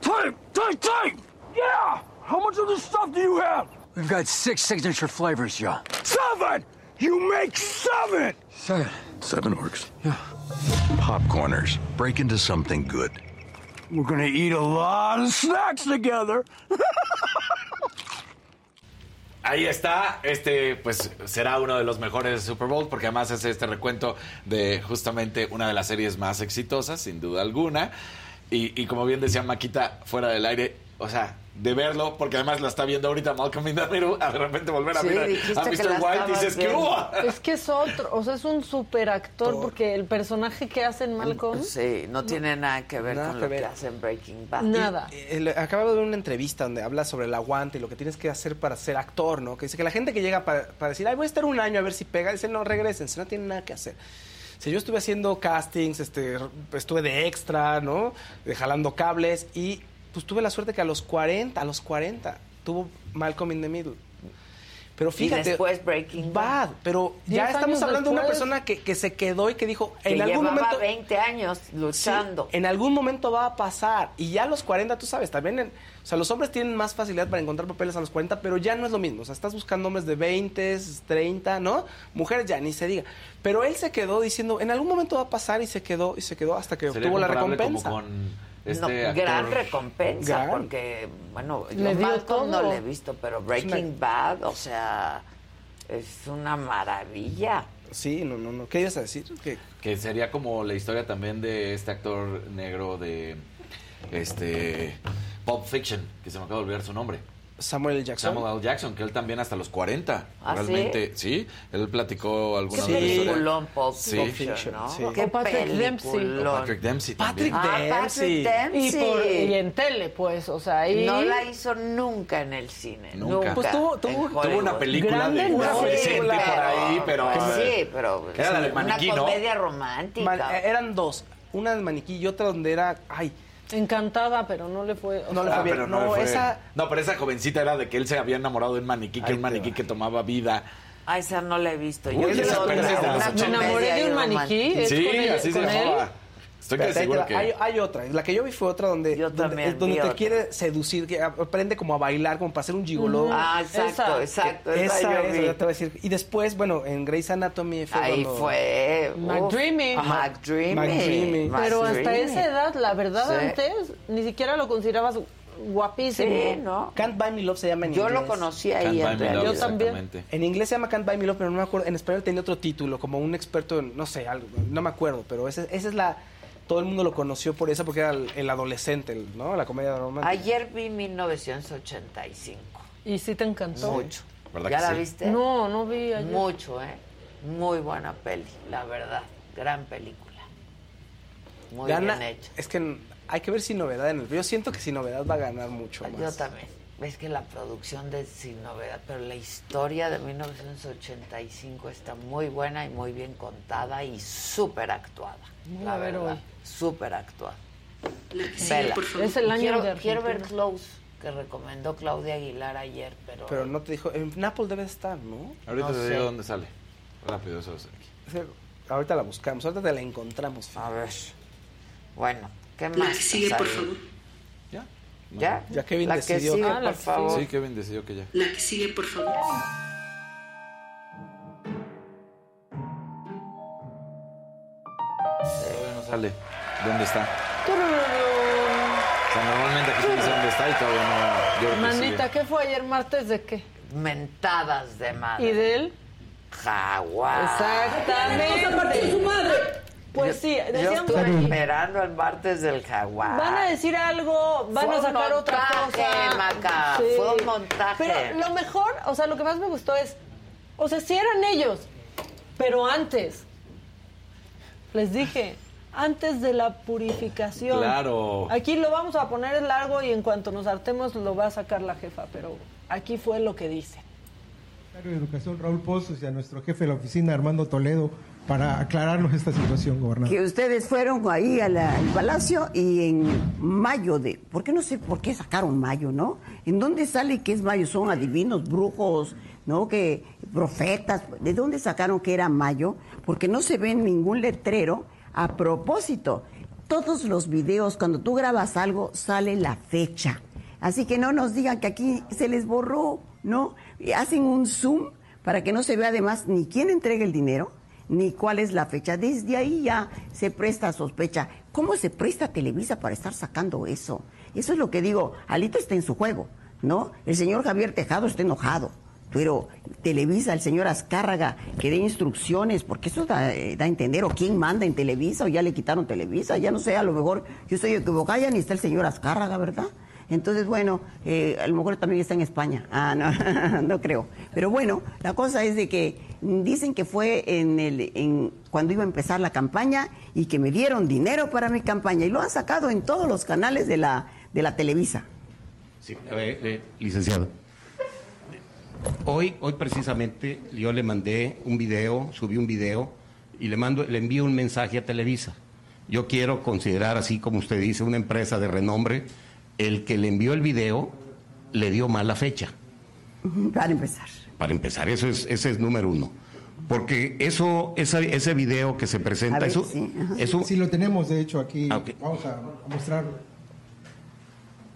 Time, time, time! Yeah! How much of this stuff do you have? We've got six signature flavors, Joe. Seven! You make seven! Seven. Seven works. Yeah. Popcorners. Break into something good. We're gonna eat a lot of snacks together. Ahí está, este pues será uno de los mejores Super Bowl porque además es este recuento de justamente una de las series más exitosas, sin duda alguna. Y, y como bien decía Maquita fuera del aire, o sea, de verlo, porque además la está viendo ahorita Malcolm in the Middle, a de repente volver a Sí, mirar a Mr. White y dices, ¿qué viendo". hubo? Es que es otro, o sea, es un super actor porque el personaje que hace en Malcolm. Sí, no tiene nada que ver Nada con que lo ver. que hace en Breaking Bad. Nada. Eh, Acabo de ver una entrevista donde habla sobre el aguante y lo que tienes que hacer para ser actor, ¿no? Que dice que la gente que llega para, para decir, ay, voy a estar un año a ver si pega, dice, no, regresen, no tienen nada que hacer. Si yo estuve haciendo castings, este, estuve de extra, ¿no? De jalando cables y pues tuve la suerte que a los 40, a los 40, tuvo Malcolm in the Middle. Pero Y fíjate, después Breaking Bad, pero ya estamos hablando de una persona que, que se quedó y que dijo, Que en algún llevaba momento... 20 años Sí, luchando. en algún momento va a pasar. Y ya a los 40, tú sabes, también. en- o sea, los hombres tienen más facilidad para encontrar papeles a los 40, pero ya no es lo mismo. O sea, estás buscando hombres de 20, 30, ¿no? Mujeres ya ni se diga. Pero él se quedó diciendo, en algún momento va a pasar y se quedó y se quedó hasta que obtuvo la recompensa. como con Este No, actor- gran recompensa, Gran. porque, bueno, yo Le Malcolm no lo he visto, pero Breaking Bad, o sea, es una maravilla. Sí, no, no, no. ¿Qué ibas a decir? Que Que sería como la historia también de este actor negro de este Pulp Fiction, que se me acaba de olvidar su nombre. Samuel L. Jackson. Samuel L. Jackson, que él también hasta los 40. ¿Ah, realmente, sí? Él platicó alguna historia. peliculón Pulp Sí. Fiction, ¿no? Sí. Qué Patrick Dempsey. Patrick Dempsey también. Patrick Ah, Dempsey. Patrick Y, Dempsey. por- y en tele, pues, o sea, ahí... No la hizo nunca en el cine. Nunca. Nunca. Pues tuvo- tuvo- Tuvo una película Grande de no. un adolescente Sí, por ahí, pero... pues sí, pero Era la del maniquí, una ¿no? comedia romántica. Man- eh, eran dos. Una de maniquí y otra donde era. Ay, Encantada, pero no le fue... o No le fue bien. pero No, le fue- esa- No, pero esa jovencita era de que él se había enamorado de un maniquí, que Ahí un maniquí que tomaba vida. Ah, esa no la he visto. Yo Uy, vi esa otra, apenas es de los una ochenta. Me enamoré de un maniquí. ¿Es Sí, con él- así se con él? llamaba. Estoy seguro te que... hay, hay otra. La que yo vi fue otra donde, Yo donde, también te otra. quiere seducir, que aprende como a bailar, como para ser un gigoló. Ah, exacto, Esa. exacto. esa, esa yo esa, vi. te voy a decir. Y después, bueno, en Grey's Anatomy fue Ahí cuando- fue. McDreamy. McDreamy. McDreamy. Pero hasta esa edad, la verdad, Sí. antes, ni siquiera lo considerabas guapísimo. Sí, ¿no? Can't Buy Me Love se llama en Yo inglés. lo conocí ahí en. Yo también. En inglés se llama Can't Buy Me Love, pero no me acuerdo. En español tenía otro título, como un experto en, no sé, algo, no me acuerdo, pero ese- esa es la... Todo el mundo lo conoció por esa, porque era el, el adolescente, el- ¿no? La comedia romántica. Ayer vi 1985. ¿Y sí te encantó? Mucho. ¿Verdad ¿Ya que la sí? viste? No, no vi ayer. Mucho, ¿eh? Muy buena peli, la verdad. Gran película. Muy Gana- bien hecha. Es que hay que ver sin novedad en el... Yo siento que sin novedad va a ganar mucho más. Yo también. Es que la producción de Sin Novedad, pero la historia de 1985 está muy buena y muy bien contada y súper actuada. Voy la a ver verdad. hoy. Súper actuada. Sí, Vela. por favor. Es el año quiero, de quiero ver. Close, que recomendó Claudia Aguilar ayer, pero... Pero no te dijo... En Nápoles debe estar, ¿no? Ahorita No te sé. digo dónde sale. Rápido, eso es aquí. Ahorita la buscamos, ahorita te la encontramos. A ver. Bueno, ¿qué La más? que sigue, por favor. ¿Ya? ¿Ya? Kevin la decidió. que sigue, Ah, por que favor. Sí, Kevin decidió que ya. La que sigue, por favor. Todavía no sale. ¿Dónde está? O sea, normalmente aquí se dice dónde está y todavía no... Yo Manita. ¿qué fue ayer martes de qué? Mentadas de madre. ¿Y de él? Jaguar. Exactamente. su madre. Pues sí, Yo decían por estoy esperando el martes del jaguar. Van a decir algo, van Fue a un sacar otra montaje, cosa. Maca, fue un montaje. Pero lo mejor, o sea, lo que más me gustó es, o sea, sí eran ellos, pero antes. Les dije, antes de la purificación. Claro. Aquí lo vamos a poner largo y en cuanto nos hartemos lo va a sacar la jefa, pero aquí fue lo que dice. secretario de Educación Raúl Pozos y a nuestro jefe de la oficina Armando Toledo para aclararnos esta situación, gobernador. Que ustedes fueron ahí al palacio y en mayo de... ¿Por qué no sé por qué sacaron mayo, no? ¿En dónde sale que es mayo? ¿Son adivinos, brujos, no? Que profetas. ¿De dónde sacaron que era mayo? Porque no se ve en ningún letrero a propósito. Todos los videos, cuando tú grabas algo, sale la fecha. Así que no nos digan que aquí se les borró, ¿no? Y hacen un zoom para que no se vea además ni quién entrega el dinero, ni cuál es la fecha. Desde ahí ya se presta sospecha. ¿Cómo se presta Televisa para estar sacando eso? Eso es lo que digo. Alito está en su juego, ¿no? El señor Javier Tejado está enojado. Pero Televisa, el señor Azcárraga, que dé instrucciones, porque eso da, eh, da a entender, o quién manda en Televisa, o ya le quitaron Televisa, ya no sé, a lo mejor yo estoy equivocada, ya ni está el señor Azcárraga, ¿verdad? Entonces, bueno, eh, a lo mejor también está en España. Ah, no, no creo. Pero bueno, la cosa es de que dicen que fue en el, en, cuando iba a empezar la campaña y que me dieron dinero para mi campaña y lo han sacado en todos los canales de la, de la Televisa. Sí, eh, eh, licenciado. Hoy, hoy precisamente yo le mandé un video, subí un video y le mando, le envío un mensaje a Televisa. Yo quiero considerar, así como usted dice, una empresa de renombre. El que le envió el video le dio mala fecha. Para empezar. Para empezar, eso es, ese es número uno. Porque eso, esa- ese video que se presenta, ver, eso, sí, eso Sí, lo tenemos, de hecho, aquí. Ah. Vamos a a mostrarlo.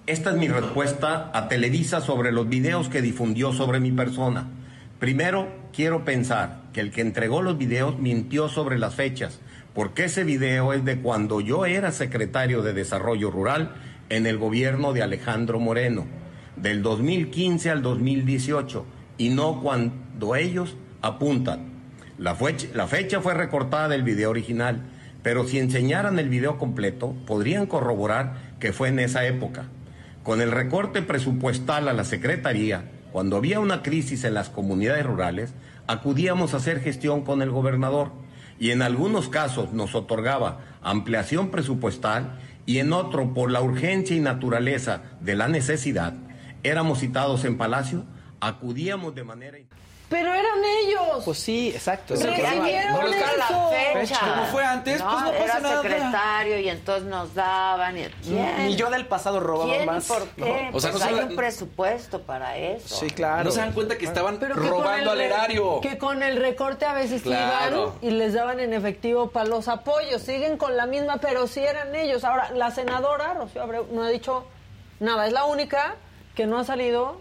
Esta es mi respuesta a Televisa sobre los videos que difundió sobre mi persona. Primero, quiero pensar que el que entregó los videos mintió sobre las fechas, porque ese video es de cuando yo era secretario de Desarrollo Rural en el gobierno de Alejandro Moreno, del 2015 al 2018, y no cuando ellos apuntan. La, fecha, fue recortada del video original, pero si enseñaran el video completo, podrían corroborar que fue en esa época. Con el recorte presupuestal a la Secretaría, cuando había una crisis en las comunidades rurales, acudíamos a hacer gestión con el gobernador y en algunos casos nos otorgaba ampliación presupuestal y en otro, por la urgencia y naturaleza de la necesidad, éramos citados en Palacio, acudíamos de manera... Pero eran ellos. Pues sí, exacto. Recibieron No, eso. la fecha. Como fue antes, No, pues no pasa era nada. secretario y entonces nos daban. y- ¿Quién? Ni yo del pasado robaba ¿Quién más. por qué? ¿no? O sea, Pues hay la- un presupuesto para eso. Sí, claro. No se dan cuenta que estaban Pero que con robando el al erario. Que con el recorte a veces Claro. iban y les daban en efectivo para los apoyos. Siguen con la misma, pero sí eran ellos. Ahora, la senadora Rocío Abreu no ha dicho nada. Es la única que no ha salido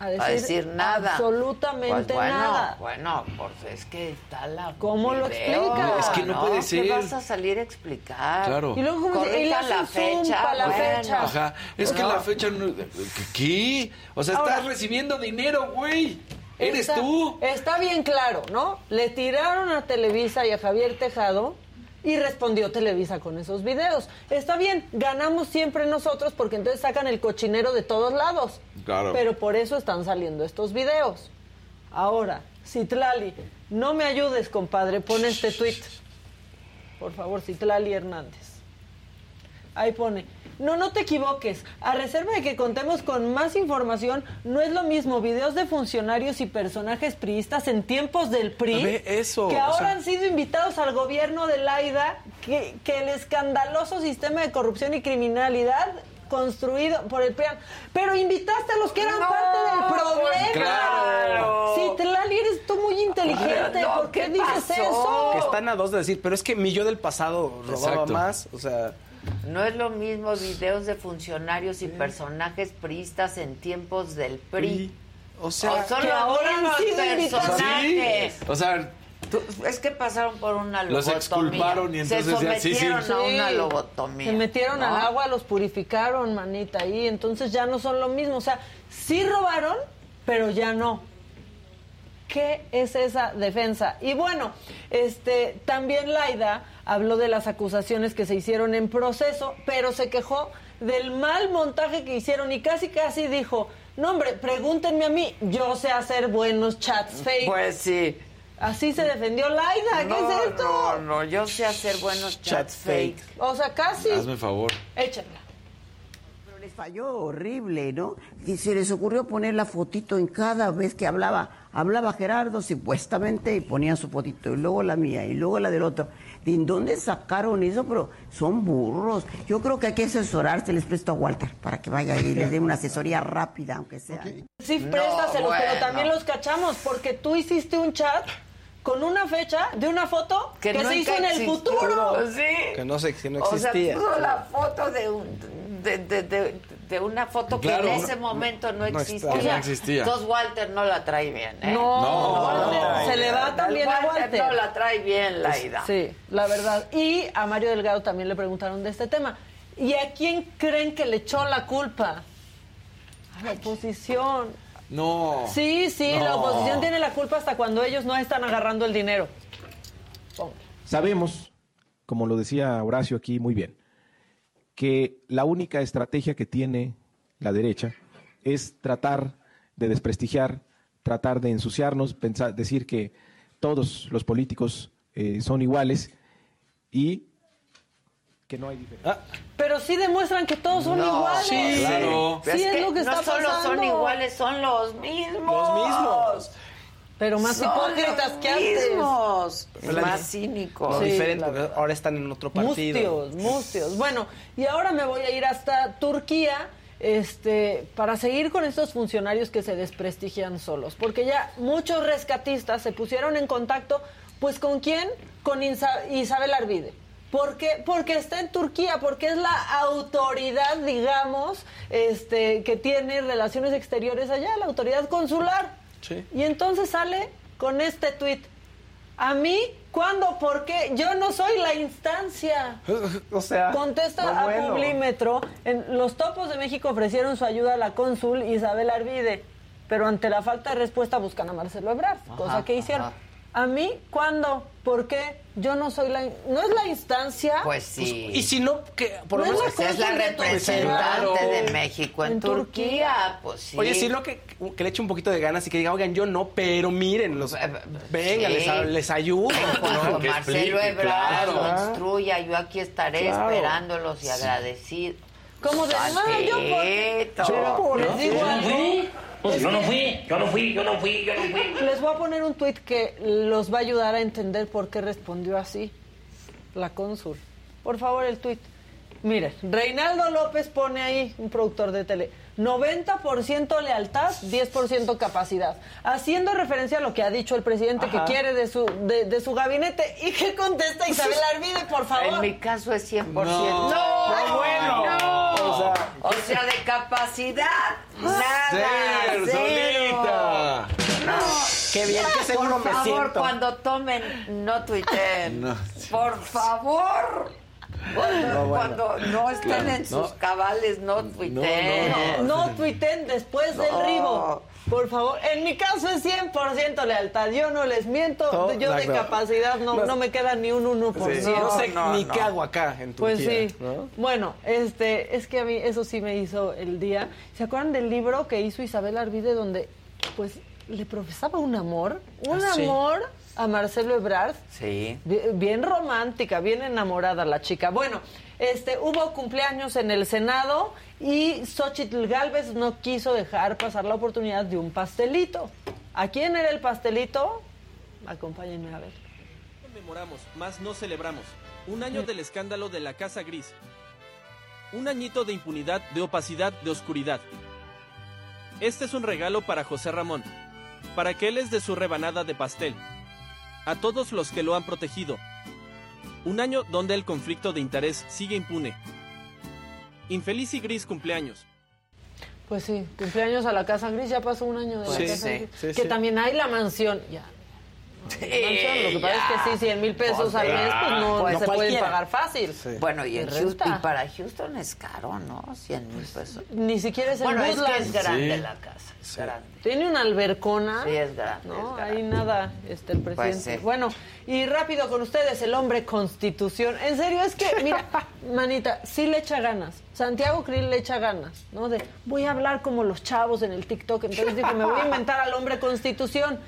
a decir, a decir nada. absolutamente Pues bueno, nada. Bueno, pues es que está la. ¿Cómo lo explica? Es que no puede ¿Qué ser. vas a salir a explicar? Claro. Y luego, ¿cómo se- la fecha. pa' la bueno. fecha. Ajá. Es que No. la fecha no. ¿Qué? O sea, Ahora- estás recibiendo dinero, güey. Eres Está- tú. Está bien claro, ¿no? Le tiraron a Televisa y a Javier Tejado y respondió Televisa con esos videos. Está bien, ganamos siempre nosotros porque entonces sacan el cochinero de todos lados. Claro. Pero por eso están saliendo estos videos. Ahora, Citlali, no me ayudes, compadre, pon este tweet. Por favor, Citlali Hernández. Ahí pone, no, no te equivoques. A reserva de que contemos con más información, no es lo mismo videos de funcionarios y personajes priistas en tiempos del PRI eso, que o ahora sea- han sido invitados al gobierno de Laida, que, que el escandaloso sistema de corrupción y criminalidad construido por el PRI. Pero invitaste a los que eran No, parte del problema. claro. Citlali, eres tú muy inteligente. No, ¿Por qué, ¿qué dices pasó? eso? Que están a dos de decir, pero es que mi yo del pasado robaba Exacto. más. O sea, No es lo mismo videos de funcionarios y personajes priistas en tiempos del PRI. o sea, O son los ahora invitados. personajes. O sea, Tú- Es que pasaron por una Los lobotomía. exculparon y entonces Se ya- sí, sí. sometieron a una lobotomía. Se metieron ¿no? al agua, los purificaron, manita, ahí. Entonces ya no son lo mismo. O sea, sí robaron, pero ya no. ¿Qué es esa defensa? Y bueno, este también Laida habló de las acusaciones que se hicieron en proceso, pero se quejó del mal montaje que hicieron y casi casi dijo, no hombre, pregúntenme a mí, yo sé hacer buenos chats fake. Pues sí. Así se defendió Laida, ¿qué no, es esto? No, no, yo sé hacer buenos chats, Chats fake. fake. O sea, casi. hazme favor. Échala. Les falló horrible, ¿no? Y se les ocurrió poner la fotito en cada vez que hablaba. Hablaba Gerardo supuestamente y ponían su fotito, y luego la mía, y luego la del otro. ¿De dónde sacaron eso? Pero son burros. Yo creo que hay que asesorarse, les presto a Walter para que vaya y les dé una asesoría rápida, aunque sea. Sí, No, préstaselos, pero también los cachamos, porque tú hiciste un chat con una fecha de una foto que, no se hizo en el existió. futuro. Sí. que no sé, que no o sea, existía. puso la foto de, un, de, de, de, de una foto Claro. que en ese momento no, No existía. no. Entonces Walter no la trae bien, ¿eh? No, No, Walter, no. se le va también a Walter. no la trae bien, Laida. Sí, la verdad. Y a Mario Delgado también le preguntaron de este tema. ¿Y a quién creen que le echó la culpa? A la oposición. No. Sí, sí, la oposición tiene la culpa hasta cuando ellos no están agarrando el dinero. Ponga. Sabemos, como lo decía Horacio aquí muy bien, que la única estrategia que tiene la derecha es tratar de desprestigiar, tratar de ensuciarnos, pensar, decir que todos los políticos eh, son iguales y que no hay diferencia. Pero sí demuestran que todos son No, iguales. sí, claro. Sí, Es es, que lo que no está solo pasando. son iguales, son los mismos. Los mismos. Pero más Son hipócritas que antes. Pero más cínicos. Sí, diferente, porque ahora están en otro partido. Mustios, mustios. Bueno, y ahora me voy a ir hasta Turquía este, para seguir con estos funcionarios que se desprestigian solos. Porque ya muchos rescatistas se pusieron en contacto, pues ¿con quién? Con Insa- Isabel Arvide. ¿Por qué? Porque está en Turquía, porque es la autoridad, digamos, este, que tiene relaciones exteriores allá, la autoridad consular. Sí. Y entonces sale con este tuit. ¿A mí? ¿Cuándo? ¿Por qué? Yo no soy la instancia. o sea. Contesta pues a bueno. Publímetro. En, los topos de México ofrecieron su ayuda a la cónsul Isabel Arvide, pero ante la falta de respuesta buscan a Marcelo Ebrard, cosa que hicieron. ajá. ¿A mí? ¿Cuándo? ¿Por qué? Yo no soy la... ¿No es la instancia? Pues sí. Y si no, que por lo No menos. Pues es la de representante de México en, En Turquía. Turquía. Pues sí. Oye, si no, que, que le eche un poquito de ganas y que diga, oigan, yo no, pero miren, los, venga, Sí. les, les ayudo. Marcelo Ebrard claro. lo instruya, yo aquí estaré Claro. esperándolos y agradecido. ¿Cómo de no, yo por- Tantito. Pero les digo algo. Pues yo no fui, yo no fui, yo no fui, yo no fui. Les voy a poner un tuit que los va a ayudar a entender por qué respondió así la cónsul. Por favor, el tuit. Mire, Reinaldo López pone ahí, un productor de tele, 90% lealtad, 10% capacidad. Haciendo referencia a lo que ha dicho el presidente Ajá. que quiere de su, de, de su gabinete. ¿Y qué contesta Isabel Arvide, por favor? En mi caso es 100%. No, no, no, bueno. no. O sea- O sea, de capacidad, nada, Ser, cero. solita. Qué bien, qué seguro Por me favor, siento. cuando tomen, no tuiteen. No. Por favor. Cuando No, no, bueno. cuando no estén Claro, en sus no. cabales, no tuiteen. No tuiten después del No. ribo. Por favor, en mi caso es 100% lealtad. Yo no les miento. Todo, yo de capacidad no, No. no me queda ni un 1%. Sí, no sé no, ni no. qué hago acá en Pues Turquía. sí. ¿no? Bueno, este, es que a mí eso sí me hizo el día. ¿Se acuerdan del libro que hizo Isabel Arvide donde pues le profesaba un amor? Un Ah, sí. A Marcelo Ebrard. Sí. Bien, bien romántica, bien enamorada la chica. Bueno, este, hubo cumpleaños en el Senado y Xochitl Galvez no quiso dejar pasar la oportunidad de un pastelito. ¿A quién era el pastelito? Acompáñenme a ver. conmemoramos, más no celebramos. Un año del escándalo de la Casa Gris. Un añito de impunidad, de opacidad, de oscuridad. Este es un regalo para José Ramón, para que él es de su rebanada de pastel. A todos los que lo han protegido. Un año donde el conflicto de interés sigue impune. Infeliz y gris cumpleaños. Pues sí, cumpleaños a la Casa Gris, ya pasó un año de la Sí, Casa sí, Gris. sí, que sí. también hay la mansión, ya. Lo que pasa es que sí, 100 mil pesos Pues, al mes, pues no, pues, no se pueden pagar fácil. Bueno, y, en Te Houston, renta. y para Houston es caro, ¿no? 100 mil pesos. Ni siquiera es el Bueno, es que es grande Sí. la casa, es grande. Tiene una albercona. Sí, es grande, No, es grande. ahí nada, este, el presidente. Pues sí. Bueno, y rápido con ustedes, el hombre constitución. En serio, es que, mira, manita, sí le echa ganas. Santiago Krill le echa ganas, ¿no? De, voy a hablar como los chavos en el TikTok. Entonces dijo, me voy a inventar al hombre constitución.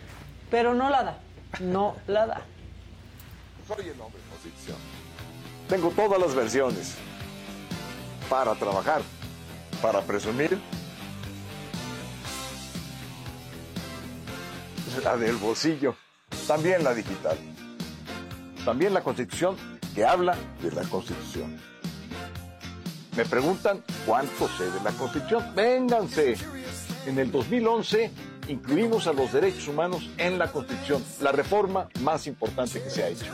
Pero no la da. No la da. Soy el hombre constitución. Tengo todas las versiones para trabajar, para presumir. La del bolsillo, también la digital. También la constitución que habla de la constitución. Me preguntan cuánto sé de la constitución. Vénganse. En el 2011 incluimos a los derechos humanos en la constitución, la reforma más importante que se ha hecho.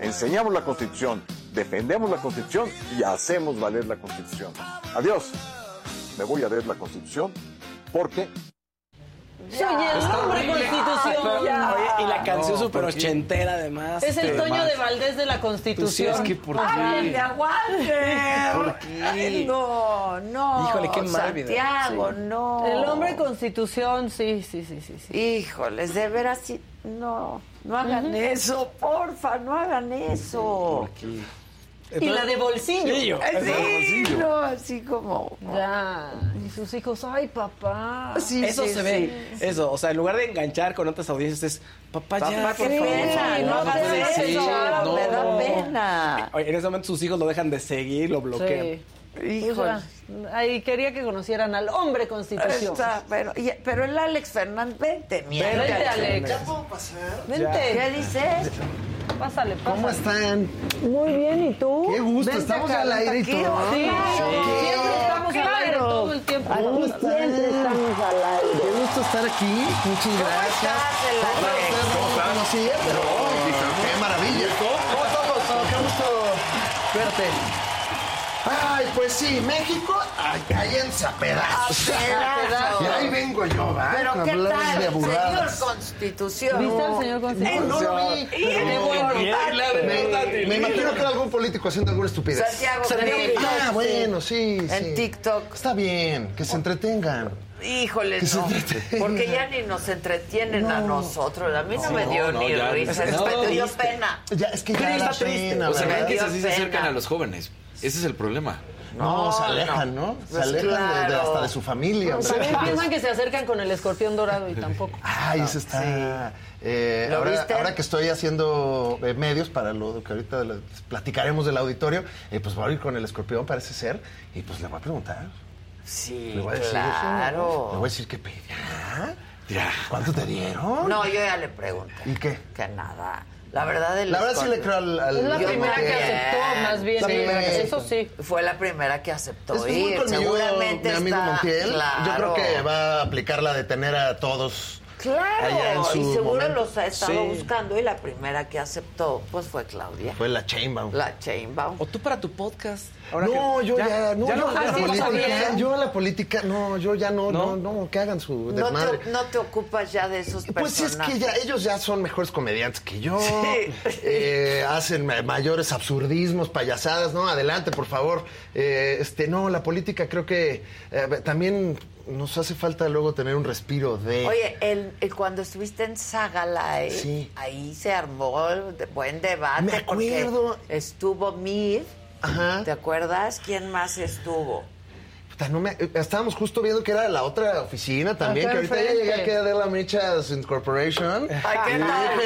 Enseñamos la constitución, defendemos la constitución y hacemos valer la constitución. Adiós. Me voy a leer la constitución porque Soy el hombre constitución. ya. Oye, y la canción No, súper ¿por qué? ochentera además. Es el Toño de Valdés de la Constitución. Pues sí, es que ¿por qué? ¡Ándale, aguante! ¿Por qué? Ay, no, no. Híjole, qué mal video. Santiago, Sí. no. El hombre constitución, sí, sí, sí, sí. sí. Híjoles, de veras, sí, no, no hagan eso, porfa, no hagan eso. Y la de bolsillo. Eh, Sí, no, así como... Ya. Y sus hijos, ay, papá. Sí, Eso sí, se ve. Eso, o sea, en lugar de enganchar con otras audiencias, es papá, ya, Papá, por favor. pena, no hagas hagas eso, eso, no. me da pena. Oye, en ese momento sus hijos lo dejan de seguir, lo bloquean. Híjole. Ahí quería que conocieran al hombre constitución. Está, pero, y- pero el Alex Fernández, vente, mira. Vente, Alex. ¿Ya puedo pasar? Vente. Vente. ¿Qué dices? Pásale, pásale. ¿Cómo están? Muy bien, ¿y tú? Qué gusto, Vente estamos acá, al aire y todo. Sí, siempre estamos al aire todo el tiempo. ¿Cómo están? Qué gusto estar aquí. Muchas gracias. No pero qué maravilla. ¿Cómo estamos? Qué gusto verte. Ay, pues sí, México, ay, cállense a pedazos. A pedazos. Y ahí vengo yo, ¿va? Pero ¿qué tal, de señor. Constitución? ¿Viste al señor Constitución? No, no lo vi. Qué bueno. Me, me imagino que era algún político haciendo alguna estupidez. Santiago Santiago-. Ah, bueno, sí, En. TikTok. Está bien, que se entretengan. Híjole, Que se no. entretengan. Porque ya ni nos entretienen a nosotros. A mí no, No, me dio no, ni risa. Es- me dio triste. pena. Ya, es que ya triste. pena, o sea, que se acercan a los jóvenes. Ese es el problema. No, se alejan, no. ¿no? Se Pues alejan de- hasta de su familia. Pues. También piensan que se acercan con el escorpión dorado y tampoco. Ay, eso está. eh, ¿Lo ahora, que estoy haciendo eh, medios para lo que ahorita les platicaremos del auditorio, eh, pues voy a ir con el escorpión, parece ser, y pues le voy a preguntar. Sí, Le voy a decir, claro. Le voy a decir que ya, ¿Cuánto te dieron? No, yo ya le pregunté. ¿Y qué? Que nada. La verdad, el La verdad sí le creo al- al- Es la Yo primera que aceptó, más bien. La primera que Eso sí. Fue la primera que aceptó Es muy ir. colmilludo, Seguramente mi amigo está... Montiel. Yo Claro. creo que va a aplicar la de tener a todos Claro, y seguro momento. los ha estado Sí. buscando y la primera que aceptó pues fue Claudia. Fue la Chainbaum. La Chainbaum. O tú para tu podcast. no, yo ya, no, yo, lo la política, yo la política, no, yo ya no, no, no, que hagan su No desmadre. te, no te ocupas ya de esos Pues es personajes. que ya ellos ya son mejores comediantes que yo. Sí. Eh, hacen ma- mayores absurdismos, payasadas, ¿no? Adelante, por favor. Eh, este, no, la política creo que eh, también nos hace falta luego tener un respiro de. Oye, el, el- cuando estuviste en Sagalay, Sí. ahí se armó de- buen debate. Me acuerdo. porque Estuvo Mid. Ajá. ¿Te acuerdas? ¿Quién más estuvo? No me- eh, estábamos justo viendo que era la otra oficina también, Acá que ahorita ya llegué aquí a Adela Michas Incorporation. Ay, ¿qué tal?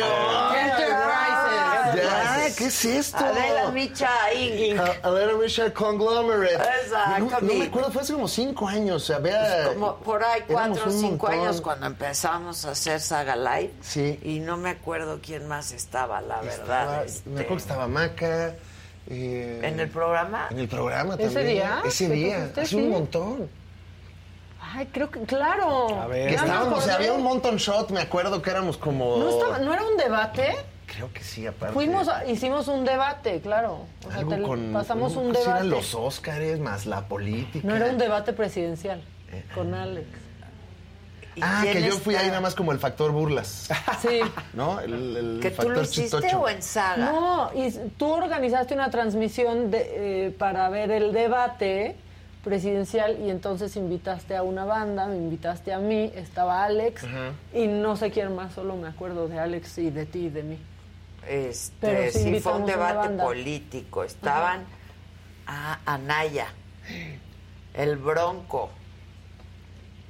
Ya, ¿qué es esto? Adela Micha Inc. Adela Micha Conglomerate. Exacto, No, me acuerdo, fue hace como cinco años. O sea, vea. Como por ahí cuatro o cinco montón. años cuando empezamos a hacer Saga Live. Sí. Y no me acuerdo quién más estaba, la verdad. Estaba- este, Me acuerdo que estaba Maca. Eh, ¿En el programa? En el programa ¿Ese también. día? Ese ¿Qué día. Hace Sí. un montón. Ay, creo que, claro. A ver. Que estábamos, o sea, había un montón shot, me acuerdo que éramos como. ¿No, estaba- ¿No era un debate? Creo que sí, aparte. Fuimos, a- hicimos un debate, claro. O sea, Algo te- con- pasamos un pues debate. Eran los Óscares más la política. No era un debate presidencial con Alex. Ah, que yo está? fui ahí nada más como el factor burlas. Sí. ¿No? El, el ¿Que tú factor lo hiciste chistocho. o en Saga? No, y tú organizaste una transmisión de, eh, para ver el debate presidencial y entonces invitaste a una banda, me invitaste a mí, estaba Alex y no sé quién más, solo me acuerdo de Alex y de ti y de mí. Este, Pero sí sí, fue un debate político. Estaban a Anaya, el Bronco.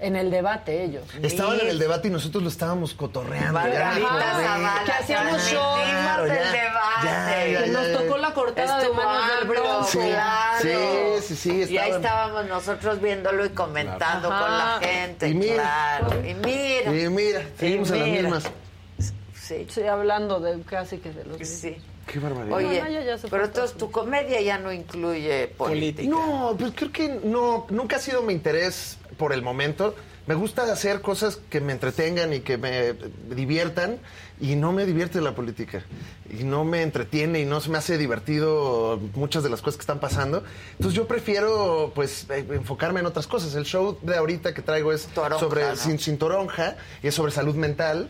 En el debate ellos. Estaban en el debate y nosotros lo estábamos cotorreando. Margarita que hacíamos show. Claro, el ya, debate. ya, ya, Que nos ya. tocó la cortada de manos del Bronco. Sí, claro. sí, sí, sí, Y ahí estábamos nosotros viéndolo y comentando Claro. con la gente, Y mira. claro. Y mira. Y mira, seguimos Y en las mismas. Sí. Sí, hablando de casi que de los Sí. Qué barbaridad. Oye, Anaya ya se fue pero entonces tu comedia ya no incluye política. No, pues creo que no, nunca ha sido mi interés por el momento. Me gusta hacer cosas que me entretengan y que me diviertan y no me divierte la política y no me entretiene y no se me hace divertido muchas de las cosas que están pasando. Entonces yo prefiero pues eh, enfocarme en otras cosas. El show de ahorita que traigo es Toronja, sobre ¿no? sin, sin toronja y es sobre salud mental.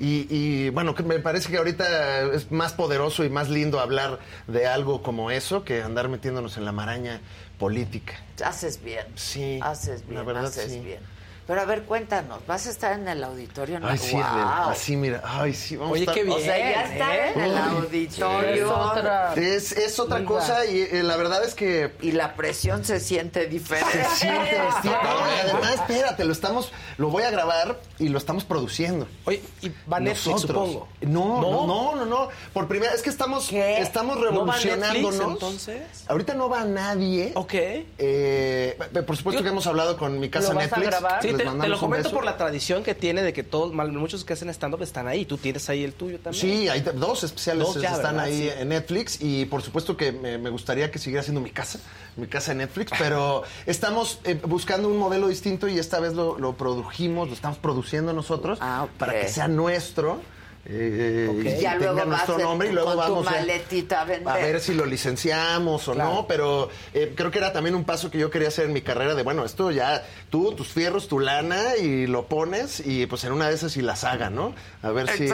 Y, y, bueno, que me parece que ahorita es más poderoso y más lindo hablar de algo como eso que andar metiéndonos en la maraña política. Haces bien. Sí, Haces la bien, verdad, haces sí. bien. Pero a ver, cuéntanos, ¿vas a estar en el auditorio? Ay, sí, Wow. Adela, así mira, ay, sí, vamos Oye, a estar... qué bien. O sea, ya estar en el Uy, auditorio. Es otra. Es, es otra cosa y eh, la verdad es que Y la presión se siente diferente. se siente distinto. No, y además, espérate, lo estamos, lo voy a grabar y lo estamos produciendo. Oye, y va Netflix, Nosotros. supongo. No, no, ¿No? no, no, no. Por primera es que estamos, ¿Qué? estamos ¿No va revolucionándonos. Netflix, entonces? Ahorita no va nadie. Ok. Eh, por supuesto Yo- que hemos hablado con mi casa ¿Lo vas a Netflix. grabar? Sí, Les te, te mandamos lo un comento por la tradición que tiene de que todos, mal- muchos que hacen stand-up están ahí. Tú tienes ahí el tuyo también. Sí, hay dos especiales Dos ya, están ¿verdad? ahí Sí. en Netflix y por supuesto que me, me gustaría que siguiera siendo mi casa, mi casa en Netflix, pero estamos eh, buscando un modelo distinto y esta vez lo, lo produjimos, lo estamos produciendo nosotros Ah, para que sea nuestro eh, Y y ya luego vas nuestro nombre y luego con vamos tu a- maletita a vender. a ver si lo licenciamos o Claro. no, pero eh, creo que era también un paso que yo quería hacer en mi carrera de, bueno, esto ya, tú, tus fierros, tu lana y lo pones y pues en una de esas y la saga, ¿no? A ver si...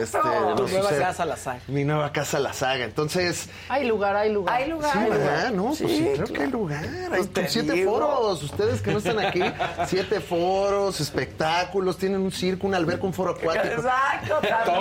Este, Tu nueva sucede. casa, la saga. Mi nueva casa, la saga. Entonces... Hay lugar, hay lugar. Hay lugar. Sí, hay ¿verdad? lugar. No, pues Sí, creo claro. que hay lugar. Hay Pues te siete digo. foros. Ustedes que no están aquí, siete foros, espectáculos, tienen un circo, un alberca, un foro acuático. Exacto, también.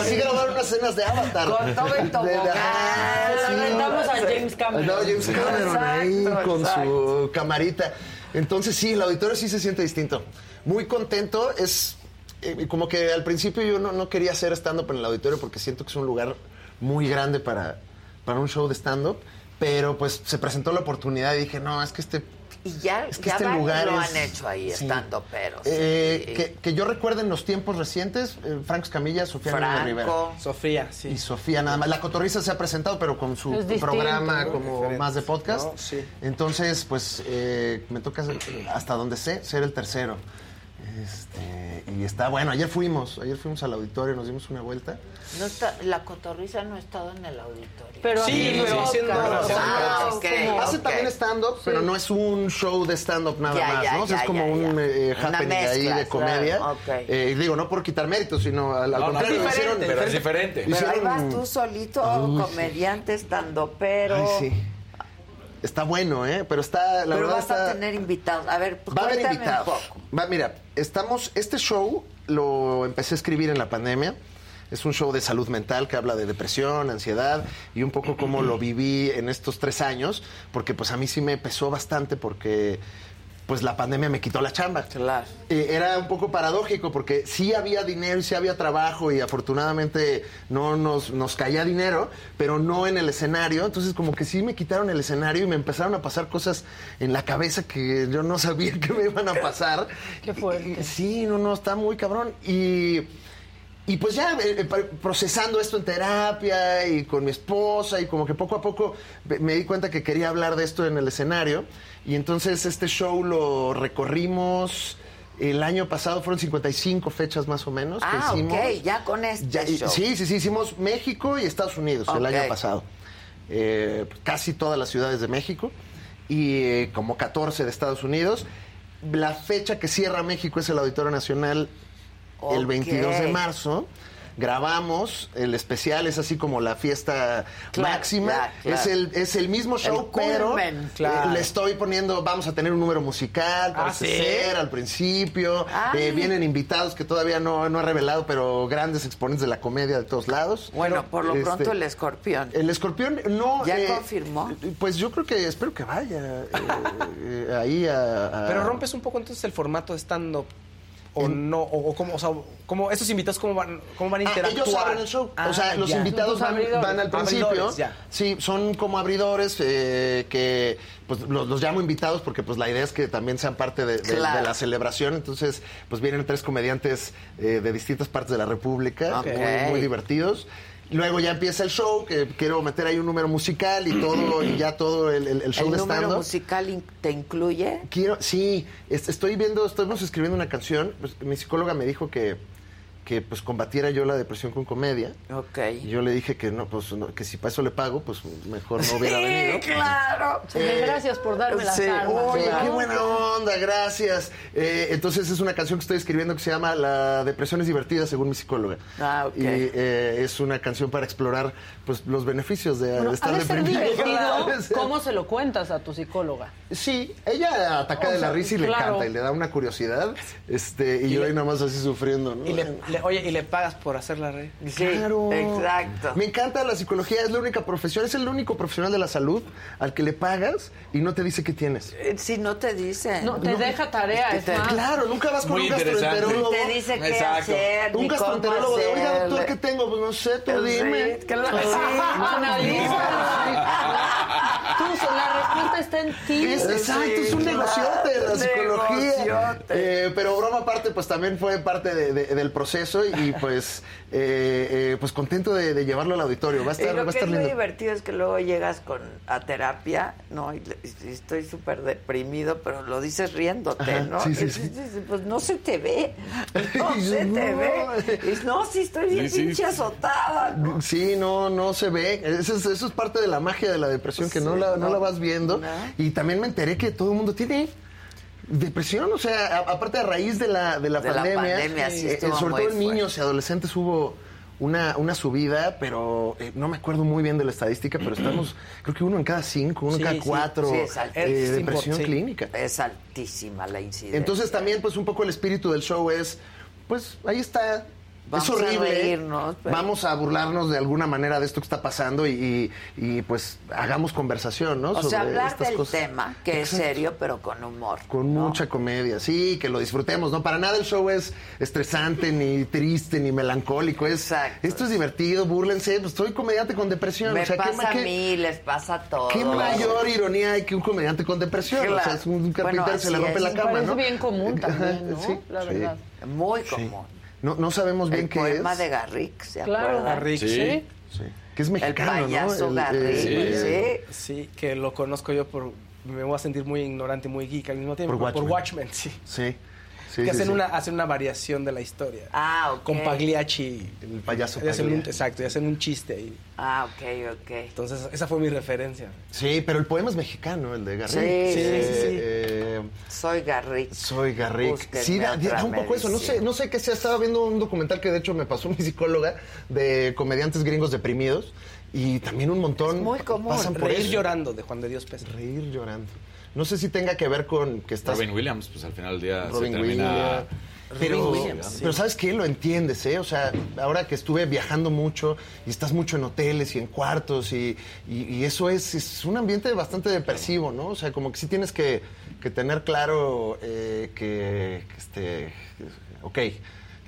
Así grabaron unas escenas de Avatar. Con todo el De- tobogán. Ah, aventamos a James Cameron. Andaba James Cameron ahí Exacto, con exacto. su camarita. Entonces sí, el auditorio sí se siente distinto. Muy contento. Es eh, como que al principio yo no, no quería hacer stand-up en el auditorio porque siento que es un lugar muy grande para, para un show de stand-up. Pero pues se presentó la oportunidad y dije, no, es que este Y ya, Es que ya este lugar lo es- han hecho ahí, sí. estando pero. Eh, que, que yo recuerde en los tiempos recientes, eh, Franco Escamilla, Sofía Franco. Rivera. Sofía, sí. Y Sofía nada más. La Cotorriza se ha presentado, pero con su Es programa como Diferente, más de podcast. ¿no? Sí. Entonces, pues eh, me toca, hasta donde sé, ser el tercero. Este, y está bueno, ayer fuimos, ayer fuimos al auditorio, nos dimos una vuelta. No está, la cotorriza no ha estado en el auditorio. Pero Sí, pero haciendo- Ah, Hace también stand-up, pero no es un show de stand-up nada Ya, más, ya, ¿no? O sea, ya, es como ya, un eh, happening ahí de comedia. claro. Eh, digo, no por quitar méritos, sino al, al No, contrario. pero hicieron- diferente, pero es diferente. Pero ahí hicieron- vas tú solito, Uy, comediante, estando pero. Ay, sí. Está bueno, ¿eh? Pero está, la pero verdad vas está... a tener invitados. A ver, Va a haber invitados. un poco. Va, mira, estamos. Este show lo empecé a escribir en la pandemia. Es un show de salud mental que habla de depresión, ansiedad y un poco cómo lo viví en estos tres años, porque pues a mí sí me pesó bastante porque pues la pandemia me quitó la chamba. Claro. Eh, era un poco paradójico porque sí había dinero y sí había trabajo y afortunadamente no nos, nos caía dinero, pero no en el escenario. Entonces como que sí me quitaron el escenario y me empezaron a pasar cosas en la cabeza que yo no sabía que me iban a pasar. Qué fuerte. Sí, no, no, está muy cabrón. Y... Y pues ya eh, eh, procesando esto en terapia y con mi esposa y como que poco a poco me- me di cuenta que quería hablar de esto en el escenario y entonces este show lo recorrimos el año pasado fueron 55 fechas más o menos que Ah, hicimos. ok, ya con este Ya, show. Sí, sí, sí, hicimos México y Estados Unidos el año pasado. Eh, casi todas las ciudades de México y eh, como 14 de Estados Unidos. La fecha que cierra México es el Auditorio Nacional el Ok. 22 de marzo. Grabamos el especial, es así como la fiesta Claro, máxima. ya, claro. Es, el, es el mismo show, El pero eh, le estoy poniendo, vamos a tener un número musical, Ah, parece ¿sí? ser, al principio. Eh, vienen invitados que todavía no, no he revelado, pero grandes exponentes de la comedia de todos lados. Bueno, por lo Este, pronto el escorpión. El escorpión no. ¿Ya eh, confirmó? Pues yo creo que espero que vaya eh, eh, ahí a, a- Pero rompes un poco entonces el formato de stand-up. O no, o, o cómo, o sea, cómo estos invitados cómo van, cómo van a Ah, interactuar. ellos abren el show. Ah, o sea, los ya. invitados van, al principio. Sí, son como abridores eh, que pues los, los llamo invitados porque pues la idea es que también sean parte de, de- Claro. de la celebración. Entonces, pues vienen tres comediantes eh, de distintas partes de la República, muy, muy divertidos. Luego ya empieza el show, que quiero meter ahí un número musical y todo, y ya todo el, el- el show ¿El de número stand-up. musical in- te incluye? Quiero, sí, est- estoy viendo, estamos escribiendo una canción. Pues, mi psicóloga me dijo que, que pues combatiera yo la depresión con comedia. Ok. Y yo le dije que no, pues no, que si para eso le pago, pues mejor no hubiera venido. claro. Sí, gracias por darme las sí. armas. Oye, Claro. qué buena onda, gracias. Eh, entonces es una canción que estoy escribiendo que se llama La depresión es divertida, según mi psicóloga. Ah, ok. Y eh, es una canción para explorar pues los beneficios de, Bueno, de estar deprimido. divertido cómo se lo cuentas a tu psicóloga. Sí, ella ataca O de la risa y le encanta y le da una curiosidad. Este, y, Y yo le- ahí nada más así sufriendo, ¿no? Y le, le- oye, y le pagas por hacerla reír. Sí, exacto. Me encanta la psicología, es la única profesión, es el único profesional de la salud al que le pagas y no te dice qué tienes. Eh, Si no te dicen. No, te deja tarea, es te-. Claro, nunca vas con Muy un gastroenterólogo. Te dice qué Exacto. hacer, Un gastroenterólogo de, oiga, doctor, hacerle". ¿qué tengo? Pues no sé, tú Sí, dime. claro. Sí, Analiza. Tú, la respuesta está en ti. Es- exacto, es un negociote la claro, psicología. Eh, pero broma aparte, pues también fue parte de- de- del proceso y pues, eh, eh, pues contento de, de llevarlo al auditorio. Va a Y lo va a que estar es muy divertido es que luego llegas con a terapia, ¿no? Y, estoy súper deprimido, pero lo dices riéndote, Ajá, ¿no? sí, sí, Y sí. dices, Pues no se te ve, no se te ve. Y no, sí estoy bien Sí, sí. pinche azotada. ¿no? Sí, no, no se ve. Eso es, eso es parte de la magia de la depresión, que no, la, no no. la vas viendo. Y también me enteré que todo el mundo tiene depresión, o sea, a- aparte a raíz de la, de la De la pandemia, pandemia, sí, eh, sobre todo en fuerte. niños y adolescentes hubo una, una subida, pero eh, no me acuerdo muy bien de la estadística, pero estamos, creo que uno en cada cinco, uno Sí, en cada sí. cuatro, Sí, es eh, depresión Sí. clínica. Es altísima la incidencia. Entonces también, pues un poco el espíritu del show es, pues ahí está. Vamos es a horrible. reírnos, pero- Vamos a burlarnos de alguna manera de esto que está pasando y, y- y, pues hagamos conversación, ¿no? o sea, Sobre hablar estas del cosas. tema, que es Exacto. serio, pero con humor. Con mucha comedia, sí, que lo disfrutemos, ¿no? Para nada el show es estresante, ni triste, ni melancólico. Es, Esto es divertido, búrlense. Pues soy comediante con depresión. Me o sea, ¿qué- pasa a qué- mí, les pasa a todos. ¿Qué mayor ironía hay que un comediante con depresión? O sea, Claro. es un carpintero Bueno, se le rompe es. la cama, ¿no? bien común también, ¿no? sí, La sí. verdad. Muy Sí. No, no sabemos bien El qué poema es. de Garrick, ¿se Claro? Garrick, Sí. sí. Sí. Que es mexicano, El payaso ¿no? El- Garrick, eh, Sí, que lo conozco yo por... Me voy a sentir muy ignorante, muy geek al mismo tiempo. Por Por Watchmen. Watchmen, sí. Sí. Sí, que sí, hacen, sí. Una, hacen una variación de la historia. Ah, ok. Con Pagliacci. El payaso Y hacen un, Pagliacci. exacto, y hacen un chiste ahí. Ah, ok, ok. Entonces, esa fue mi referencia. Sí, pero el poema es mexicano, el de Garrick. Sí, sí, Eh, sí, sí. eh, Soy Garrick. Soy Garrick. Búsquenme Sí, da, otra da un poco eso. No sé, no sé qué sea. Estaba viendo un documental que de hecho me pasó mi psicóloga de comediantes gringos deprimidos y también un montón muy común. pasan por Reír eso. llorando de Juan de Dios Pérez. Reír llorando. No sé si tenga que ver con que estás Robin Williams, pues al final del día Robin se termina... Williams. Pero, Robin Williams, sí. pero ¿sabes qué? Lo entiendes, ¿eh? O sea, ahora que estuve viajando mucho y estás mucho en hoteles y en cuartos y, y- y eso es, es un ambiente bastante depresivo, ¿no? O sea, como que sí tienes que, que tener claro eh, que, que, este, ok,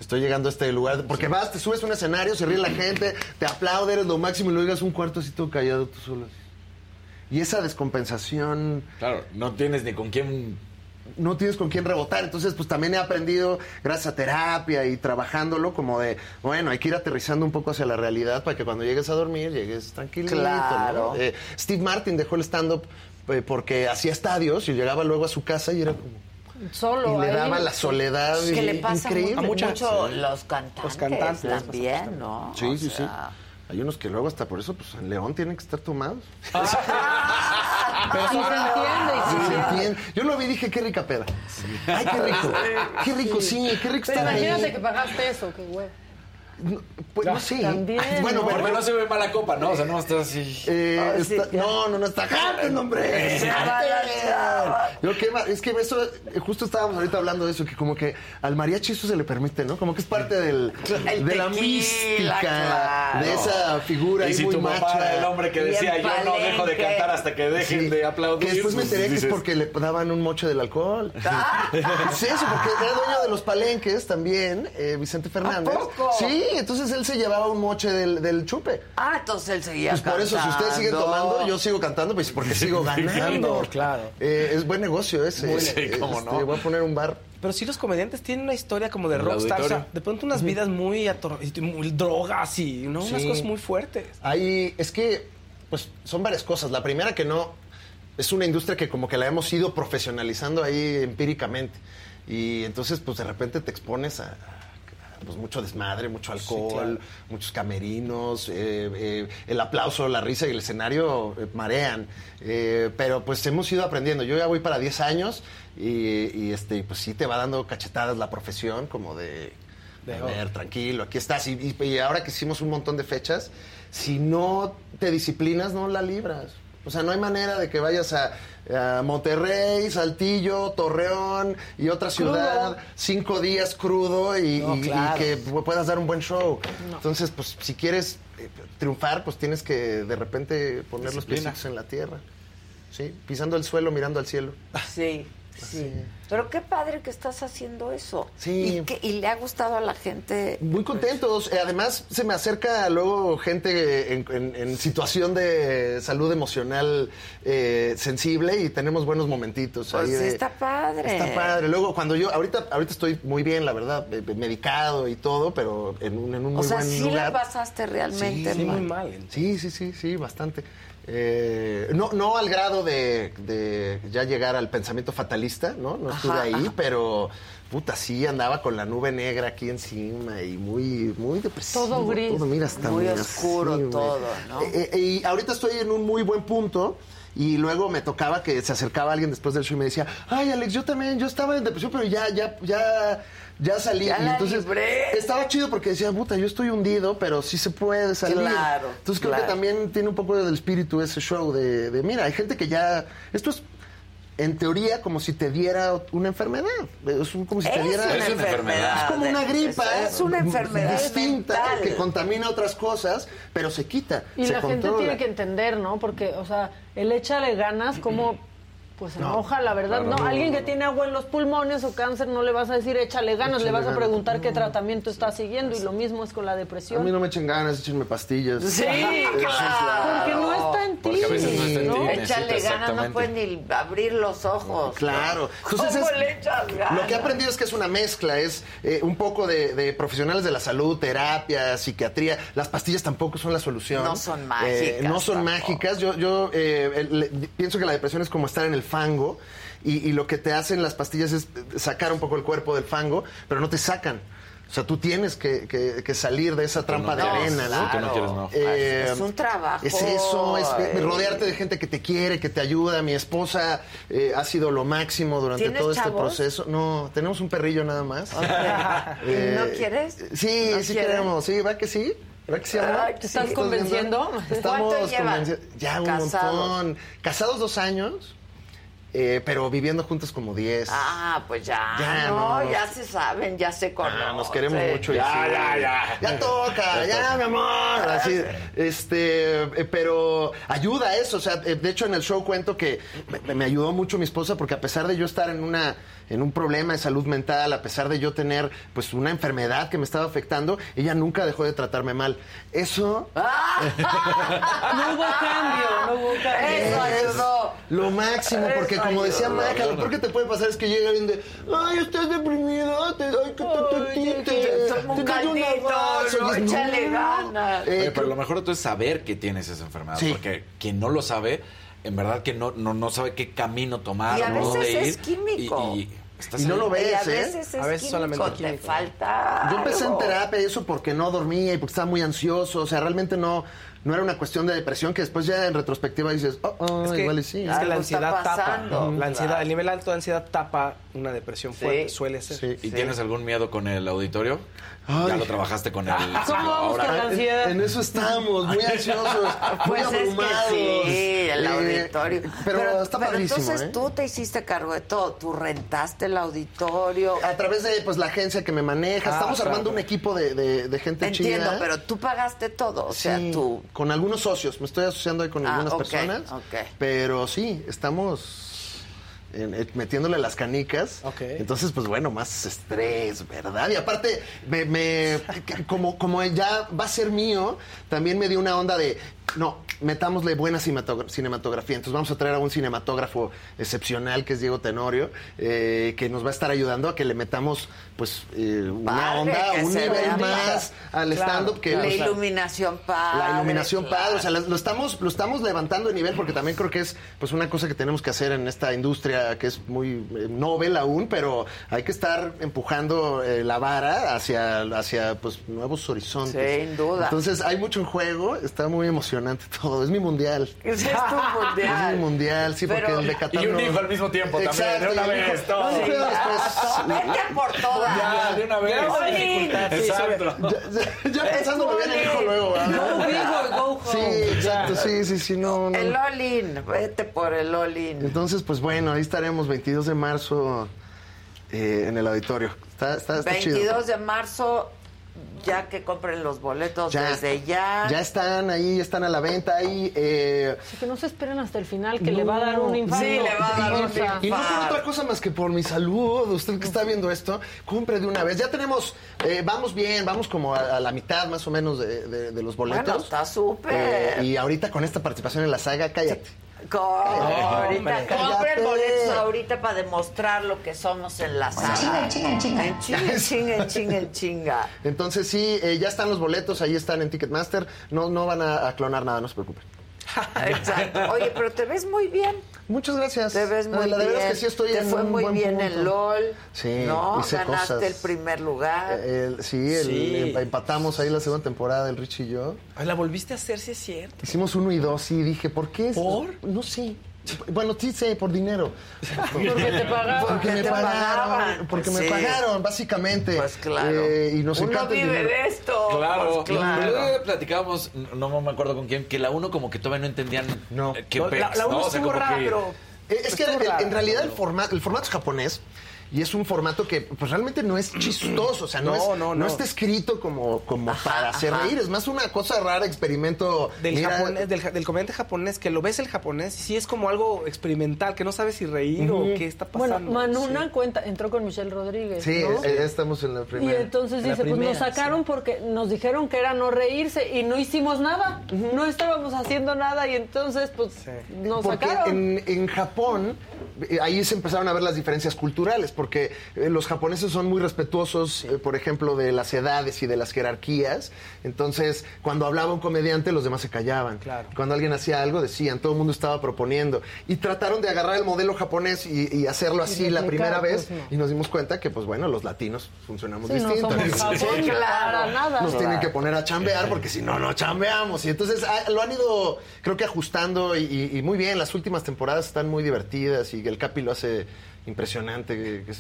estoy llegando a este lugar. Porque vas, te subes a un escenario, se ríe la gente, te aplaude, eres lo máximo y luego llegas a un cuarto así todo callado tú solo. Y esa descompensación Claro, no tienes ni con quién... no tienes con quién rebotar. Entonces, pues también he aprendido, gracias a terapia y trabajándolo, como de, bueno, hay que ir aterrizando un poco hacia la realidad para que cuando llegues a dormir llegues tranquilito. ¿no? Claro. Eh, Steve Martin dejó el stand-up eh, porque hacía estadios y llegaba luego a su casa y era como. Solo Y le ahí. daba la soledad Que le pasa increíble. mucho, mucho Sí. los cantantes, Los cantantes, también, ¿no? Sí, O sí, sea, sí. Hay unos que luego hasta por eso, pues en León tienen que estar tomados. Pero sí se entiende Sí, se se entiende. entiende. Yo lo vi y dije, qué rica peda. Ay, qué rico. Qué rico, sí, qué rico Pero estar ahí. imagínate que pagaste eso, qué güey. Pues no sé. También, Ay, bueno, ¿no? bueno, Porque no se ve mala copa, ¿no? O sea, no está así... Eh, Ah, sí, está- ya. no, no, no está Harten, hombre. Yo, ma- es que eso, justo estábamos ahorita hablando de eso, que como que al mariachi eso se le permite, ¿no? Como que es parte del, El de la mística, claro. de esa figura Y si muy tu papá macha. era el hombre que decía, yo no dejo de cantar hasta que dejen Sí, de aplaudir. Que después me pues, enteré que es porque le daban un moche del alcohol. Ah. es eso, porque era dueño de los palenques también, eh, Vicente Fernández. poco? Sí, entonces él se llevaba un moche del, del chupe. Ah, entonces él seguía Pues por eso, si ustedes siguen cantando. tomando, yo sigo cantando, pues porque sigo ganando. claro. Eh, es buen negocio ese. Sí, Eh, cómo este, no. Voy a poner un bar. Pero sí los comediantes tienen una historia como de rockstar. O sea, de pronto unas vidas muy, ator- y muy drogas y ¿no? unas Sí. cosas muy fuertes. Hay, es que, pues, son varias cosas. La primera que no, es una industria que como que la hemos ido profesionalizando ahí empíricamente. Y entonces, pues, de repente te expones a, pues, mucho desmadre, mucho alcohol, claro. muchos camerinos, eh, eh, el aplauso, la risa y el escenario eh, marean. Pero, pues, hemos ido aprendiendo. Yo ya voy para 10 años y, y, este, pues, sí te va dando cachetadas la profesión como de... De, a ver, tranquilo, aquí estás. Y, y- y ahora que hicimos un montón de fechas, si no te disciplinas, no la libras. O sea, no hay manera de que vayas a, a Monterrey, Saltillo, Torreón y otra ciudad, cinco días crudo y, No, y- y claro. que pu- puedas dar un buen show. Entonces, pues si quieres eh, triunfar, pues tienes que de repente poner los piecitos en la tierra. Sí, pisando el suelo, mirando al cielo. Sí, sí. Pero qué padre que estás haciendo eso. Sí. Y, que- y le ha gustado a la gente. Muy contentos. Eh, Además, se me acerca luego gente en, en- en situación de salud emocional eh, sensible y tenemos buenos momentitos. Pues ahí sí, de- está padre. Está padre. Luego, cuando yo, ahorita, ahorita estoy muy bien, la verdad, eh, medicado y todo, pero en un, en un O muy sea, buen sí lugar. la pasaste realmente mal. Sí, sí, sí, sí, bastante. Eh, no, no al grado de, de ya llegar al pensamiento fatalista, ¿no? No estuve Ajá, ahí, ajá. pero puta, sí andaba con la nube negra aquí encima y muy, muy depresivo. Todo gris. mira, hasta Muy oscuro todo, ¿no? Eh, eh, y ahorita estoy en un muy buen punto. Y luego me tocaba que se acercaba alguien después del show y me decía, ay Alex, yo también, yo estaba en depresión, pero ya, ya, ya, ya salí. Ya y la entonces libré. estaba chido porque decía, puta, yo estoy hundido, pero sí se puede salir. Claro, Entonces creo claro. que también tiene un poco del espíritu ese show de, de, mira, hay gente que ya, esto es en teoría como si te diera una enfermedad. Es un- como si te Es diera una enfermedad. Es como una gripa. Es- es una enfermedad distinta mental. que contamina otras cosas, pero se quita. Y se la gente tiene que entender, ¿no? Porque, o sea, el échale ganas, como pues se No, enoja, la verdad. claro, no, no, alguien que tiene agua en los pulmones o cáncer no le vas a decir échale ganas, le vas a preguntar qué tratamiento está siguiendo y lo mismo es con la A depresión. mí no me echen ganas, échenme pastillas. Sí, claro. Porque no está en ti. Porque a veces no está en ti, Échale ganas, no puedes ni abrir los ojos. Claro. ¿Cómo Entonces es- le echas ganas? Lo que he aprendido es que es una mezcla, es eh, un poco de, de profesionales de la salud, terapia, psiquiatría. Las pastillas tampoco son la solución. No son Eh, mágicas no son tampoco. mágicas. Yo, yo eh, le- pienso que la depresión es como estar en el fango y, y lo que te hacen las pastillas es sacar un poco el cuerpo del fango, pero no te sacan. O sea, tú tienes que, que- que salir de esa trampa de arena, ¿no? Si tú no quieres, no. Eh, Es un trabajo. Es eso, es eh. rodearte de gente que te quiere, que te ayuda. Mi esposa eh, ha sido lo máximo durante ¿Tienes todo este proceso. No, tenemos un perrillo nada más. ¿Y no quieres? Sí, ¿No sí queremos. Sí, ¿va que sí? ¿Va que sí, amor? ¿te estás Sí, convenciendo? Estamos ¿Cuánto llevan convenciendo. Ya un montón. Casados dos años, eh, pero viviendo juntos como diez. Ah, pues ya. Ya, no, no. ya se saben, ya se conocen. Ah, nos queremos mucho. y Ya, sí. ya, ya. Ya toca, ya, toca. mi amor. Así, este, eh, pero ayuda eso. O sea, eh, de hecho, en el show cuento que me, me ayudó mucho mi esposa porque a pesar de yo estar en una en un problema de salud mental, a pesar de yo tener pues una enfermedad que me estaba afectando, ella nunca dejó de tratarme mal. Eso No hubo cambio, no hubo cambio. Eso ayudó. lo máximo, porque Eso como decía. Maca, lo peor que te puede pasar es que llega alguien de, ay, estás deprimida, te doy que te, te, un te doy un caldito, abrazo". no, Y es, échale "No". ganas. Eh, Oye, pero lo mejor de todo es saber que tienes esa enfermedad. Sí. Porque quien no lo sabe, en verdad que no, no, no sabe qué camino tomar, Y a dónde veces ir. es químico. Y, y estás Y no lo ves, y a ¿eh? veces es A veces solamente te químico. falta Yo empecé en terapia y eso porque no dormía y porque estaba muy ansioso. O sea, realmente no, no era una cuestión de depresión que después ya en retrospectiva dices, oh, oh, Es que, igual y sí. es que la ansiedad tapa. La ansiedad, claro. el nivel alto de ansiedad tapa una depresión fuerte, Sí. suele ser. Sí, ¿Y sí. tienes algún miedo con el auditorio? Ay. Ya lo trabajaste con el... ¿Cómo vamos con En- ansiedad? En eso estamos, muy ansiosos, muy Pues es que abrumados. sí, el Eh, auditorio. pero, está padrísimo, entonces ¿eh? tú te hiciste cargo de todo. Tú rentaste el auditorio. A través de pues la agencia que me maneja, Ah, estamos claro. armando un equipo de, de- de gente Entiendo, chida. pero tú pagaste todo. O sea, Sí, tú. con algunos socios, me estoy asociando ahí con Ah, algunas personas. Pero sí, estamos metiéndole las canicas. Ok. Entonces, pues bueno, más estrés, ¿verdad? Y aparte, me, me- como, como ya va a ser mío, también me dio una onda de, no, metámosle buena cinematogra- cinematografía. Entonces vamos a traer a un cinematógrafo excepcional, que es Diego Tenorio, eh, que nos va a estar ayudando a que le metamos, pues, eh, una Padre, onda, un nivel más al Claro, stand-up que... la o sea, iluminación padre. la iluminación claro. padre, o sea, lo lo estamos, lo estamos levantando de nivel porque también creo que es pues una cosa que tenemos que hacer en esta industria que es muy eh, novel aún, pero hay que estar empujando eh, la vara hacia, hacia pues nuevos horizontes. Sin duda. Entonces hay mucho en juego, está muy emocionante todo, es mi mundial. Es tu mundial. Es mi mundial, sí, porque el de Qatar Y un no- hijo al mismo tiempo también, de una vez, todo. No, Sí, después- Vete por todas. Ya, de una vez. Exacto. Ya, ya pensándolo bien el hijo luego. ¿verdad? Go big or go home. Sí, exacto, sí, sí, sí, no, no. El all-in, vete por el all-in. Entonces, pues bueno, ahí estaremos 22 de marzo eh, en el auditorio. Está, está, está chido. 22 de marzo, ya que compren los boletos Ya. desde ya. Ya están ahí, están a la venta ahí. eh, Así que no se esperen hasta el final, que No. le va a dar un infarto. Sí, le va a dar un O sea, Y no por otra cosa más que por mi salud. Usted que está viendo esto, compre de una vez. Ya tenemos, eh, vamos bien, vamos como a, a la mitad más o menos de, de- de los boletos. Bueno, está súper. Eh, y ahorita con esta participación en la saga, cállate. Ahorita compren boletos ahorita para demostrar lo que somos en la sala. Chinga, chinga, En chinga, chinga, chinga, chinga. Entonces sí, eh, ya están los boletos, ahí están en Ticketmaster. No, no van a, a clonar nada, no se preocupen. Exacto. Oye, pero te ves muy bien. Muchas gracias. Te ves muy La de bien. veras que sí estoy Te en fue un muy buen bien punto. en LOL. Sí, ¿no? hice Ganaste cosas. el primer lugar. El- sí, el- Sí. el- empatamos ahí la segunda temporada, el Rich y yo. Ay, la volviste a hacer, sí es cierto. Hicimos uno y dos y dije, ¿por qué? ¿Por? No sé. Bueno, sí sé, por dinero. Porque te pagaban. Porque me pagaron. pagaban. Porque Pues me sí. pagaron, básicamente. Pues claro. Eh, y nos Uno vive dinero. de esto. Claro, Pues claro. Platicábamos, no me acuerdo con quién, que la uno como que todavía no entendían No. eh, qué No, la, pex, la uno ¿no? O sea, estuvo como rara, que- pero... Eh, Es que rara. en realidad el formato, el formato es japonés y es un formato que pues realmente no es chistoso, o sea, no, No, es- no, no no. está escrito como, como para hacer ajá. reír, es más una cosa rara, experimento. Del, Mira, japonés, del, del comediante japonés, que lo ves el japonés y sí es como algo experimental, que no sabes si reír o qué está Bueno, pasando. Manuna Sí. cuenta, entró con Michelle Rodríguez. Sí, ¿no? eh, estamos en la Y primera. entonces La dice, pues nos sacaron porque nos dijeron que era no reírse y no hicimos nada. No estábamos haciendo nada y entonces pues nos Porque sacaron. en, en Japón, eh, ahí se empezaron a ver las diferencias culturales, porque eh, los japoneses son muy respetuosos, eh, por ejemplo, de las edades y de las jerarquías. Entonces, cuando hablaba un comediante, los demás se callaban. Claro. Cuando alguien hacía algo, decían, todo el mundo estaba proponiendo. Y trataron de agarrar el modelo japonés y, y hacerlo así la primera vez. pues, no. Y nos dimos cuenta que, pues bueno, los latinos funcionamos Sí, no distinto. somos Japón, Sí, nada. nos tienen que poner a chambear porque si no, no chambeamos. Y entonces ah, lo han ido, creo que ajustando y muy bien. Las últimas temporadas están muy divertidas y el Capi lo hace impresionante, que es,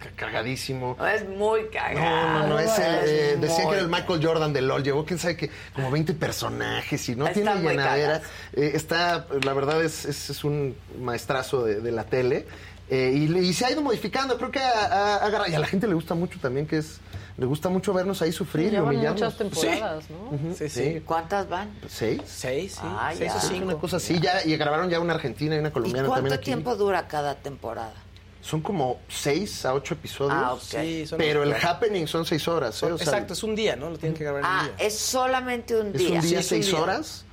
que es cagadísimo. Es muy cagado. No, no, no, es el, eh, Es decían que era el Michael Jordan de LOL. Llevó, quién sabe que, como 20 personajes y no Está tiene llenadera. Eh, está, la verdad, es, es, es un maestrazo de, de la tele. Eh, y, y se ha ido modificando. Creo que ha agarrado- Y a la gente le gusta mucho también, que es. Le gusta mucho vernos ahí sufrir y humillarnos. muchas temporadas, ¿no? Ujú, Sí, sí. ¿Cuántas van? ¿Seis? Seis, sí. Ah, Seis ya. o Sí, cinco. una cosa así. Ya, y grabaron ya una argentina y una ¿Y colombiana cuánto también aquí. tiempo dura cada temporada? Son como seis a ocho episodios. Ah, ok. Sí, son- Pero el claro. happening son seis horas. ¿eh? O sea, Exacto, es un día, ¿no? Lo tienen que grabar en Ah, un día. es solamente un Es día. un día, Sí, es un seis día. horas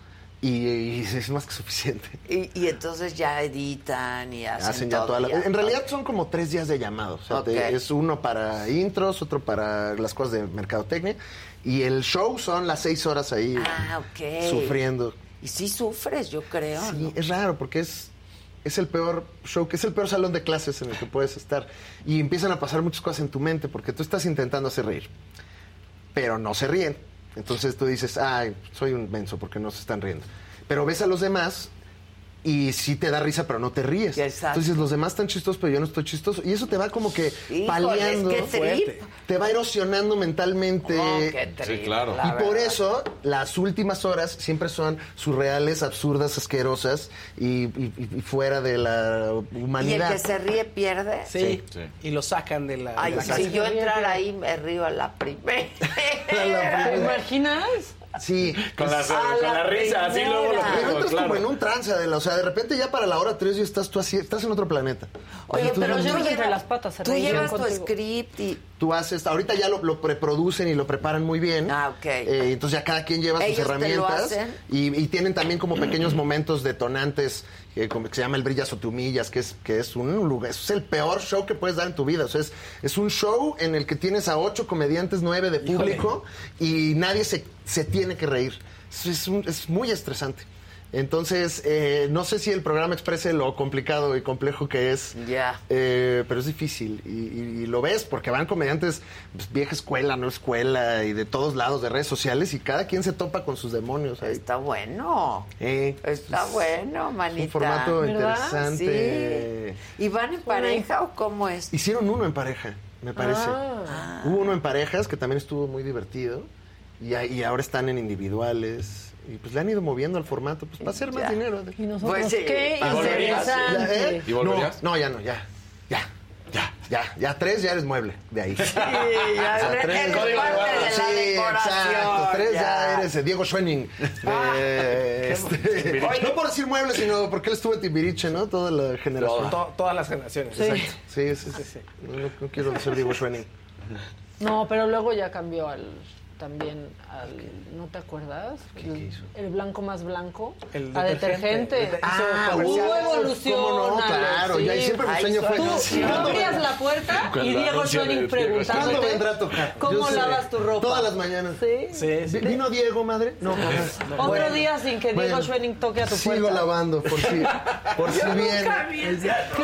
y, y es más que suficiente. Y, y entonces ya editan y hacen, Hacen ya todo toda la... En realidad son como tres días de llamado. O sea, te- es uno para intros, otro para las cosas de mercadotecnia. Y el show son las seis horas ahí Ah, ok. sufriendo. Y sí sufres, yo creo. Sí, ¿no? es raro porque es, es el peor show, es el peor salón de clases en el que puedes estar. Y empiezan a pasar muchas cosas en tu mente porque tú estás intentando hacer reír, pero no se ríen. Entonces tú dices, ay, soy un menso porque no se están riendo. Pero ves a los demás y sí te da risa, pero no te ríes. Exacto. Entonces los demás están chistosos, pero yo no estoy chistoso. Y eso te va como que paliando. trip. Te va erosionando mentalmente. Oh, qué trip, Sí, claro. la Y por verdad. eso las últimas horas siempre son surreales, absurdas, asquerosas y, y- y fuera de la ¿Y el humanidad. que se ríe pierde? Sí. Sí. Y lo sacan de la. de Ay, la si casa. yo entrara ahí me río a la primera. ¿Te imaginas? Sí. Con la, A con la la risa, así luego lo entras claro. como en un trance, Adela. O sea, de repente ya para la hora tres ya estás tú así, estás en otro planeta. Oye, pero no- tú entre las patas, Tú llevas tu script y... Tú haces, ahorita ya lo, lo preproducen y lo preparan muy bien. Ah, ok. Eh, entonces ya cada quien lleva sus Ellos te lo herramientas. hacen. Y, y tienen también como pequeños momentos detonantes, eh, como que se llama el brillas o te humillas, que es, que es un lugar, es el peor show que puedes dar en tu vida. O sea, es, es un show en el que tienes a ocho comediantes, nueve de público, y nadie se, se tiene que reír. Es, es un- es muy estresante. Entonces, eh, no sé si el programa exprese lo complicado y complejo que es. Ya. Eh, pero es difícil y, y- y lo ves porque van comediantes pues, vieja escuela, no escuela y de todos lados de redes sociales y cada quien se topa con sus demonios ahí. Está bueno. Eh, Está bueno, manita. un formato ¿Verdad? interesante. Sí. ¿Y van en pareja o cómo es? Hicieron uno en pareja, me parece. Ah. Hubo uno en parejas que también estuvo muy divertido y, y ahora están en individuales y pues le han ido moviendo al formato pues para hacer más Ya. dinero. Y nosotros, Pues sí, qué ¿y volverías? interesante. ¿eh? ¿Y volverías? No, no, ya no, ya. Ya, ya. Ya, ya tres ya eres mueble de ahí. Sí, ya eres- eres parte de la sí, decoración, exacto. Tres ya, ya. eres eh, Diego Schwenning. de, este, no por decir mueble, sino porque él estuvo en Timbiriche, ¿no? Toda la generación. To- todas las generaciones. Sí. Exacto. Sí, sí, sí. No, no quiero decir Diego Schwenning. No, pero luego ya cambió al también al ¿no te acuerdas? el, el blanco más blanco, El a detergente. detergente. Ah, hubo evolución. ¿Cómo no? Claro, Alex, ya, y siempre mi sueño fue- Tú, Sí. tú abrías la puerta y Diego Schoening preguntándote ¿Cuándo vendrá a tocar? ¿Cómo lavas tu ropa? Todas las mañanas. ¿Sí? Vi- ¿Vino Diego, madre? No, jamás. Otro Bueno, día sin que Diego bueno, Schoening toque a tu Sigo puerta. lavando, por si, por si bien.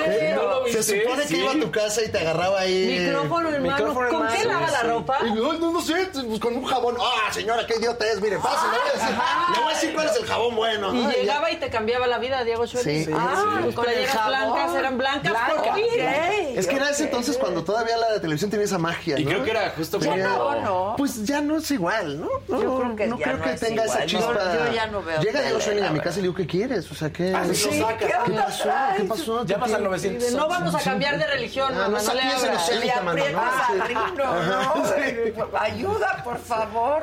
¿Eh? ¿No Se supone que Sí. iba a tu casa y te agarraba ahí. Micrófono en mano. ¿Con qué lava la ropa? No, no, no sé, pues con un jabón. Ah, señora, qué idiota es. Mire, pase, le voy a decir, le voy a decir cuál es el jabón bueno. Y ¿no? ya. llegaba y te cambiaba la vida, Diego Schoening. Sí, ah, sí. Con el playeras blancas eran blancas Blanca. porque Es que era ese entonces cuando todavía la televisión tenía esa magia. Y ¿no? creo que era justo cuando- Ya no, Pues ya no es igual, ¿no? No, Yo creo que no ya creo no que es tenga igual. esa chispa. Yo- yo ya no veo Llega Diego la a mi casa y le digo, ¿qué quieres? O sea, ¿qué? Ah, sí, ¿Qué, ¿qué ¿Qué onda pasó? ¿Qué pasó? Ya ¿Qué pasan tiene? 900 de no vamos a cambiar de religión, Ah, no mamá, no le el abras. Le aprietas ¿no? ¿no? Ayuda, por favor.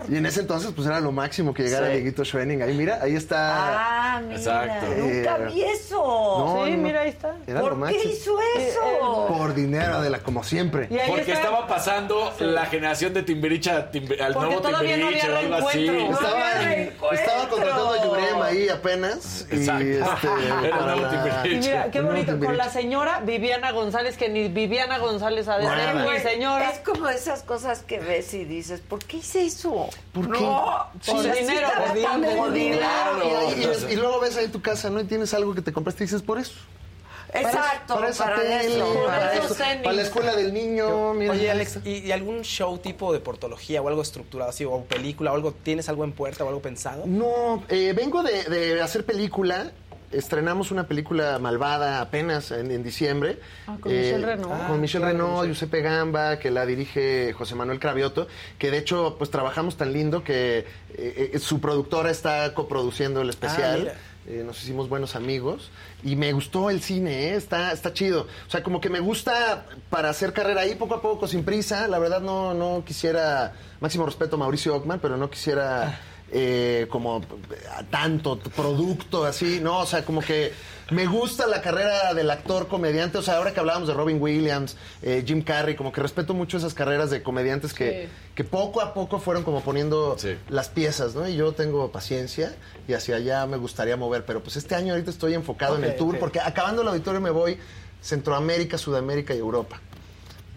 Y en ese entonces, pues era lo máximo que llegara Sí. Dieguito Schwenning. Ahí, mira, ahí está. Ah, mira. Exacto. Nunca Eh, vi eso. no, Sí, no. mira, ahí está. Era lo ¿Por qué máximo. hizo eso? Por dinero, de la como siempre. Porque está. estaba pasando la generación de Timbiriche a Timbe- al Porque nuevo todavía no Timbiriche había o algo así. Estaba, estaba contratando a Yurem ahí apenas. Y Exacto. este, Era para nuevo. Y mira, qué El nuevo bonito, con la señora Viviana González, que ni Viviana González ha de ser, mi señora. Es como esas cosas que ves y dices, ¿por qué hice eso? ¿Por qué? No, Por pues, dinero, por dinero. Y, jodida. y- y- y luego ves ahí tu casa, ¿no? Y tienes algo que te compraste y dices, por eso. Exacto, para, esa para tele, eso, para, para eso, para la escuela del niño. Mira, Oye, Alex. ¿y, y algún show tipo de portología o algo estructurado así, o película o algo, tienes algo en puerta o algo pensado? No, eh, vengo de, de hacer película. Estrenamos una película malvada apenas en, en diciembre. Ah, con Michelle Renaud. Con Ah, Michelle claro, Renaud. Giuseppe Gamba, que la dirige José Manuel Cravioto, que de hecho pues trabajamos tan lindo que eh, eh, su productora está coproduciendo el especial. mira. Eh, nos hicimos buenos amigos y me gustó el cine, ¿eh? está, está chido. O sea, como que me gusta para hacer carrera ahí poco a poco, sin prisa. La verdad no, no quisiera, máximo respeto a Mauricio Ockman, pero no quisiera eh, como tanto producto así, ¿no? O sea, como que me gusta la carrera del actor comediante. O sea, ahora que hablábamos de Robin Williams, eh, Jim Carrey, como que respeto mucho esas carreras de comediantes que, Sí. que poco a poco fueron como poniendo Sí. las piezas, ¿no? Y yo tengo paciencia y hacia allá me gustaría mover. Pero pues este año ahorita estoy enfocado en el tour porque acabando el auditorio me voy Centroamérica, Sudamérica y Europa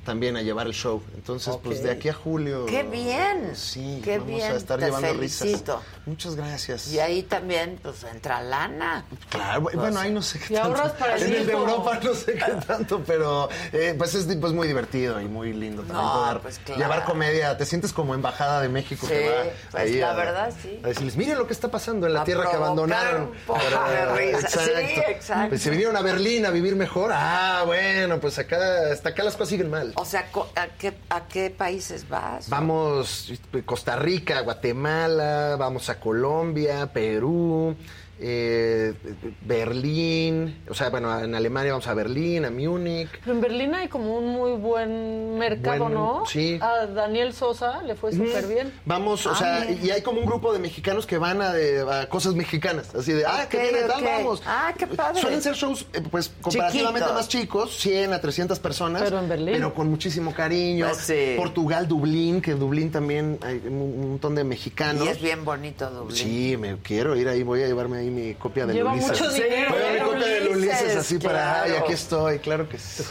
también a llevar el show. Entonces, pues de aquí a julio. ¡Qué bien! Sí, ¡Qué vamos bien! a estar Te llevando felicito. risas. Muchas gracias. Y ahí también, pues, entra lana. Claro, bu- bueno, ahí no sé qué Y tanto. ahorras para En el de. Europa no sé qué tanto, pero eh, pues es pues muy divertido y muy lindo también No, poder pues, claro. llevar comedia. Te sientes como embajada de México Sí, que va pues, ahí la a- verdad, sí. A decirles, miren lo que está pasando en la A tierra que abandonaron. poco de risa. Sí, exacto. Pues se vinieron a Berlín a vivir mejor. Ah, bueno, pues acá, hasta acá las cosas siguen mal. O sea, ¿a qué, ¿a qué países vas? Vamos Costa Rica, Guatemala, vamos a Colombia, Perú, eh, Berlín, o sea, bueno, en Alemania vamos a Berlín, a Múnich. Pero en Berlín hay como un muy buen mercado, Buen- ¿no? sí. A Daniel Sosa le fue súper bien. Vamos, o Ah, sea, mira. y hay como un grupo de mexicanos que van a, de- a cosas mexicanas, así de, ah, que Ok, viene tal, ok. vamos. Ah, qué padre. Suelen ser shows, eh, pues, comparativamente más chicos, 100 a 300 personas. Pero en Berlín. Pero con muchísimo cariño. Pues sí. Portugal, Dublín, que en Dublín también hay un un montón de mexicanos. Y es bien bonito Dublín. Sí, me quiero ir ahí, voy a llevarme ahí mi copia de Lleva Ulises. mucho dinero, Voy a mi ¿eh? copia de Ulises, así para, ay, claro. aquí estoy, claro que sí.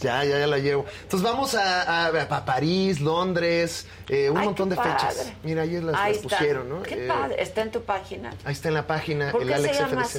Ya, ya, ya la llevo. Entonces vamos a, a- a París, Londres, eh, un Ay, montón de fechas. padre. Mira, ahí las, Ahí las pusieron, ¿no? Qué Eh, padre. Está en tu página. Ahí está en la página, ¿Por el qué se Alex llama FDZ.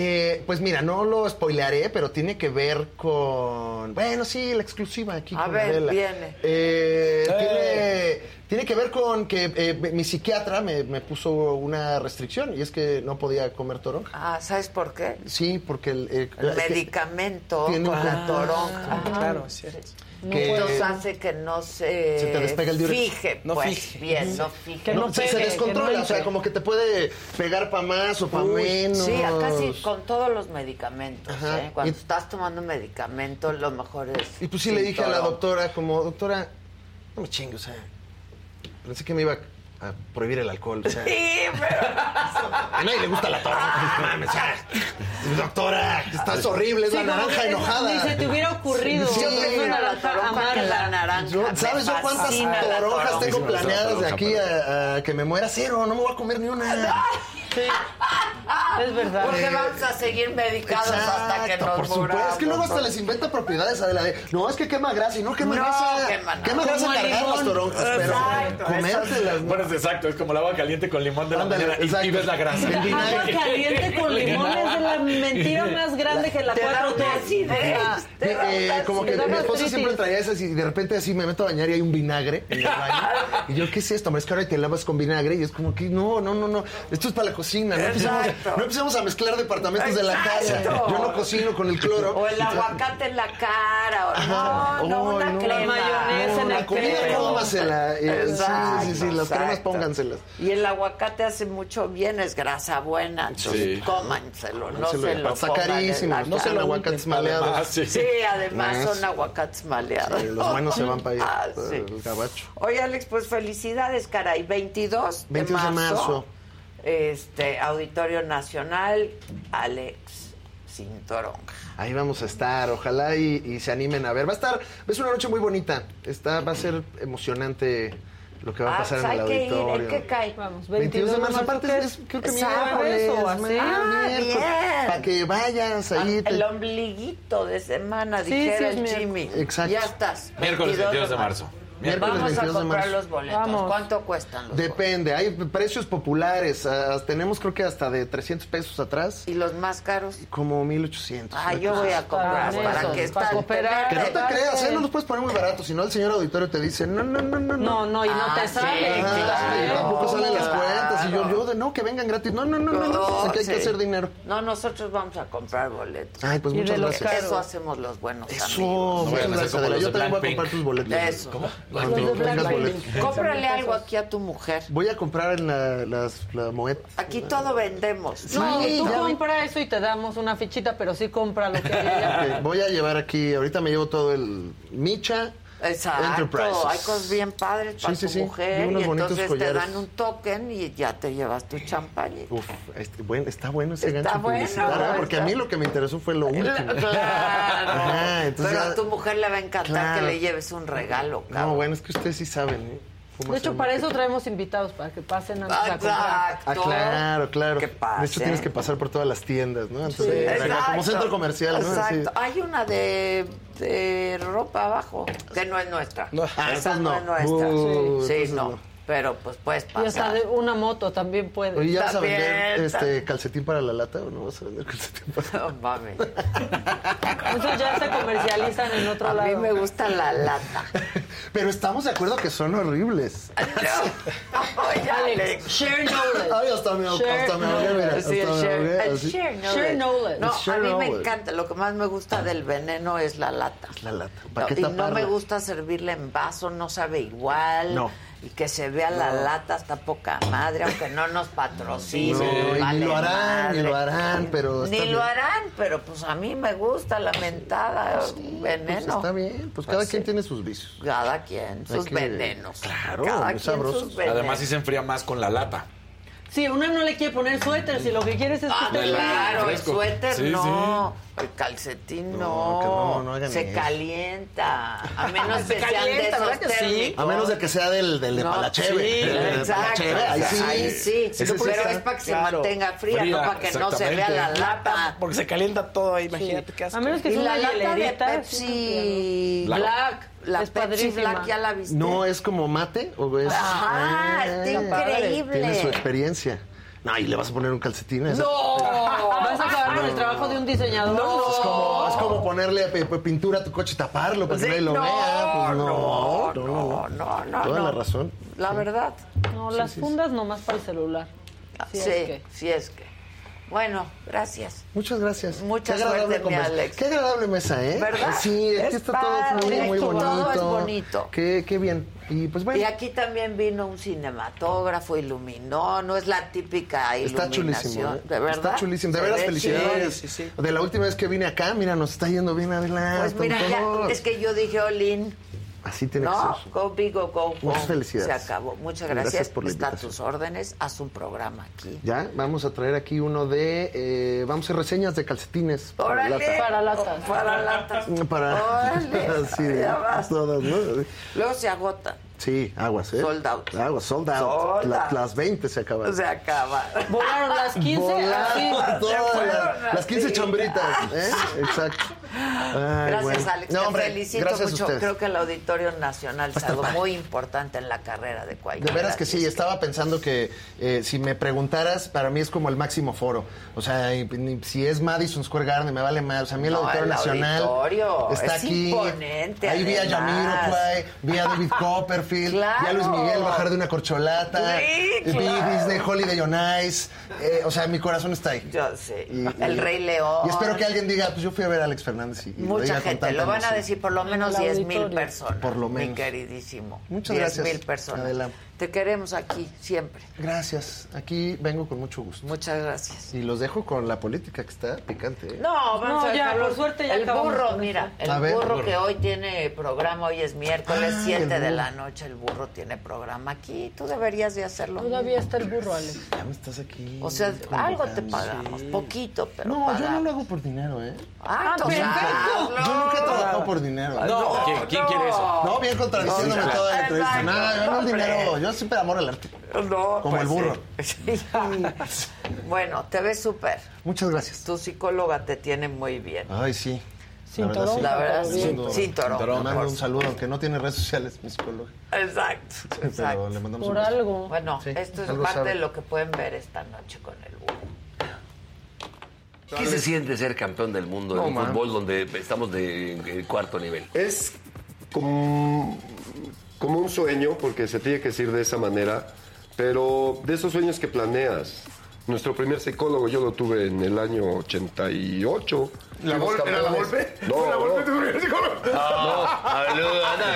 Eh, pues mira, no lo spoilearé, pero tiene que ver con. Bueno, sí, la exclusiva aquí A con ver, Adela. viene. Eh, tiene, tiene que ver con que eh, mi psiquiatra me, me puso una restricción y es que no podía comer toronja. Ah, ¿sabes por qué? Sí, porque el, eh, El medicamento con la toronja. Claro, es cierto. Que Entonces hace que no se, se te despega el diurético. fije, No pues, fije. bien, no fije. No, se, se descontrola, o sea, como que te puede pegar para más o para menos. Sí, casi con todos los medicamentos. ¿eh? Cuando Y- estás tomando medicamento, lo mejor es. Y pues sí le dije a la doctora, como, doctora, no me chingue, o sea, pensé que me iba a prohibir el alcohol, o sea. Sí, pero. A nadie le gusta la toronja, no mames, o sea, Doctora, estás horrible, es Sí, la naranja que enojada. ni se te hubiera ocurrido. Sí, Yo prefiero sí. la naranja que la amarga. naranja. Yo- ¿Sabes yo cuántas toronjas toronja. tengo planeadas de aquí a, a que me muera? Cero, no me voy a comer ni una. Sí, es verdad. Porque vamos a seguir medicados hasta que Exacto, nos por supuesto. muramos. Es que luego hasta les inventa propiedades a la de, no, es que quema grasa y no quema No, grasa. quema nada. Quema grasa cargar las toronjas, pero Exacto, comértelas. Bueno, es exacto, es como el agua caliente con limón de la Ándale, mañana y- y, exacto. ves la grasa. El. Agua caliente con limón es de la mentira más grande que la Te da 4T. una acidez. Ah, Te da Eh, una como que mi esposa siempre traía esas y de repente así me meto a bañar y hay un vinagre en el baño. Y yo, ¿qué es esto? Hombre, es que ahora te lavas con vinagre y es como que no, no, no, no. Esto es para la cocina. No empecemos, Exacto. no empecemos a mezclar departamentos de la casa. Exacto. Yo no cocino con el cloro. O el aguacate en la cara. O no, no, una no. crema. La mayonesa en la el comida cómasela. eh, sí, Exacto, sí, sí, sí, las cremas exacto. pónganselas. Y el aguacate hace mucho bien, es grasa buena. Entonces, Sí. cómanselo, no se lo está carísimo, no lo aguacates maleados. Además, sí. Sí, además Más. son aguacates maleados. Sí, los buenos se van para allá, Ah, el gabacho. Oye, Alex, pues felicidades, caray. 22 de 22 de marzo. marzo. Este, Auditorio Nacional, Alex Cintoronja. Ahí vamos a estar, ojalá y, y se animen a ver. Va a estar, es una noche muy bonita. Está, va a ser emocionante lo que va a Ah, pasar pues en el hay que ir, ¿en auditorio. qué cae? Vamos, 22 de marzo, ¿qué aparte es? creo que ¿Es miércoles, sábado o así? Ah, bien. Para que vayas ahí. El te- ombliguito de semana, Sí, dijera sí, el. Jimmy. Exacto. Ya estás. Miércoles 22 de marzo. Miércoles Vamos 22 a comprar los boletos. Vamos. ¿Cuánto cuestan los Depende, hay precios populares. ah, tenemos creo que hasta de 300 pesos atrás? ¿Y los más caros? como 1800. Ah, yo voy a comprar Ah, para eso, que para cooperar. Que no te creas, ¿eh? no los puedes poner muy baratos, si no el señor auditorio te dice, no, no, no, no, No, no, y no Ah, te sí, sale. Claro. tampoco salen las Claro. cuentas. Y yo, yo de no, que vengan gratis. No, no, no, no, no. No, Aquí hay que hacer dinero. No, nosotros vamos a comprar boletos. Ay, pues Y de muchas los gracias. caros. Eso hacemos los buenos Eso, amigos. muchas gracias. Yo también voy a comprar tus boletos. Eso. Cuando Los de tengas boletos. Cómprale algo aquí a tu mujer. Voy a comprar en la, las, la Moet. Aquí todo vendemos. No, Sí, tú ya vi. compra eso y te damos una fichita, pero sí compra lo que hay allá. Ok, voy a llevar aquí, ahorita me llevo todo el Micha. Exacto, Enterprises. hay cosas bien padres para Sí, sí, tu sí. mujer Y y entonces te dan un token y ya te llevas tu champaña. Uf, este, buen- está bueno ese Está gancho bueno, publicitario, ¿eh? porque a mí lo que me interesó fue lo último. Claro. Ajá, entonces Pero a tu mujer le va a encantar Claro. que le lleves un regalo, cabrón. No, bueno, es que ustedes sí saben, ¿eh? ¿Cómo De hecho, para eso traemos invitados, para que pasen antes a comprar. Ah, Exacto. claro, claro. Que De pase. hecho, tienes que pasar por todas las tiendas, ¿no? Antes Sí. de- como centro comercial, ¿no? Exacto. Hay una de, de ropa abajo, que no es nuestra. No, Esa entonces no, no. es nuestra. Uh, sí, entonces no. no. Pero pues puedes Y hasta pasar. de una moto también puede. Oye, ¿ya vas a También, vender este calcetín para la lata o no vas a vender calcetín para No mames. Esos ya se comercializan en otro A lado. mí me gusta la lata. Pero estamos de acuerdo que son horribles. No, oye, Alex. Share knowledge. Ay, hasta me, Share hasta me ahogué, mira. Hasta Sí, el me share, ahogué, el así. share knowledge. Share knowledge. No, share a mí me encanta. Lo que más me gusta del veneno es la lata. La lata. No, ¿Para qué y no taparla? me gusta servirla en vaso, no sabe igual. No. Y que se vea la lata hasta poca madre, aunque no nos No, patrocinen. ni lo harán, ni lo harán, pero Ni bien. lo harán, pero pues a mí me gusta la mentada Pues veneno. está bien, pues cada quien tiene sus vicios. Cada quien, sus que- venenos. Claro, Cada muy quien sabrosos. sus venenos. Además, sí se enfría más con la lata. Sí, una no le quiere poner suéter, si lo que quieres es que Ah, te la- claro, el suéter Sí, no, el calcetín No, no, que no, no se eso. calienta, a menos Se que sean de calienta, esos. A menos de que sea del, del de No, Palacheve. sí, Del de exacto, Palacheve, ahí sí. ahí sí, pero es para que se claro. mantenga fría, Fría, no para que no se vea la lata. Porque se calienta todo, imagínate qué asco. A menos que Y sea la una lata de. Pepsi Black. Black. La es Pepsi. Black ya la viste. No es como mate o es. Ajá, Ah, está increíble. Tiene su experiencia. No, y le vas a poner un calcetín a esa. No, Vas a acabar con el trabajo de un diseñador. No. Es como, es como ponerle pe- pe- pintura a tu coche y taparlo para que Sí, nadie lo no, vea. Pues no, no, no, no, no, Toda no. la razón. La verdad. No, las fundas nomás para el celular. Sí, Si es que. sí es que. Bueno, gracias. Muchas gracias. Mucha Qué agradable suerte, mi conversa- Alex. Qué agradable mesa, ¿eh? ¿Verdad? Sí, aquí Es está todo muy, muy todo bonito. es bonito. Qué, qué bien. Y pues bueno. Y aquí también vino un cinematógrafo, iluminó, no es la típica Está iluminación. chulísimo, ¿eh? ¿De verdad? Está chulísimo. De Se veras, ve felicidades. De la última vez que vine acá, mira, nos está yendo bien adelante. Pues mira, ya, es que yo dije, Olin, Así tiene no, que ser. go big go home. Muchas felicidades. Se acabó. Muchas Gracias gracias. por la Está a tus órdenes. Haz un programa aquí. Ya, vamos a traer aquí uno de. eh, vamos a hacer reseñas de calcetines. para ¡Órale! lata. Para latas. Para latas. Para. Órale. Sí, Ya vas. todas, ¿no? Luego se agota. Sí, aguas, ¿eh? Sold out. Aguas, sold out. Sold La- out. las 20 se acaban. Se acaba. Volaron las 15 así. Volaron todas las, las las 15 15. chambritas, ¿eh? Exacto. Ay, Gracias, bueno. Alex. No, Te felicito gracias mucho. Creo que el Auditorio Nacional es estar algo muy importante en la carrera de cualquiera. De veras que sí, estaba pensando que eh, si me preguntaras, para mí es como el máximo foro. O sea, y- ni- si es Madison Square Garden, me vale mal. O sea, a mí el No, Auditorio el Nacional auditorio está es aquí. imponente, Ahí vi a además. Jamiroquai, vi a David Copperfield, vi a Luis Claro. Miguel bajar de una corcholata, Sí, vi claro. Disney Holiday on Ice. Eh, o sea, mi corazón está ahí. Yo sé. Y- el y- Rey León. Y espero que alguien diga, pues yo fui a ver a Alex Fernández y, y lo diga Mucha con gente, lo van a emoción. decir por lo menos el 10 mil personas. Por lo Mi menos. queridísimo. Muchas 10 gracias, mil personas. Adela. Te queremos aquí siempre. Gracias. Aquí vengo con mucho gusto. Muchas gracias. Y los dejo con la política que está picante. ¿eh? No, vamos No, a ya, por suerte ya El burro, mira, el ver. burro Burro. que hoy tiene programa, hoy es miércoles, Ah, 7 el de la noche, el burro tiene programa aquí. Tú deberías de hacerlo. Todavía está el burro, Alex. Ya me estás aquí. O sea, algo te pagamos, poquito, pero No, yo no lo hago por dinero, ¿eh? Ah, entonces, perfecto. Yo nunca he trabajado por dinero. No, ¿quién, quién quiere eso? No, bien contradiciéndome No, toda la entrevista. No, yo no el dinero. Yo siempre amor al arte. No, Como pues el burro. sí. bueno, te ves súper. Muchas gracias. Tu psicóloga te tiene muy bien. Ay, sí. Sin La verdad, sí. La verdad, pero sin, bien. sin toronja, Le mando un saludo, aunque no tiene redes sociales, mi psicólogo. Exacto, Pero exacto. le mandamos Por un algo. Bueno, Sí, esto es algo parte sabe. de lo que pueden ver esta noche con el burro. ¿Qué se siente ser campeón del mundo No, en un fútbol donde estamos de, de cuarto nivel? Es como, como un sueño, porque se tiene que decir de esa manera, pero de esos sueños que planeas. Nuestro primer psicólogo yo lo tuve en el año 88. ¿La Volpe? ¿Era la. Volpe? No, ¿Fue la Volpe no. tu primer psicólogo? No,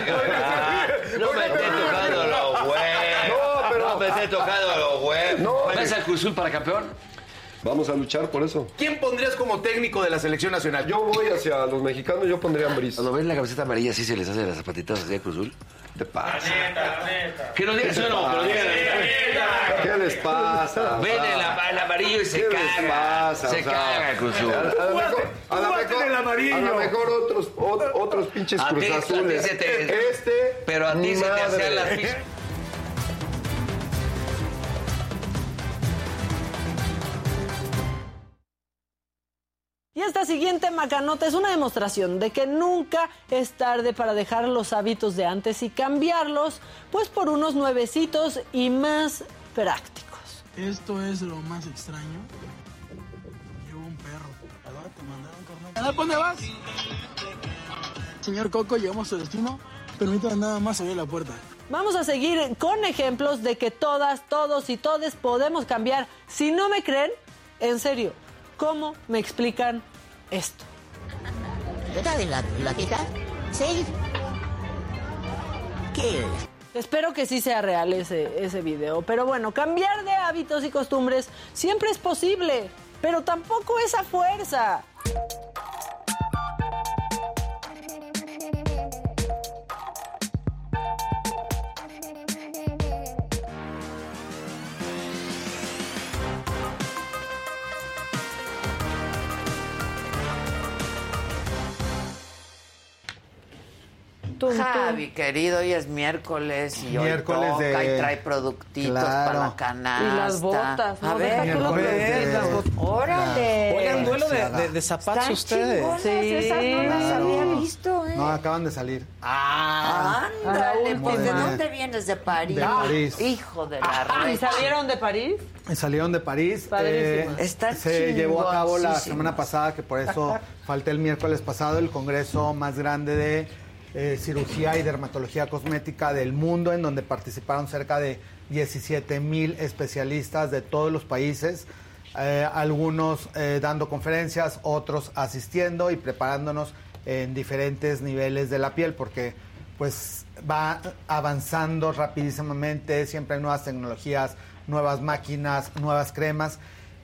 que- no me estés tocando los huevos. No, pero- No me estés tocando los huevos. No, ¿Vas al Cruzul para campeón? Vamos a luchar por eso. ¿Quién pondrías como técnico de la selección nacional? Yo voy hacia los mexicanos, yo pondría a. Cuando ven la camiseta amarilla, ¿sí se les hace las zapatitas así a Cruzul? ¿Qué pasa? Que no digan eso, no, digan. ¿Qué les pasa? Ven el, ama- el amarillo y se ¿Qué les caga. pasa? Se O sea, caga Cruzul. A, a lo mejor, a lo mejor- en el amarillo. a lo mejor otros, ot- otros pinches A ti- Cruz Azules. te- Este, Pero a ti se te hacían las pis- Y esta siguiente macanota es una demostración de que nunca es tarde para dejar los hábitos de antes y cambiarlos, pues por unos nuevecitos y más prácticos. Esto es lo más extraño. Llevo un perro. ¿Verdad? Te mandaron corneta. ¿A dónde vas? Señor Coco, llegamos a su destino. Permítame nada más abrir la puerta. Vamos a seguir con ejemplos de que todas, todos y todes podemos cambiar. Si no me creen, en serio, ¿cómo me explican esto? ¿Verdad de la, la tita? ¿Sí? ¿Qué? Espero que sí sea real ese, ese video. Pero bueno, cambiar de hábitos y costumbres siempre es posible, pero tampoco es a fuerza. Tum, Javi, querido, hoy es miércoles y Miércoles hoy toca de- y trae productitos Claro. para la canasta. Y las botas, ¿no? A ver, Miércoles de- las botas. órale. Oigan, duelo de, de- de zapatos Están ustedes. Sí. esas no las Claro. había visto, ¿eh? No, acaban de salir. Ah, Ándale, pues ¿de dónde vienes? ¿De París? De París. Hijo de la ¿Y red. salieron de París? Salieron de París. Padrísimas. Está se llevó a cabo la semana pasada, que por eso falté el miércoles pasado, el congreso más grande de eh, cirugía y dermatología cosmética del mundo, en donde participaron cerca de 17 mil especialistas de todos los países. eh, algunos eh, dando conferencias, otros asistiendo y preparándonos en diferentes niveles de la piel, porque pues va avanzando rapidísimamente, siempre hay nuevas tecnologías, nuevas máquinas, nuevas cremas.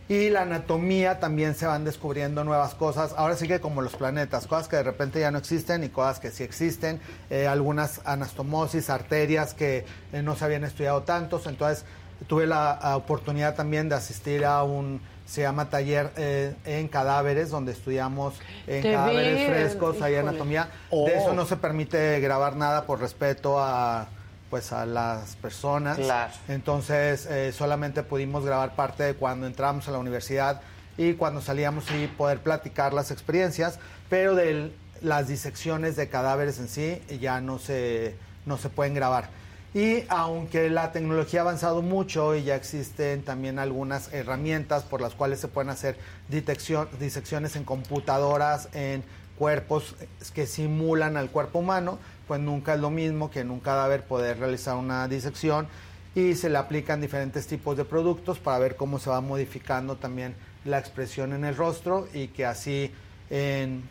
Y la anatomía también se van descubriendo nuevas cosas. Ahora sí que como los planetas, cosas que de repente ya no existen y cosas que sí existen. Eh, algunas anastomosis, arterias que eh, no se habían estudiado tantos. Entonces tuve la oportunidad también de asistir a un, se llama taller eh, en cadáveres, donde estudiamos en Te cadáveres vi, frescos, hay anatomía. Oh. De eso no se permite grabar nada por respeto a pues a las personas. Claro. Entonces eh, solamente pudimos grabar parte de cuando entramos a la universidad y cuando salíamos y poder platicar las experiencias, pero de las disecciones de cadáveres en sí ya no se, no se pueden grabar. Y aunque la tecnología ha avanzado mucho y ya existen también algunas herramientas por las cuales se pueden hacer detección- disecciones en computadoras, en cuerpos que simulan al cuerpo humano, pues nunca es lo mismo que en un cadáver poder realizar una disección y se le aplican diferentes tipos de productos para ver cómo se va modificando también la expresión en el rostro y que así en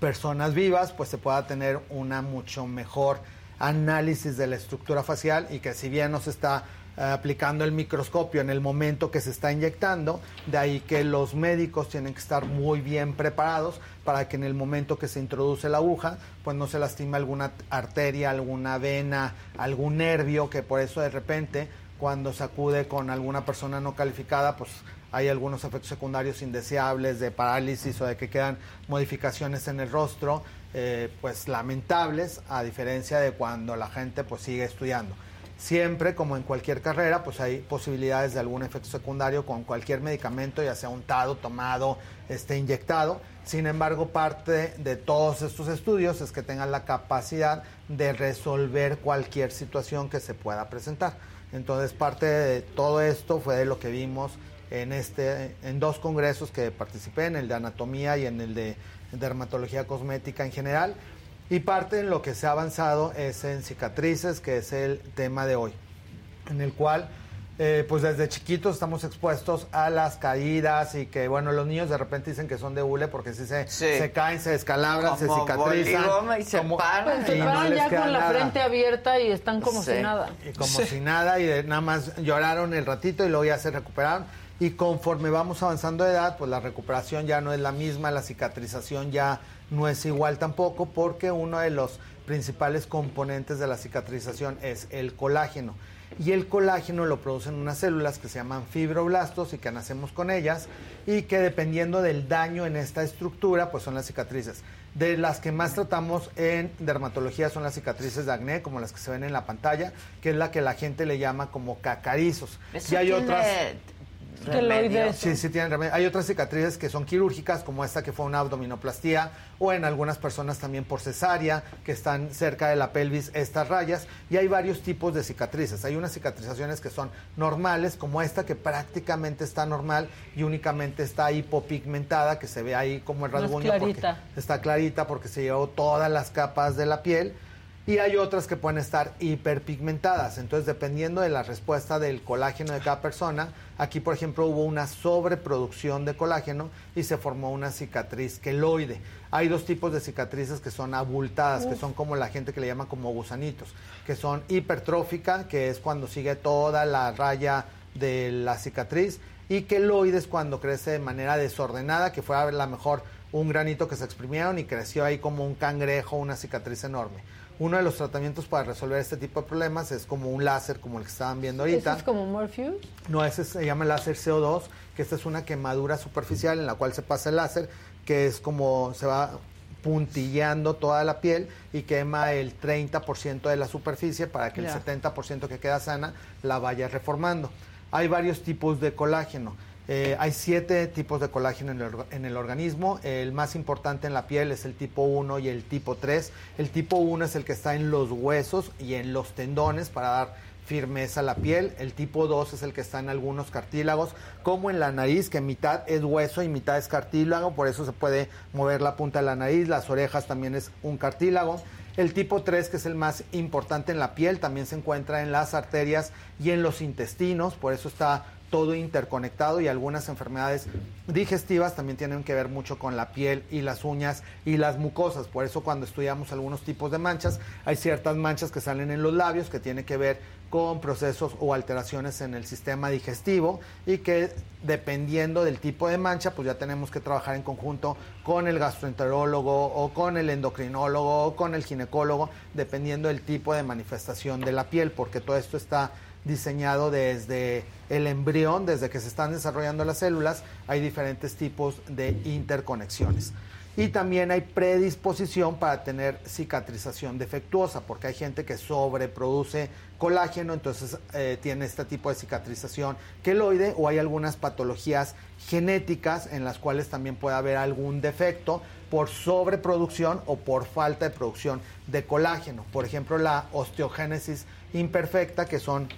personas vivas pues se pueda tener una mucho mejor análisis de la estructura facial y que si bien no se está aplicando el microscopio en el momento que se está inyectando, de ahí que los médicos tienen que estar muy bien preparados para que en el momento que se introduce la aguja, pues no se lastime alguna arteria, alguna vena, algún nervio, que por eso de repente cuando se acude con alguna persona no calificada, pues hay algunos efectos secundarios indeseables de parálisis o de que quedan modificaciones en el rostro, eh, pues lamentables, a diferencia de cuando la gente pues sigue estudiando. Siempre, como en cualquier carrera, pues hay posibilidades de algún efecto secundario con cualquier medicamento, ya sea untado, tomado, este, inyectado. Sin embargo, parte de todos estos estudios es que tengan la capacidad de resolver cualquier situación que se pueda presentar. Entonces, parte de todo esto fue de lo que vimos en este, en dos congresos que participé, en el de anatomía y en el de dermatología cosmética en general. Y parte en lo que se ha avanzado es en cicatrices, que es el tema de hoy, en el cual, eh, pues desde chiquitos estamos expuestos a las caídas y que, bueno, los niños de repente dicen que son de hule porque si se, Sí. se caen, se descalabran, se Como cicatrizan. y se como- paran. Pues se y paran ya con la nada. frente abierta y están como Sí. si nada. Y como si nada, y de- nada más lloraron el ratito y luego ya se recuperaron. Y conforme vamos avanzando de edad, pues la recuperación ya no es la misma, la cicatrización ya no es igual tampoco, porque uno de los principales componentes de la cicatrización es el colágeno. Y el colágeno lo producen unas células que se llaman fibroblastos y que nacemos con ellas y que dependiendo del daño en esta estructura, pues son las cicatrices. De las que más tratamos en dermatología son las cicatrices de acné, como las que se ven en la pantalla, que es la que la gente le llama como cacarizos. Eso y hay tiene otras remedio. Sí, sí tienen remedio. Hay otras cicatrices que son quirúrgicas, como esta que fue una abdominoplastía, o en algunas personas también por cesárea, que están cerca de la pelvis estas rayas. Y hay varios tipos de cicatrices. Hay unas cicatrizaciones que son normales, como esta que prácticamente está normal y únicamente está hipopigmentada, que se ve ahí como el Más rasguño. porque clarita. está clarita porque se llevó todas las capas de la piel. Y hay otras que pueden estar hiperpigmentadas. Entonces, dependiendo de la respuesta del colágeno de cada persona, aquí, por ejemplo, hubo una sobreproducción de colágeno y se formó una cicatriz queloide. Hay dos tipos de cicatrices que son abultadas, que son como la gente que le llama como gusanitos, que son hipertrófica, que es cuando sigue toda la raya de la cicatriz, y queloide es cuando crece de manera desordenada, que fue a lo mejor un granito que se exprimieron y creció ahí como un cangrejo, una cicatriz enorme. Uno de los tratamientos para resolver este tipo de problemas es como un láser, como el que estaban viendo ahorita. ¿Eso es como Morpheus? No, ese se llama láser CO2, que esta es una quemadura superficial en la cual se pasa el láser, que es como se va puntillando toda la piel y quema el 30% de la superficie para que el 70% que queda sana la vaya reformando. Hay varios tipos de colágeno. Eh, hay siete tipos de colágeno en el, organismo. El más importante en la piel es el tipo 1 y el tipo 3. El tipo 1 es el que está en los huesos y en los tendones para dar firmeza a la piel. El tipo 2 es el que está en algunos cartílagos, como en la nariz, que mitad es hueso y mitad es cartílago, por eso se puede mover la punta de la nariz. Las orejas también es un cartílago. El tipo 3, que es el más importante en la piel, también se encuentra en las arterias y en los intestinos, por eso está todo interconectado y algunas enfermedades digestivas también tienen que ver mucho con la piel y las uñas y las mucosas. Por eso cuando estudiamos algunos tipos de manchas, hay ciertas manchas que salen en los labios que tienen que ver con procesos o alteraciones en el sistema digestivo y que dependiendo del tipo de mancha, pues ya tenemos que trabajar en conjunto con el gastroenterólogo o con el endocrinólogo o con el ginecólogo, dependiendo del tipo de manifestación de la piel, porque todo esto está diseñado desde el embrión, desde que se están desarrollando las células, hay diferentes tipos de interconexiones. Y también hay predisposición para tener cicatrización defectuosa, porque hay gente que sobreproduce colágeno, entonces eh, tiene este tipo de cicatrización queloide, o hay algunas patologías genéticas en las cuales también puede haber algún defecto por sobreproducción o por falta de producción de colágeno. Por ejemplo, la osteogénesis imperfecta, que son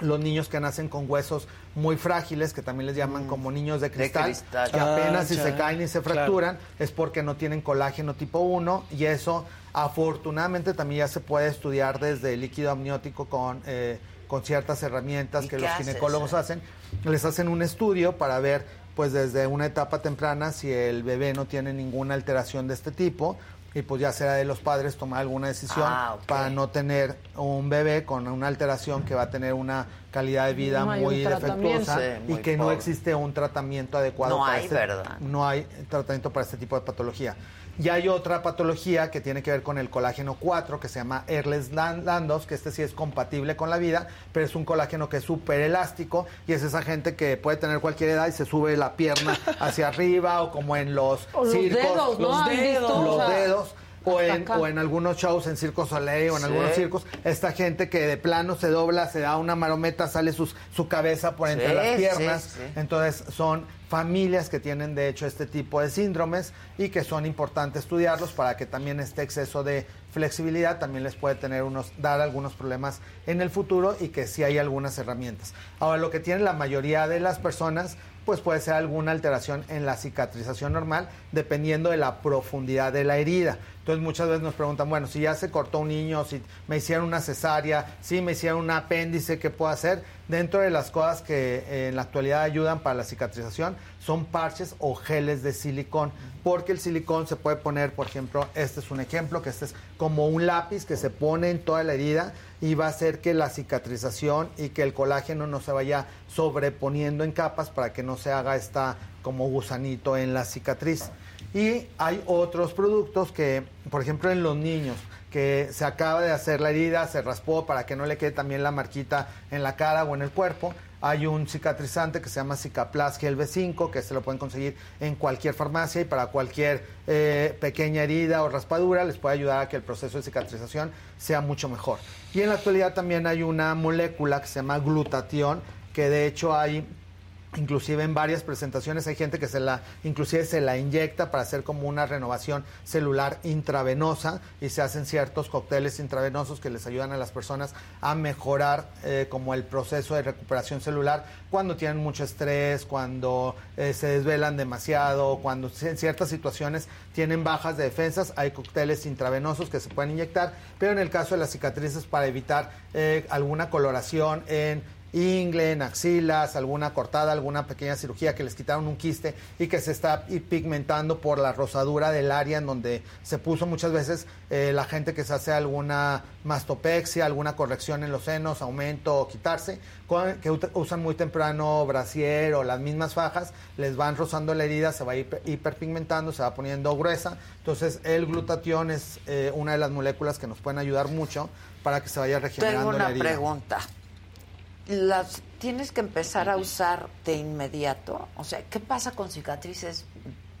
los niños que nacen con huesos muy frágiles, que también les llaman como niños de cristal, cristal. que apenas si se caen y se Claro. fracturan, es porque no tienen colágeno tipo 1 y eso afortunadamente también ya se puede estudiar desde el líquido amniótico con, eh, con ciertas herramientas ¿Y que los haces? ginecólogos hacen. Les hacen un estudio para ver pues desde una etapa temprana si el bebé no tiene ninguna alteración de este tipo y pues ya será de los padres tomar alguna decisión Ah, para no tener un bebé con una alteración que va a tener una calidad de vida No muy defectuosa Sí, y que no existe un tratamiento adecuado No para hay, este- ¿verdad? no hay tratamiento para este tipo de patología. Y hay otra patología que tiene que ver con el colágeno 4, que se llama Ehlers-Danlos, que este sí es compatible con la vida, pero es un colágeno que es súper elástico y es esa gente que puede tener cualquier edad y se sube la pierna hacia arriba o como en los O los circos. dedos, ¿no? los dedos. O Los sea, dedos. O en, o en algunos shows en Circo Soleil o en Sí. algunos circos, esta gente que de plano se dobla, se da una marometa, sale sus- su cabeza por entre Sí, las piernas. sí. Entonces son familias que tienen de hecho este tipo de síndromes y que son importantes estudiarlos para que también este exceso de flexibilidad también les puede tener unos dar algunos problemas en el futuro y que sí hay algunas herramientas. Ahora lo que tiene la mayoría de las personas pues puede ser alguna alteración en la cicatrización normal dependiendo de la profundidad de la herida. Entonces muchas veces nos preguntan, bueno, si ya se cortó un niño, si me hicieron una cesárea, si me hicieron un apéndice, ¿qué puedo hacer? Dentro de las cosas que eh, en la actualidad ayudan para la cicatrización son parches o geles de silicón, porque el silicón se puede poner, por ejemplo, este es un ejemplo, que este es como un lápiz que se pone en toda la herida y va a hacer que la cicatrización y que el colágeno no se vaya sobreponiendo en capas para que no se haga esta como gusanito en la cicatriz. Y hay otros productos que, por ejemplo, en los niños, que se acaba de hacer la herida, se raspó para que no le quede también la marquita en la cara o en el cuerpo. Hay un cicatrizante que se llama Cicaplas Gel B5, que se lo pueden conseguir en cualquier farmacia y para cualquier eh, pequeña herida o raspadura les puede ayudar a que el proceso de cicatrización sea mucho mejor. Y en la actualidad también hay una molécula que se llama glutatión, que de hecho hay inclusive en varias presentaciones hay gente que se la inclusive se la inyecta para hacer como una renovación celular intravenosa y se hacen ciertos cócteles intravenosos que les ayudan a las personas a mejorar eh, como el proceso de recuperación celular cuando tienen mucho estrés cuando eh, se desvelan demasiado cuando en ciertas situaciones tienen bajas de defensas hay cócteles intravenosos que se pueden inyectar pero en el caso de las cicatrices para evitar eh, alguna coloración en ingle, en axilas, alguna cortada, alguna pequeña cirugía que les quitaron un quiste y que se está pigmentando por la rosadura del área en donde se puso muchas veces eh, la gente que se hace alguna mastopexia, alguna corrección en los senos, aumento o quitarse, con- que usan muy temprano brasier o las mismas fajas, les van rozando la herida, se va hiper- hiperpigmentando, se va poniendo gruesa. Entonces el glutatión es eh, una de las moléculas que nos pueden ayudar mucho para que se vaya regenerando Tengo la una herida. pregunta. ¿Las tienes que empezar a usar de inmediato? O sea, ¿qué pasa con cicatrices,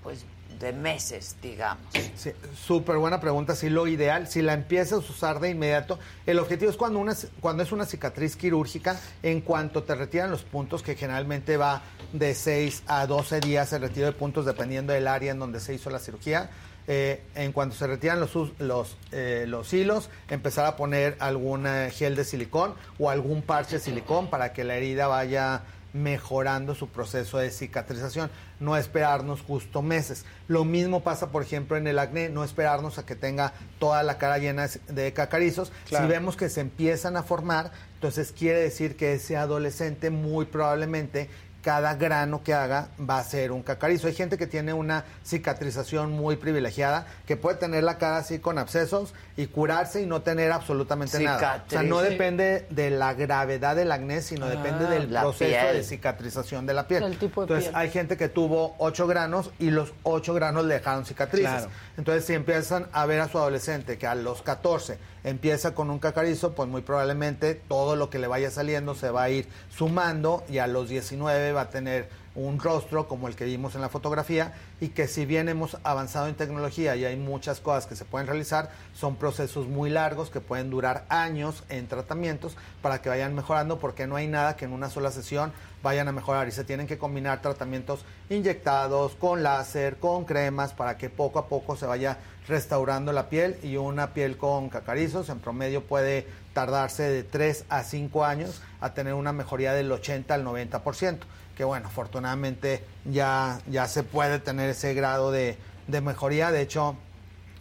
pues, de meses, digamos? Sí, súper buena pregunta. Sí, lo ideal, si la empiezas a usar de inmediato, el objetivo es cuando, una, cuando es una cicatriz quirúrgica, en cuanto te retiran los puntos, que generalmente va de 6 a 12 días el retiro de puntos, dependiendo del área en donde se hizo la cirugía. Eh, en cuanto se retiran los, los, eh, los hilos, empezar a poner algún eh, gel de silicón o algún parche de silicón para que la herida vaya mejorando su proceso de cicatrización, no esperarnos justo meses. Lo mismo pasa, por ejemplo, en el acné, no esperarnos a que tenga toda la cara llena de cacarizos. Claro. Si vemos que se empiezan a formar, entonces quiere decir que ese adolescente muy probablemente cada grano que haga va a ser un cacarizo. Hay gente que tiene una cicatrización muy privilegiada, que puede tener la cara así con abscesos y curarse y no tener absolutamente nada. O sea, no depende de la gravedad del acné, sino Ah, depende del proceso piel. de cicatrización de la piel. Del tipo de Entonces, piel. hay gente que tuvo 8 granos y los 8 granos le dejaron cicatrices. Claro. Entonces, si empiezan a ver a su adolescente que a los 14 empieza con un cacarizo, pues muy probablemente todo lo que le vaya saliendo se va a ir sumando y a los 19 va a tener un rostro como el que vimos en la fotografía y que si bien hemos avanzado en tecnología y hay muchas cosas que se pueden realizar, son procesos muy largos que pueden durar años en tratamientos para que vayan mejorando porque no hay nada que en una sola sesión vayan a mejorar y se tienen que combinar tratamientos inyectados con láser, con cremas para que poco a poco se vaya restaurando la piel y una piel con cacarizos en promedio puede tardarse de 3 a 5 años a tener una mejoría del 80 al 90%, que bueno, afortunadamente ya, ya se puede tener ese grado de, de mejoría, de hecho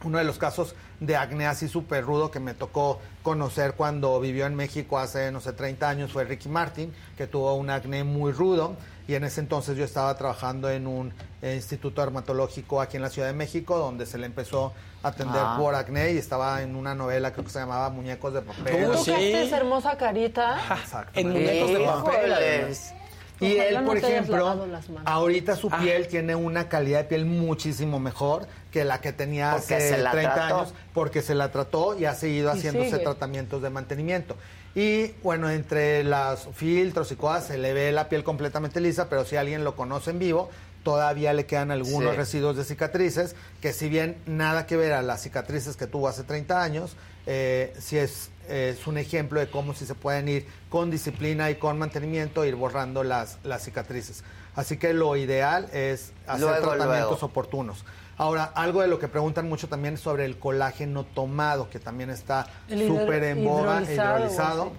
uno de los casos de acné así súper rudo que me tocó conocer cuando vivió en México hace, no sé, 30 años fue Ricky Martin, que tuvo un acné muy rudo y en ese entonces yo estaba trabajando en un eh, instituto dermatológico aquí en la Ciudad de México donde se le empezó a atender Ah. por acné y estaba en una novela creo que se llamaba Muñecos de Papel. ¿Tú tocaste esa hermosa carita? En muñecos de papel. Y Ojalá él, no por ejemplo, ahorita su piel tiene una calidad de piel muchísimo mejor que la que tenía Porque hace se la 30 trató. años, porque se la trató y ha seguido Y haciéndose sigue. tratamientos de mantenimiento. Y bueno, entre los filtros y cosas se le ve la piel completamente lisa, pero si alguien lo conoce en vivo, todavía le quedan algunos Sí. residuos de cicatrices, que si bien nada que ver a las cicatrices que tuvo hace 30 años, eh, sí es, es un ejemplo de cómo si se pueden ir con disciplina y con mantenimiento, ir borrando las, las cicatrices. Así que lo ideal es hacer Luego, tratamientos luego. oportunos. Ahora, algo de lo que preguntan mucho también es sobre el colágeno tomado, que también está súper en boga, hidrolizado, hidrolizado.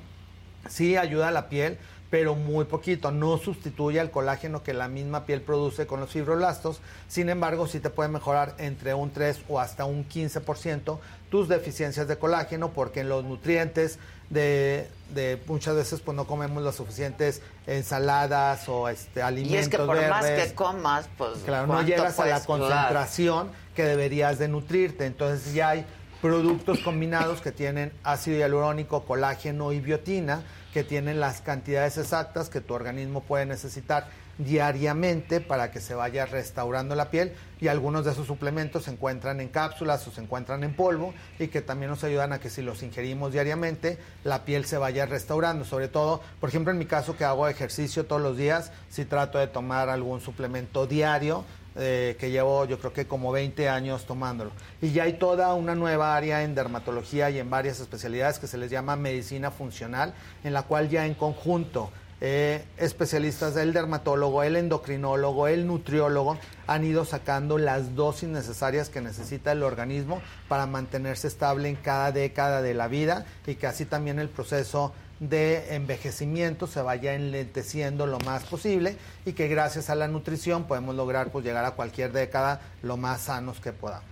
Sí ayuda a la piel, pero muy poquito. No sustituye al colágeno que la misma piel produce con los fibroblastos. Sin embargo, sí te puede mejorar entre un 3 o hasta un 15% tus deficiencias de colágeno, porque en los nutrientes de, de muchas veces pues no comemos las suficientes ensaladas o este, Y alimentos es que por verdes. más que comas, pues. Claro, no ¿cuánto llegas a la concentración que deberías de nutrirte. Entonces ya hay productos combinados que tienen ácido hialurónico, colágeno y biotina, que tienen las cantidades exactas que tu organismo puede necesitar diariamente para que se vaya restaurando la piel y algunos de esos suplementos se encuentran en cápsulas o se encuentran en polvo y que también nos ayudan a que si los ingerimos diariamente la piel se vaya restaurando, sobre todo, por ejemplo en mi caso que hago ejercicio todos los días, si trato de tomar algún suplemento diario eh, que llevo yo creo que como 20 años tomándolo. Y ya hay toda una nueva área en dermatología y en varias especialidades que se les llama medicina funcional, en la cual ya en conjunto eh, especialistas del dermatólogo, el endocrinólogo, el nutriólogo han ido sacando las dosis necesarias que necesita el organismo para mantenerse estable en cada década de la vida y que así también el proceso de envejecimiento se vaya enlenteciendo lo más posible y que gracias a la nutrición podemos lograr pues llegar a cualquier década lo más sanos que podamos.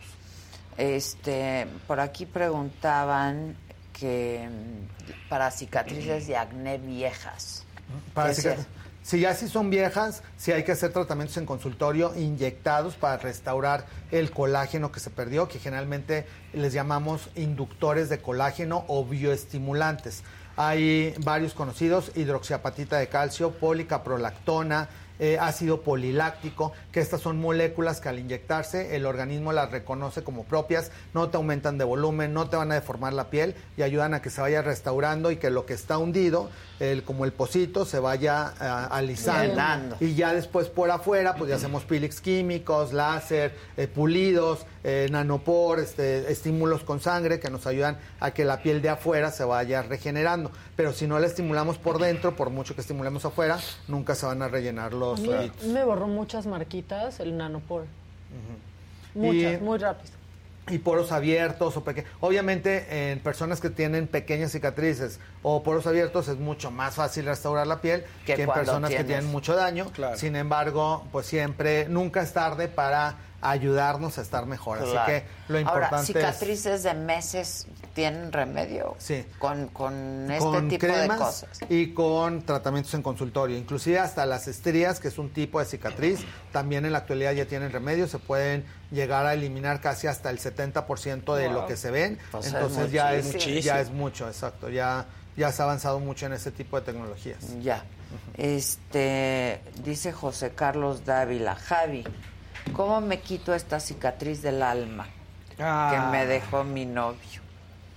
Este, por aquí preguntaban que mm, para cicatrices de acné viejas. Si ya sí son viejas, sí hay que hacer tratamientos en consultorio inyectados para restaurar el colágeno que se perdió, que generalmente les llamamos inductores de colágeno o bioestimulantes. Hay varios conocidos, hidroxiapatita de calcio, policaprolactona, eh, ácido poliláctico, que estas son moléculas que al inyectarse el organismo las reconoce como propias, no te aumentan de volumen, no te van a deformar la piel y ayudan a que se vaya restaurando y que lo que está hundido, el, como el pocito, se vaya ah, alisando. Llenando. Y ya después por afuera, pues ya hacemos peelings químicos, láser, eh, pulidos, eh, nanopor, este, estímulos con sangre que nos ayudan a que la piel de afuera se vaya regenerando. Pero si no la estimulamos por dentro, por mucho que estimulemos afuera, nunca se van a rellenar A los mí me borró muchas marquitas el nanopor. Muchas, Y- muy rápido. Y poros abiertos o pequeños. Obviamente en personas que tienen pequeñas cicatrices o poros abiertos es mucho más fácil restaurar la piel Que que, en personas que tienen mucho daño. Sin embargo, pues siempre, nunca es tarde para ayudarnos a estar mejor. Claro. Así que lo Ahora, importante es... cicatrices de meses tienen remedio. Sí. Con, con este con tipo cremas de cosas. y con tratamientos en consultorio. Inclusive hasta las estrías, que es un tipo de cicatriz, también en la actualidad ya tienen remedio. Se pueden llegar a eliminar casi hasta el 70% de lo que se ven. Pues es Entonces ya es, muchísimo. ya es mucho, exacto. Ya, ya se ha avanzado mucho en ese tipo de tecnologías. Ya. Este, dice José Carlos Dávila, Javi, ¿cómo me quito esta cicatriz del alma Ah. que me dejó mi novio?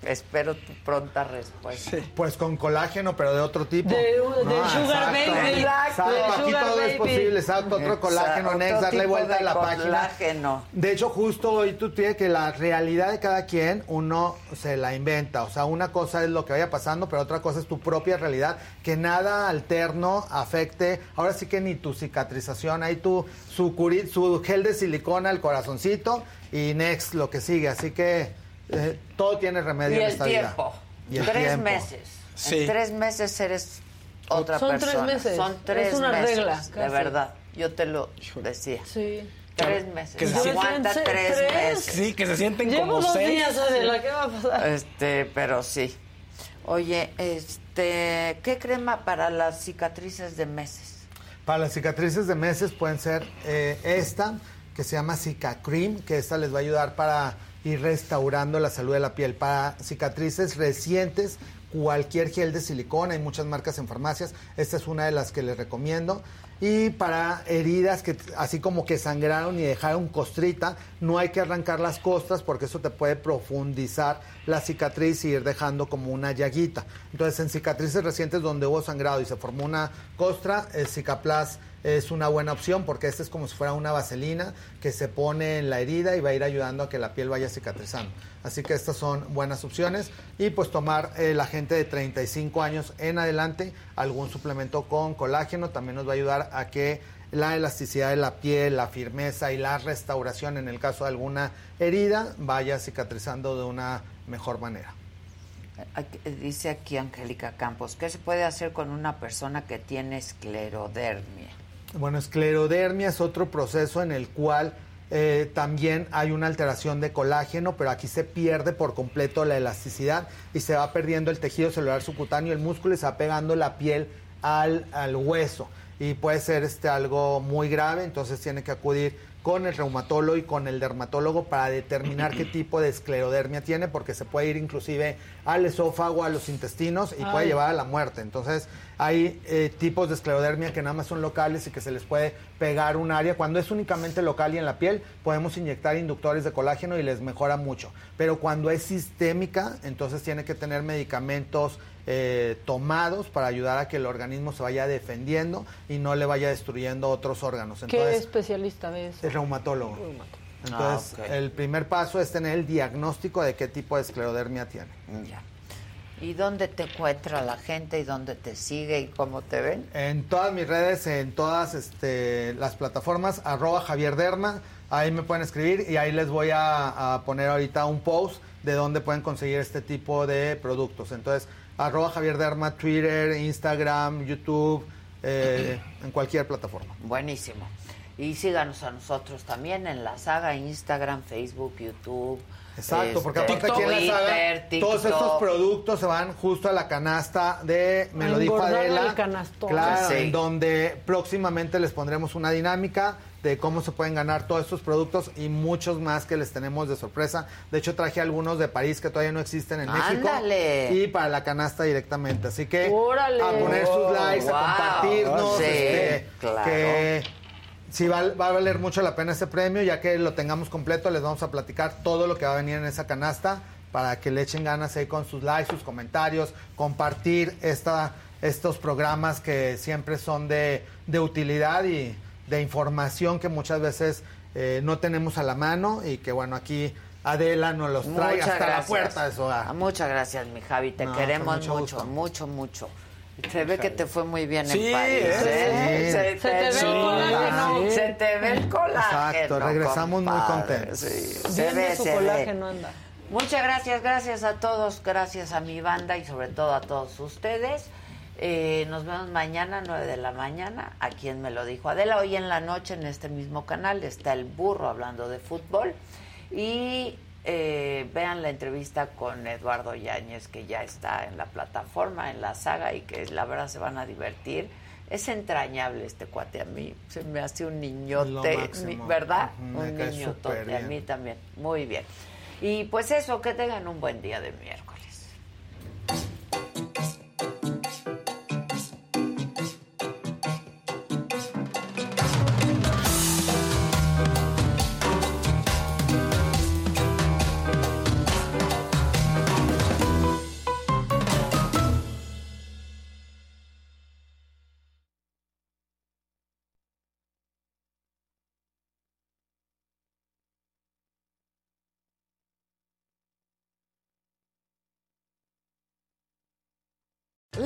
Espero tu pronta respuesta. Pues con colágeno, pero de otro tipo. De- de sugar baby. Exacto, De aquí sugar todo es posible. Exacto, otro colágeno Exacto, next, otro darle vuelta a la página. colágeno. De hecho, justo hoy tú tienes que la realidad de cada quien uno se la inventa. O sea, una cosa es lo que vaya pasando, pero otra cosa es tu propia realidad. Que nada alterno afecte. Ahora sí que ni tu cicatrización. Ahí tu su, curi- su gel de silicona, el corazoncito y next lo que sigue. Así que eh, todo tiene remedio Y en el esta tiempo. vida. Y el tres tiempo. meses. Sí. En tres meses eres otra Son tres persona. meses. Son Es tres una meses. regla, De verdad. Yo te lo decía. Sí. Tres meses. que se Aguanta sienten- tres, tres. meses. Sí, que se sienten Llevo como dos seis. días, Adela, ¿qué va a pasar? Este, pero sí. Oye, este, ¿qué crema para las cicatrices de meses? Para las cicatrices de meses pueden ser eh, esta, que se llama Cica Cream, que esta les va a ayudar para ir restaurando la salud de la piel. Para cicatrices recientes, cualquier gel de silicona, hay muchas marcas en farmacias, esta es una de las que les recomiendo. Y para heridas que así como que sangraron y dejaron costrita, no hay que arrancar las costras porque eso te puede profundizar la cicatriz y ir dejando como una llaguita. Entonces, en cicatrices recientes donde hubo sangrado y se formó una costra, el Cicaplas es una buena opción porque este es como si fuera una vaselina que se pone en la herida y va a ir ayudando a que la piel vaya cicatrizando. Así que estas son buenas opciones. Y pues tomar eh, la gente de 35 años en adelante algún suplemento con colágeno también nos va a ayudar a que la elasticidad de la piel, la firmeza y la restauración en el caso de alguna herida vaya cicatrizando de una mejor manera. Aquí- Dice aquí Angélica Campos, ¿qué se puede hacer con una persona que tiene esclerodermia? Bueno, esclerodermia es otro proceso en el cual eh, también hay una alteración de colágeno, pero aquí se pierde por completo la elasticidad y se va perdiendo el tejido celular subcutáneo, el músculo y se va pegando la piel al, al hueso. Y puede ser este, algo muy grave, entonces tiene que acudir con el reumatólogo y con el dermatólogo para determinar qué tipo de esclerodermia tiene, porque se puede ir inclusive al esófago, a los intestinos y puede llevar a la muerte. Entonces, hay eh, tipos de esclerodermia que nada más son locales y que se les puede pegar un área. Cuando es únicamente local y en la piel, podemos inyectar inductores de colágeno y les mejora mucho. Pero cuando es sistémica, entonces tiene que tener medicamentos eh, tomados para ayudar a que el organismo se vaya defendiendo y no le vaya destruyendo otros órganos. ¿Qué Entonces, especialista de eso? es reumatólogo. Entonces, Ah, el primer paso es tener el diagnóstico de qué tipo de esclerodermia tiene. Ya. ¿Y dónde te encuentra la gente y dónde te sigue y cómo te ven? En todas mis redes, en todas este, las plataformas, arroba Javier Derma, ahí me pueden escribir y ahí les voy a, a poner ahorita un post de dónde pueden conseguir este tipo de productos. Entonces, arroba Javier Derma, Twitter, Instagram, YouTube, eh, en cualquier plataforma. Buenísimo. Y síganos a nosotros también en la saga, Instagram, Facebook, YouTube. Exacto, porque este, aparte aquí en la saga, Twitter, todos estos productos se van justo a la canasta de Me A lo dijo engordar Adela. el canastón. Claro, Sí. en donde próximamente les pondremos una dinámica de cómo se pueden ganar todos estos productos y muchos más que les tenemos de sorpresa. De hecho, traje algunos de París que todavía no existen en ¡Ándale! México y para la canasta directamente. Así que ¡Órale! a poner sus likes, Wow. a compartirnos, Sí, este, claro. que Sí, va, va a valer mucho la pena este premio, ya que lo tengamos completo, les vamos a platicar todo lo que va a venir en esa canasta para que le echen ganas ahí con sus likes, sus comentarios, compartir esta, estos programas que siempre son de, de utilidad y de información que muchas veces eh, no tenemos a la mano y que bueno, aquí Adela nos los trae Muchas hasta gracias. la puerta de su hogar. Ah, Muchas gracias, mi Javi. Te No, queremos con mucho mucho, gusto. mucho, mucho. Se ve que te fue muy bien Sí, en París. ¿eh? ¿eh? Se, te ve el colágeno. Se te ve el colágeno. Exacto, regresamos muy compadre. contentos. Sí. Se Bien ve, de su se ve. colágeno anda. Muchas gracias, gracias a todos, gracias a mi banda y sobre todo a todos ustedes. Eh, nos vemos mañana, 9 de la mañana, a quien me lo dijo Adela. Hoy en la noche en este mismo canal está el burro hablando de fútbol. Y eh, vean la entrevista con Eduardo Yáñez, que ya está en la plataforma, en la saga, y que la verdad se van a divertir. Es entrañable este cuate a mí, se me hace un niñote, ¿verdad? Me un niñotote, a mí también, muy bien. Y pues eso, que tengan un buen día de miércoles.